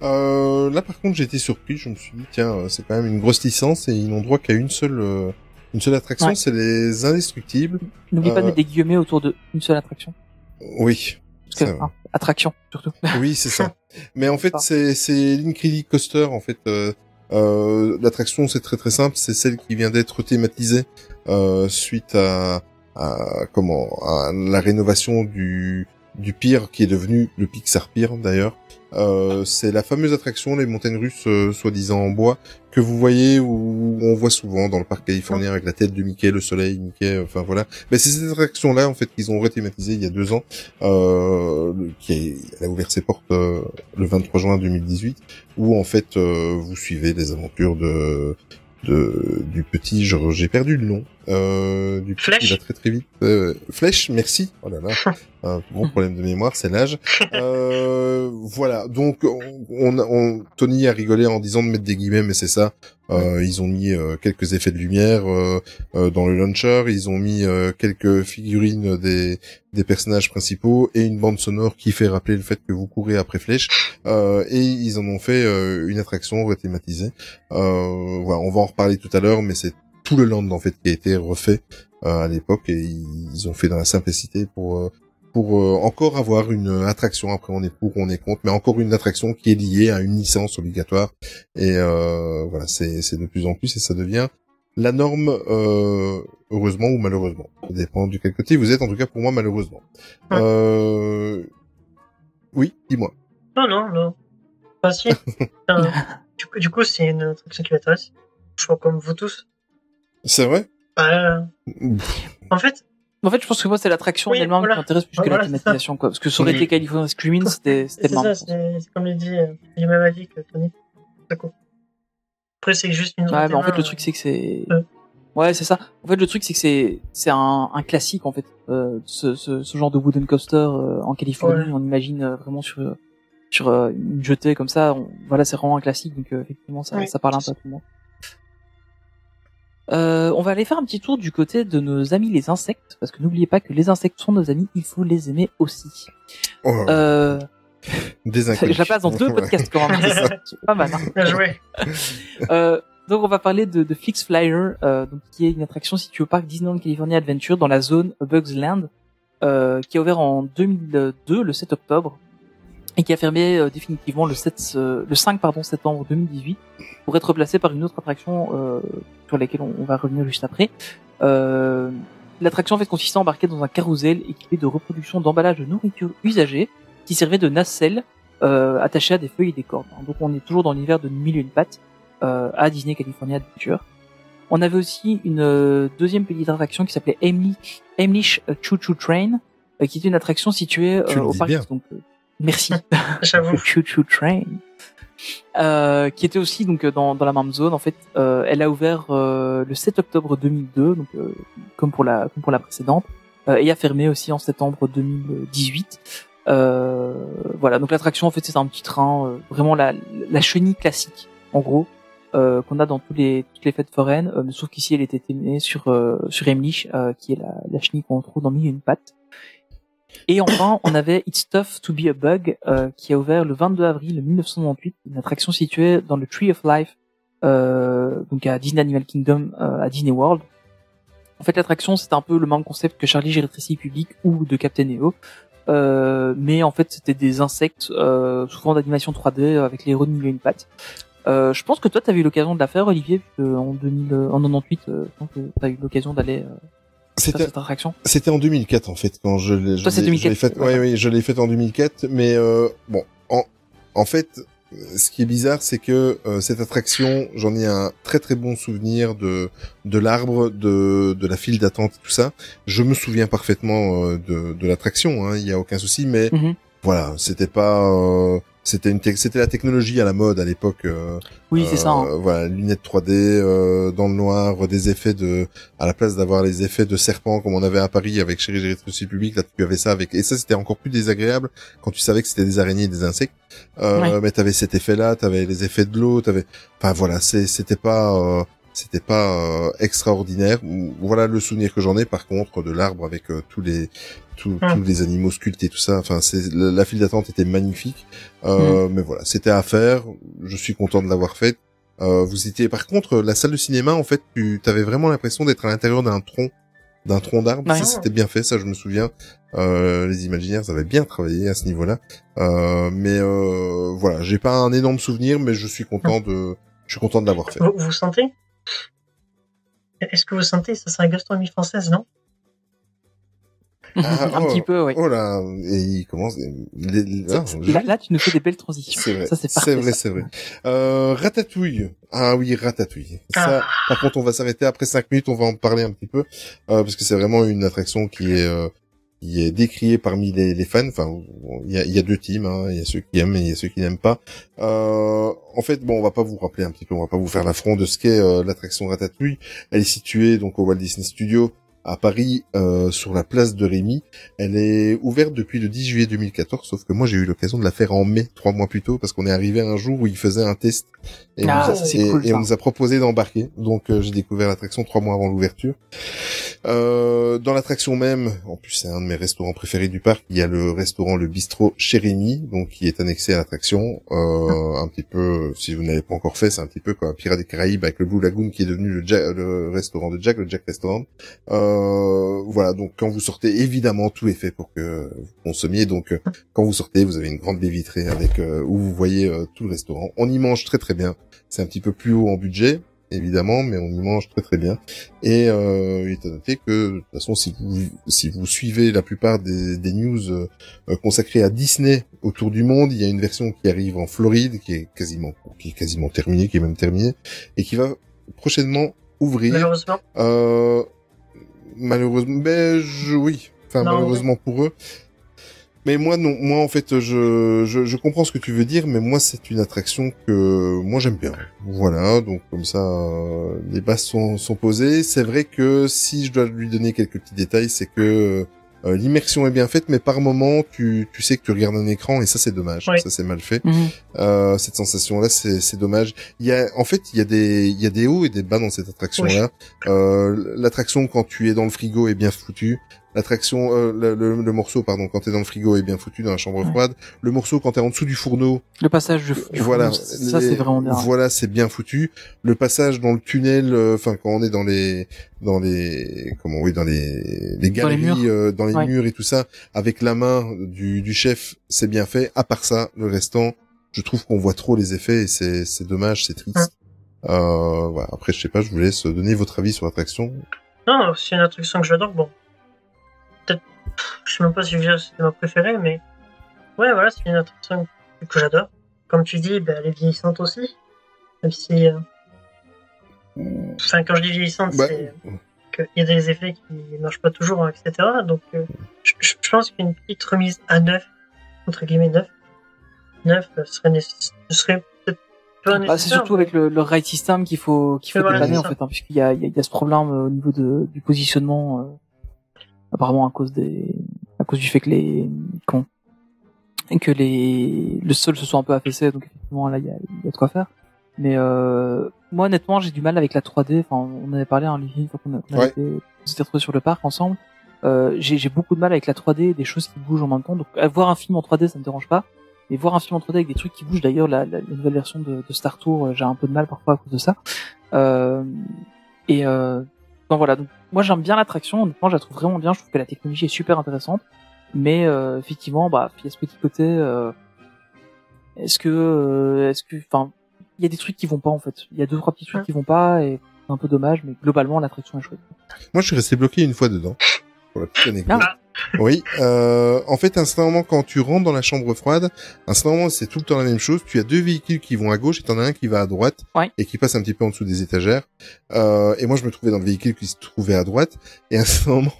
Là, par contre, été surpris. Je me suis dit, tiens, c'est quand même une grosse licence et ils n'ont droit qu'à une seule, une seule attraction, Ouais. c'est les Indestructibles. N'oublie pas de Euh, mettre des guillemets autour de une seule attraction. Oui. Parce que, attraction surtout. Oui, c'est ça. Mais en fait, c'est c'est Coaster. En fait, euh, euh, l'attraction c'est très très simple. C'est celle qui vient d'être thématisée euh, suite à, à comment à la rénovation du du pire qui est devenu le Pixar Pier d'ailleurs. Euh, c'est la fameuse attraction les montagnes russes euh, soi-disant en bois que vous voyez où on voit souvent dans le parc californien avec la tête de Mickey, le soleil, Mickey, enfin voilà. Mais c'est cette attraction là en fait qu'ils ont rethématisée il y a deux ans, euh, qui a ouvert ses portes euh, le 23 juin 2018, où en fait euh, vous suivez les aventures de de du petit, j'ai perdu le nom, euh, du Flèche. qui va très très vite. Euh, Flèche, merci. Oh là là, un gros problème de mémoire, c'est l'âge. Euh, voilà, donc on, on, on- Tony a rigolé en disant de mettre des guillemets, mais c'est ça. Euh, ils ont mis euh, quelques effets de lumière euh, euh, dans le launcher, ils ont mis euh, quelques figurines des, des personnages principaux et une bande sonore qui fait rappeler le fait que vous courez après Flèche. Euh, et ils en ont fait euh, une attraction rethématisée. Voilà, on va en reparler tout à l'heure, mais c'est tout le land en fait qui a été refait euh, à l'époque et ils ont fait dans la simplicité pour euh, pour euh, encore avoir une attraction. Après, on est pour, on est contre, mais encore une attraction qui est liée à une licence obligatoire. Et euh, voilà, c'est c'est de plus en plus et ça devient la norme, euh, heureusement ou malheureusement. Ça dépend du quel côté vous êtes. En tout cas, pour moi, malheureusement. Euh... Oui, dis-moi. Non, non, non. Enfin, si. Du coup, du coup, c'est une attraction qui m'intéresse. Je crois comme vous tous. C'est vrai? Euh, en fait, En fait, je pense que moi, c'est l'attraction Oui, voilà. qui m'intéresse plus que Voilà, la thématisation, quoi. Parce que ça aurait été California Screaming, c'était, c'était c'est ça, c'est comme il dit, euh, le même avis que Tony. C'est cool. Après, c'est juste une. Ouais, mais en fait, le truc, c'est que c'est, Ouais. ouais, c'est ça. En fait, le truc, c'est que c'est, c'est un, un classique, en fait, euh, ce, ce, ce genre de wooden coaster euh, en Californie. Ouais. On imagine euh, vraiment sur, euh, sur euh, une jetée comme ça. On- voilà, c'est vraiment un classique, donc euh, effectivement, ça, Oui. ça parle un peu à tout le monde. Euh, on va aller faire un petit tour du côté de nos amis les insectes, parce que n'oubliez pas que les insectes sont nos amis, il faut les aimer aussi. Oh, Euh, des inconnus. je la passe dans deux Ouais. podcasts quand même, C'est pas mal. hein. Bien joué. Euh, donc on va parler de, de Flix Flyer, euh, donc qui est une attraction située au parc Disneyland California Adventure dans la zone Bugs Land, euh, qui a ouvert en 2002, le 7 octobre, et qui a fermé euh, définitivement le 7, euh, le 5 pardon septembre 2018 pour être remplacé par une autre attraction euh, sur laquelle on, on va revenir juste après. Euh, l'attraction en fait consistait à embarquer dans un carrousel équipé de reproduction d'emballages de nourriture usagée qui servait de nacelle euh, attachée à des feuilles et des cordes. Donc on est toujours dans l'univers de Mille et une pattes euh, à Disney California Adventure. On avait aussi une deuxième petite attraction qui s'appelait Heimlich, Heimlich Choo Choo Train, euh, qui était une attraction située euh, au parc. Donc, merci. J'avoue. Choo Choo Train. Euh, qui était aussi donc dans, dans la même zone en fait. Euh, elle a ouvert euh, le 7 octobre 2002, donc euh, comme pour la comme pour la précédente, euh, et a fermé aussi en septembre 2018. Euh, voilà, donc l'attraction en fait c'est un petit train, euh, vraiment la la chenille classique en gros euh, qu'on a dans tous les toutes les fêtes foraines, euh, sauf qu'ici elle était née sur euh, sur Emlich, euh, qui est la, la chenille qu'on trouve dans Mille et une pattes. Et enfin, on avait It's Tough to Be a Bug, euh, qui a ouvert le 22 avril 1998, une attraction située dans le Tree of Life, euh, donc à Disney Animal Kingdom, euh, à Disney World. En fait, l'attraction, c'était un peu le même concept que Charlie j'ai rétréci public ou de Captain EO. Euh, mais en fait, c'était des insectes, euh, souvent d'animation 3D, avec les héros de mille et une pattes. Euh, je pense que toi, tu eu l'occasion de la faire, Olivier, en, 2000, en 98, euh, je pense que tu as eu l'occasion d'aller C'était. C'était en 2004 en fait quand je l'ai. je Toi, c'est l'ai- 2004, je l'ai faite- ouais. Oui, je l'ai faite en 2004. Mais euh, bon, en en fait, euh, ce qui est bizarre, c'est que euh, cette attraction, j'en ai un très très bon souvenir de de l'arbre, de de la file d'attente, tout ça. Je me souviens parfaitement euh, de de l'attraction. hein, Il y a aucun souci, mais Mhm. voilà, c'était pas. C'était une c'était la technologie à la mode à l'époque. euh, Oui, c'est ça. hein. euh, Voilà, lunettes 3D euh, dans le noir, des effets de à la place d'avoir les effets de serpent comme on avait à Paris avec Chéri j'ai rétréci public, là tu avais ça avec et ça c'était encore plus désagréable quand tu savais que c'était des araignées et des insectes. Euh, Ouais. mais t'avais cet effet là, t'avais les effets de l'eau, t'avais enfin voilà, c'est c'était pas euh, c'était pas euh, extraordinaire. Voilà le souvenir que j'en ai par contre de l'arbre avec tous les tous, Ah. tous les animaux sculptés tout ça. Enfin c'est la, la file d'attente était magnifique. Euh, Mais voilà, c'était à faire. Je suis content de l'avoir fait. Euh, vous étiez par contre la salle de cinéma en fait tu avais vraiment l'impression d'être à l'intérieur d'un tronc d'un tronc d'arbre Ouais. ça c'était bien fait ça je me souviens euh, les imaginaires avaient bien travaillé à ce niveau-là euh, mais euh, voilà j'ai pas un énorme souvenir mais je suis content de je suis content de l'avoir fait Vous, vous sentez? Est-ce que vous sentez? Ça serait gastronomie française, non? Ah, un oh, petit peu, oui. oh là et il commence les- les- ah, je- Là, là, tu nous fais des belles transitions. C'est vrai, Ça, c'est vrai, c'est vrai. Euh, ratatouille. Ah oui, ratatouille. Ça, Ah. par contre, on va s'arrêter après cinq minutes, on va en parler un petit peu, euh, parce que c'est vraiment une attraction qui est, euh, qui est décriée parmi les, les fans. Enfin, il y a, il y a deux teams, hein. il y a ceux qui aiment et il y a ceux qui n'aiment pas. Euh, en fait, bon, on va pas vous rappeler un petit peu, on va pas vous faire l'affront de ce qu'est euh, l'attraction ratatouille. Elle est située donc au Walt Disney Studio à Paris, euh, sur la place de Rémy. Elle est ouverte depuis le 10 juillet 2014, sauf que moi j'ai eu l'occasion de la faire en mai, trois mois plus tôt, parce qu'on est arrivé un jour où il faisait un test et, Ah, on, nous a, et- cool, et on nous a proposé d'embarquer. Donc euh, j'ai découvert l'attraction trois mois avant l'ouverture. Euh, dans l'attraction même, en plus c'est un de mes restaurants préférés du parc, il y a le restaurant le bistrot chez Rémy, donc qui est annexé à l'attraction. Euh, un petit peu, si vous n'avez pas encore fait, c'est un petit peu comme Pirates des Caraïbes avec le Blue Lagoon qui est devenu le, Ja- le restaurant de Jack, le Jack Restaurant. Euh, voilà, donc quand vous sortez, évidemment, tout est fait pour que vous consommiez. Donc euh, quand vous sortez, vous avez une grande baie vitrée avec euh, où vous voyez euh, tout le restaurant. On y mange très très bien. C'est un petit peu plus haut en budget, évidemment, mais on y mange très très bien. Et euh, il est à noter que de toute façon, si vous si vous suivez la plupart des, des news euh, euh, consacrées à Disney autour du monde, il y a une version qui arrive en Floride, qui est quasiment qui est quasiment terminée, qui est même terminée, et qui va prochainement ouvrir. Malheureusement. Euh, malheureusement, ben je, oui, enfin Non, malheureusement pour eux. Mais moi non, moi en fait je, je je comprends ce que tu veux dire, mais moi c'est une attraction que moi j'aime bien. Voilà, donc comme ça euh, les bases sont sont posées. C'est vrai que si je dois lui donner quelques petits détails, c'est que euh, l'immersion est bien faite, mais par moment tu tu sais que tu regardes un écran et ça c'est dommage, Oui. ça c'est mal fait. Mhm. Euh, cette sensation là c'est c'est dommage il y a en fait il y a des il y a des hauts et des bas dans cette attraction là euh, l'attraction quand tu es dans le frigo est bien foutue l'attraction euh, le, le, le morceau pardon quand tu es dans le frigo est bien foutu dans la chambre Ouais. froide le morceau quand tu es en dessous du fourneau Le passage du, du voilà fourneau, ça c'est vraiment bien. voilà c'est bien foutu le passage dans le tunnel euh, enfin quand on est dans les dans les comment oui dans les les Dans les galeries murs. euh, dans les Ouais. murs et tout ça avec la main du du chef c'est bien fait à part ça le restant je trouve qu'on voit trop les effets et c'est c'est dommage c'est triste euh, voilà. après je sais pas je vous laisse donner votre avis sur l'attraction Non, c'est une attraction que j'adore. Bon, je sais même pas si c'est ma préférée, mais ouais, voilà, c'est une attraction que j'adore. Comme tu dis, ben, elle est vieillissante aussi, même si, euh, enfin, quand je dis vieillissante, Bah, c'est qu'il y a des effets qui marchent pas toujours, etc. Donc, euh, je, pense qu'une petite remise à neuf, entre guillemets neuf, neuf euh, serait, serait peut-être pas Bah, nécessaire. c'est surtout avec le, le ride system qu'il faut qu'il faut voilà, dépanner en fait, hein, puisqu'il y a, il y, a, il y a ce problème euh, au niveau de, du positionnement, euh, apparemment à cause des, à cause du fait que les, comment, que les, le sol se soit un peu affaissé, donc effectivement là il y a, y a de quoi faire. Mais euh, moi honnêtement j'ai du mal avec la 3D. Enfin on en avait parlé en ligne une fois qu'on qu'on Ouais. on s'était retrouvés sur le parc ensemble. Euh, j'ai beaucoup de mal avec la 3D, des choses qui bougent en même temps. Donc voir un film en 3D ça me dérange pas. Mais voir un film en 3D avec des trucs qui bougent, d'ailleurs, la, la, la nouvelle version de, de Star Tour, euh, j'ai un peu de mal parfois à cause de ça. Euh, et euh, donc voilà, donc moi j'aime bien l'attraction, honnêtement je la trouve vraiment bien, je trouve que la technologie est super intéressante. Mais euh, effectivement, bah, il y a ce petit côté. euh, est-ce que, euh, est-ce que, enfin, il y a des trucs qui vont pas en fait. Il y a deux trois petits trucs qui vont pas et c'est un peu dommage, mais globalement l'attraction est chouette. Moi, je suis resté bloqué une fois dedans. Pour la petite anecdote. Ah. Oui. Euh, en fait, instantanément, quand tu rentres dans la chambre froide, instantanément, c'est tout le temps la même chose. Tu as deux véhicules qui vont à gauche et t'en as un qui va à droite Ouais. et qui passe un petit peu en dessous des étagères. Euh, et moi, je me trouvais dans le véhicule qui se trouvait à droite. Et à un moment,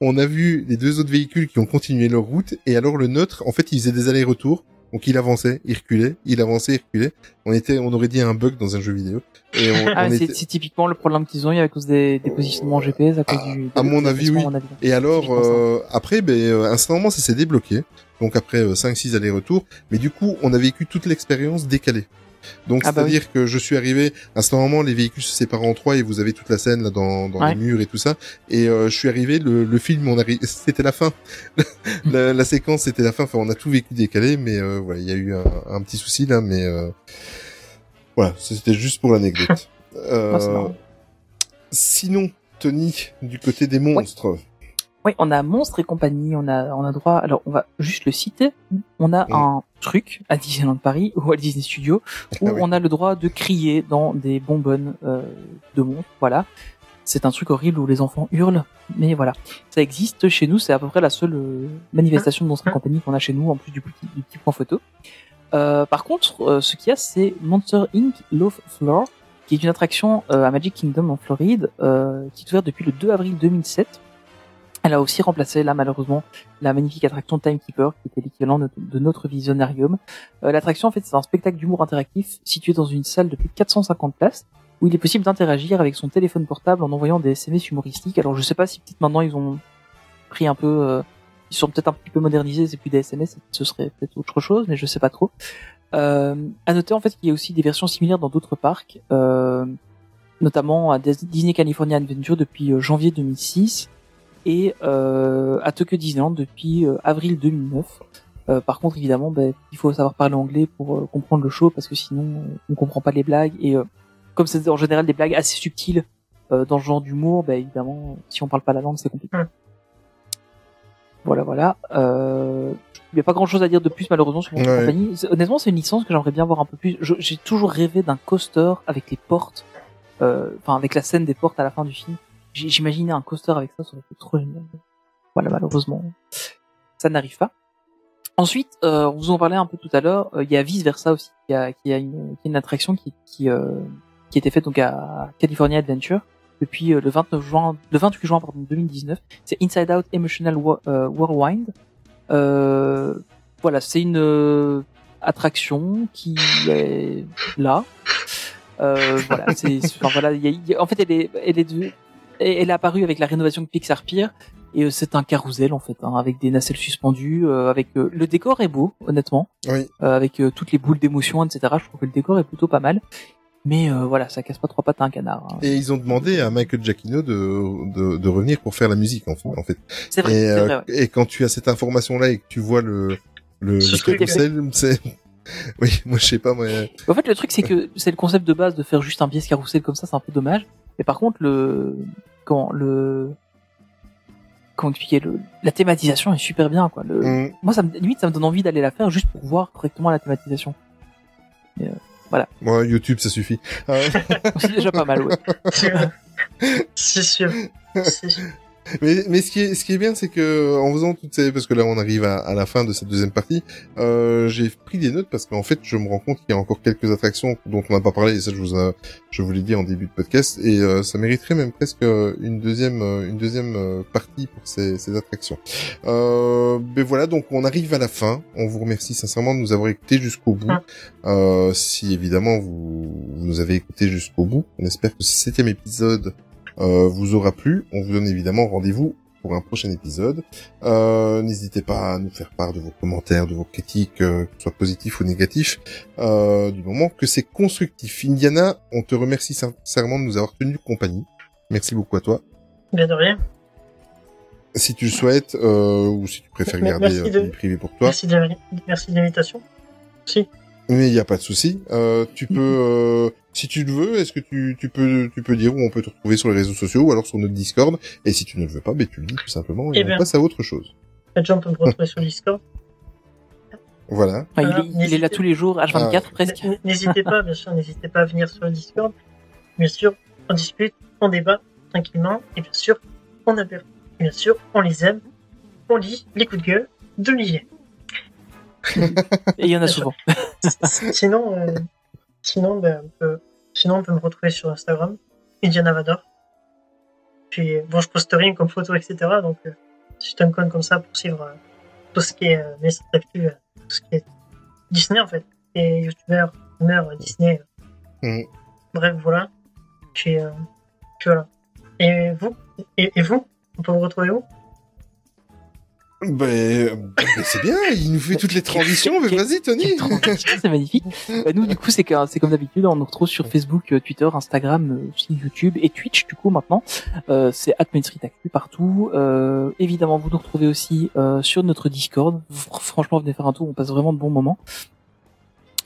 on a vu les deux autres véhicules qui ont continué leur route. Et alors, le nôtre, en fait, il faisait des allers-retours. Donc, il avançait, il reculait, il avançait, il reculait. On était, on aurait dit un bug dans un jeu vidéo. Et on, Ah, on c'est était- typiquement le problème qu'ils ont eu à cause des, des positionnements GPS, à cause du. à mon avis, oui. Et alors, euh, après, ben, euh, instantanément, ça s'est débloqué. Donc après euh, 5-6 allers-retours. Mais du coup, on a vécu toute l'expérience décalée. Donc Ah bah c'est-à-dire que je suis arrivé, à ce moment, les véhicules se séparent en trois et vous avez toute la scène là dans, dans Ouais. les murs et tout ça. Et euh, je suis arrivé, le, le film, on arri- c'était la fin. la, la séquence, c'était la fin. Enfin, on a tout vécu décalé, mais euh, voilà, il y a eu un, un petit souci là, mais euh, voilà, c'était juste pour l'anecdote. Euh, sinon, Tony, du côté des monstres. Oui, on a Monstres et compagnie, on a, on a droit, alors on va juste le citer, on a un truc à Disneyland Paris ou à Disney Studios où Ah oui. on a le droit de crier dans des bonbonnes euh, de monstres, voilà. C'est un truc horrible où les enfants hurlent, mais voilà. Ça existe chez nous, c'est à peu près la seule euh, manifestation de Monstres et compagnie qu'on a chez nous, en plus du petit, du petit point photo. Euh, par contre, euh, ce qu'il y a, c'est Monster Inc. Love Floor, qui est une attraction euh, à Magic Kingdom en Floride, euh, qui est ouverte depuis le 2 avril 2007. Elle a aussi remplacé, là, malheureusement, la magnifique attraction Timekeeper, qui était l'équivalent de, notre visionnarium. Euh, L'attraction, en fait, c'est un spectacle d'humour interactif situé dans une salle de plus de 450 places, où il est possible d'interagir avec son téléphone portable en envoyant des SMS humoristiques. Alors, je sais pas si peut-être maintenant ils ont pris un peu, euh, ils sont peut-être un petit peu modernisés, c'est plus des SMS, ce serait peut-être autre chose, mais je sais pas trop. Euh, à noter en fait qu'il y a aussi des versions similaires dans d'autres parcs, euh, notamment à Dis- Disney California Adventure depuis euh, janvier 2006 et euh, à Tokyo Disneyland depuis euh, avril 2009. Euh, par contre, évidemment, ben, il faut savoir parler anglais pour euh, comprendre le show parce que sinon, euh, on comprend pas les blagues. Et euh, comme c'est en général des blagues assez subtiles euh, dans ce genre d'humour, ben, évidemment, si on parle pas la langue, c'est compliqué. Voilà, voilà. Euh, il n'y a pas grand chose à dire de plus malheureusement sur mon Ouais. compagnie. C'est- Honnêtement, c'est une licence que j'aimerais bien voir un peu plus. J'ai toujours rêvé d'un coaster avec les portes, euh, enfin avec la scène des portes à la fin du film. J'imaginais un coaster avec ça, ça aurait été trop génial. Voilà, malheureusement, ça n'arrive pas. Ensuite, euh, on vous en parlait un peu tout à l'heure. euh, Il y a vice versa aussi, qui a, qui a une, qui a une attraction qui, qui, euh, qui a été faite donc à California Adventure depuis le 29 juin, le 28 juin pardon 2019. C'est Inside Out Emotional Whirlwind. Voilà, c'est une attraction qui est là. Voilà, voilà, en fait, elle est, elle est de, elle est apparue avec la rénovation de Pixar Pier et euh, c'est un carrousel en fait, hein, avec des nacelles suspendues, euh, avec euh, le décor est beau, honnêtement, Oui. euh, avec euh, toutes les boules d'émotion, etc. Je trouve que le décor est plutôt pas mal, mais euh, voilà, ça casse pas trois pattes à un canard. hein. Et ils ont demandé à Michael Giacchino de, de, de revenir pour faire la musique, en fait. C'est vrai, et, vrai. ouais. et quand tu as cette information-là et que tu vois le, le, Ce le carrousel, c'est... Oui, moi je sais pas, moi... En fait, le truc, c'est que c'est le concept de base de faire juste un pièce carrousel comme ça, c'est un peu dommage. Mais par contre, le, comment, le, comment expliquer, le, la thématisation est super bien, quoi. Le, Mm. moi, ça me, limite, ça me donne envie d'aller la faire juste pour voir correctement la thématisation. Moi, YouTube, ça suffit. Euh, C'est déjà pas mal, ouais. C'est sûr. C'est sûr. Mais, mais ce qui est, ce qui est bien, c'est que en faisant toutes ces, parce que là on arrive à, à la fin de cette deuxième partie, euh, j'ai pris des notes parce qu'en fait je me rends compte qu'il y a encore quelques attractions dont on n'a pas parlé et ça je vous, a- je vous l'ai dit en début de podcast et euh, ça mériterait même presque euh, une deuxième, euh, une deuxième euh, partie pour ces, ces attractions. Euh, mais voilà, donc on arrive à la fin. On vous remercie sincèrement de nous avoir écoutés jusqu'au bout. Euh, si évidemment vous, vous nous avez écoutés jusqu'au bout, on espère que ce septième épisode euh, vous aura plu. On vous donne évidemment rendez-vous pour un prochain épisode. Euh, N'hésitez pas à nous faire part de vos commentaires, de vos critiques, euh, que ce soit positifs ou négatifs, euh, du moment que c'est constructif. Indiana, on te remercie sincèrement de nous avoir tenu compagnie. Merci beaucoup à toi. Bien de rien. Si tu le souhaites, euh, ou si tu préfères garder euh, de- privée pour toi, Merci de, merci de l'invitation. Si. Mais il n'y a pas de souci. Euh, tu peux, euh, si tu le veux, est-ce que tu, tu peux, tu peux dire où on peut te retrouver sur les réseaux sociaux ou alors sur notre Discord. Et si tu ne le veux pas, ben tu le dis tout simplement et Eh on bien. passe à autre chose. Les gens peuvent me retrouver sur Discord. Voilà. Enfin, il, est, il est là tous les jours, H24 Ah. presque. N'hésitez pas, bien sûr, n'hésitez pas à venir sur le Discord. Bien sûr, on discute, on débat tranquillement, et bien sûr, on. Et bien sûr, on les aime, on lit les coups de gueule d'Olivier. Et il y en a souvent. Sinon, euh, sinon, ben, on peut, sinon, on peut me retrouver sur Instagram, Indiana Vador. Puis, bon, je poste rien comme photo, etc. Donc, euh, c'est un compte comme ça pour suivre euh, tout ce qui est euh, mes actus, euh, tout ce qui est Disney, en fait. Et youtubeur, euh, Disney. euh. Mhm. Bref, voilà. Puis, euh, puis voilà. Et vous et, et vous On peut vous retrouver où? Ben, ben, c'est bien, il nous fait toutes les transitions, mais vas-y Tony c'est magnifique. Bah, nous, du coup, c'est comme d'habitude, on nous retrouve sur Facebook, euh, Twitter, Instagram, euh, YouTube et Twitch, du coup, maintenant. Euh, c'est Actu partout. Euh, évidemment, vous nous retrouvez aussi euh, sur notre Discord. Fr- Franchement, venez faire un tour, on passe vraiment de bons moments.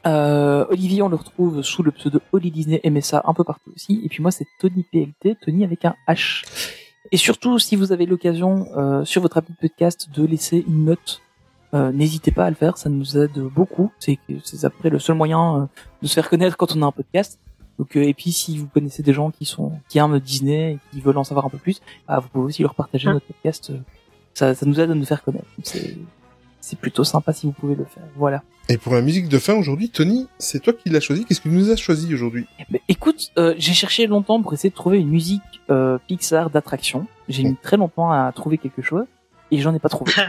Euh, Olivier, on le retrouve sous le pseudo Oli Disney MSA un peu partout aussi. Et puis moi, c'est Tony PLT, Tony avec un H. Et surtout, si vous avez l'occasion euh, sur votre appli de podcast de laisser une note, euh, n'hésitez pas à le faire, ça nous aide beaucoup. C'est c'est après le seul moyen euh, de se faire connaître quand on a un podcast. Donc euh, et puis si vous connaissez des gens qui sont qui aiment Disney et qui veulent en savoir un peu plus, bah, vous pouvez aussi leur partager notre podcast. euh, Ça, ça nous aide à nous faire connaître. C'est c'est plutôt sympa si vous pouvez le faire. Voilà. Et pour la musique de fin aujourd'hui, Tony, c'est toi qui l'as choisi. Qu'est-ce que tu nous as choisi aujourd'hui? Mais écoute, euh, j'ai cherché longtemps pour essayer de trouver une musique euh, Pixar d'attraction. J'ai mis très longtemps à trouver quelque chose et j'en ai pas trouvé.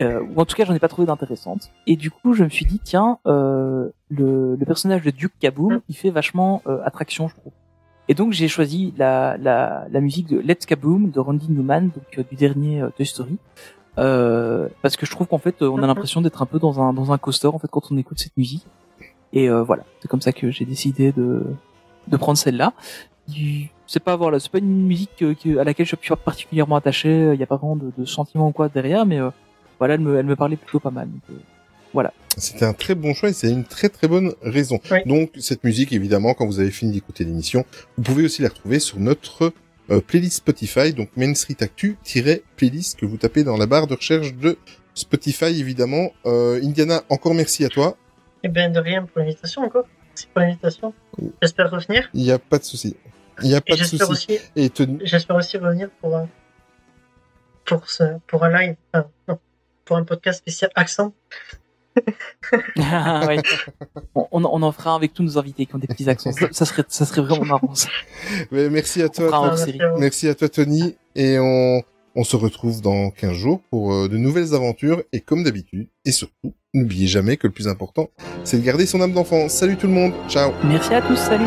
Euh, ou en tout cas, j'en ai pas trouvé d'intéressante. Et du coup, je me suis dit, tiens, euh, le, le personnage de Duke Kaboom, il fait vachement euh, attraction, je trouve. Et donc, j'ai choisi la, la, la musique de Let's Kaboom de Randy Newman, donc euh, du dernier euh, Toy Story. Euh, parce que je trouve qu'en fait, on a l'impression d'être un peu dans un dans un coaster en fait quand on écoute cette musique. Et euh, voilà, c'est comme ça que j'ai décidé de de prendre celle-là. C'est pas voilà, c'est pas une musique que- à laquelle je suis particulièrement attaché. Il y a pas vraiment de, de sentiment ou quoi derrière, mais euh, voilà, elle me elle me parlait plutôt pas mal. Donc, euh, voilà. C'était un très bon choix et c'est une très très bonne raison. Oui. Donc cette musique, évidemment, quand vous avez fini d'écouter l'émission, vous pouvez aussi la retrouver sur notre euh, playlist Spotify, donc Main Street Actu-playlist que vous tapez dans la barre de recherche de Spotify, évidemment. Euh, Indiana, encore merci à toi. Eh ben, de rien pour l'invitation encore. Merci pour l'invitation. J'espère revenir. Il n'y a pas de souci. Il n'y a Et pas de souci. aussi, Et Tony, j'espère aussi revenir pour un, pour ce, pour un live, enfin, non, pour un podcast spécial accent. Ah, ouais. on, en fera un avec tous nos invités qui ont des petits accents. Ça, ça serait ça serait vraiment marrant. Ça. mais merci à toi. Merci à vous. Merci à toi, Tony. Et on, on se retrouve dans 15 jours pour euh, de nouvelles aventures. Et comme d'habitude, et surtout, n'oubliez jamais que le plus important, c'est de garder son âme d'enfant. Salut tout le monde. Ciao. Merci à tous. Salut.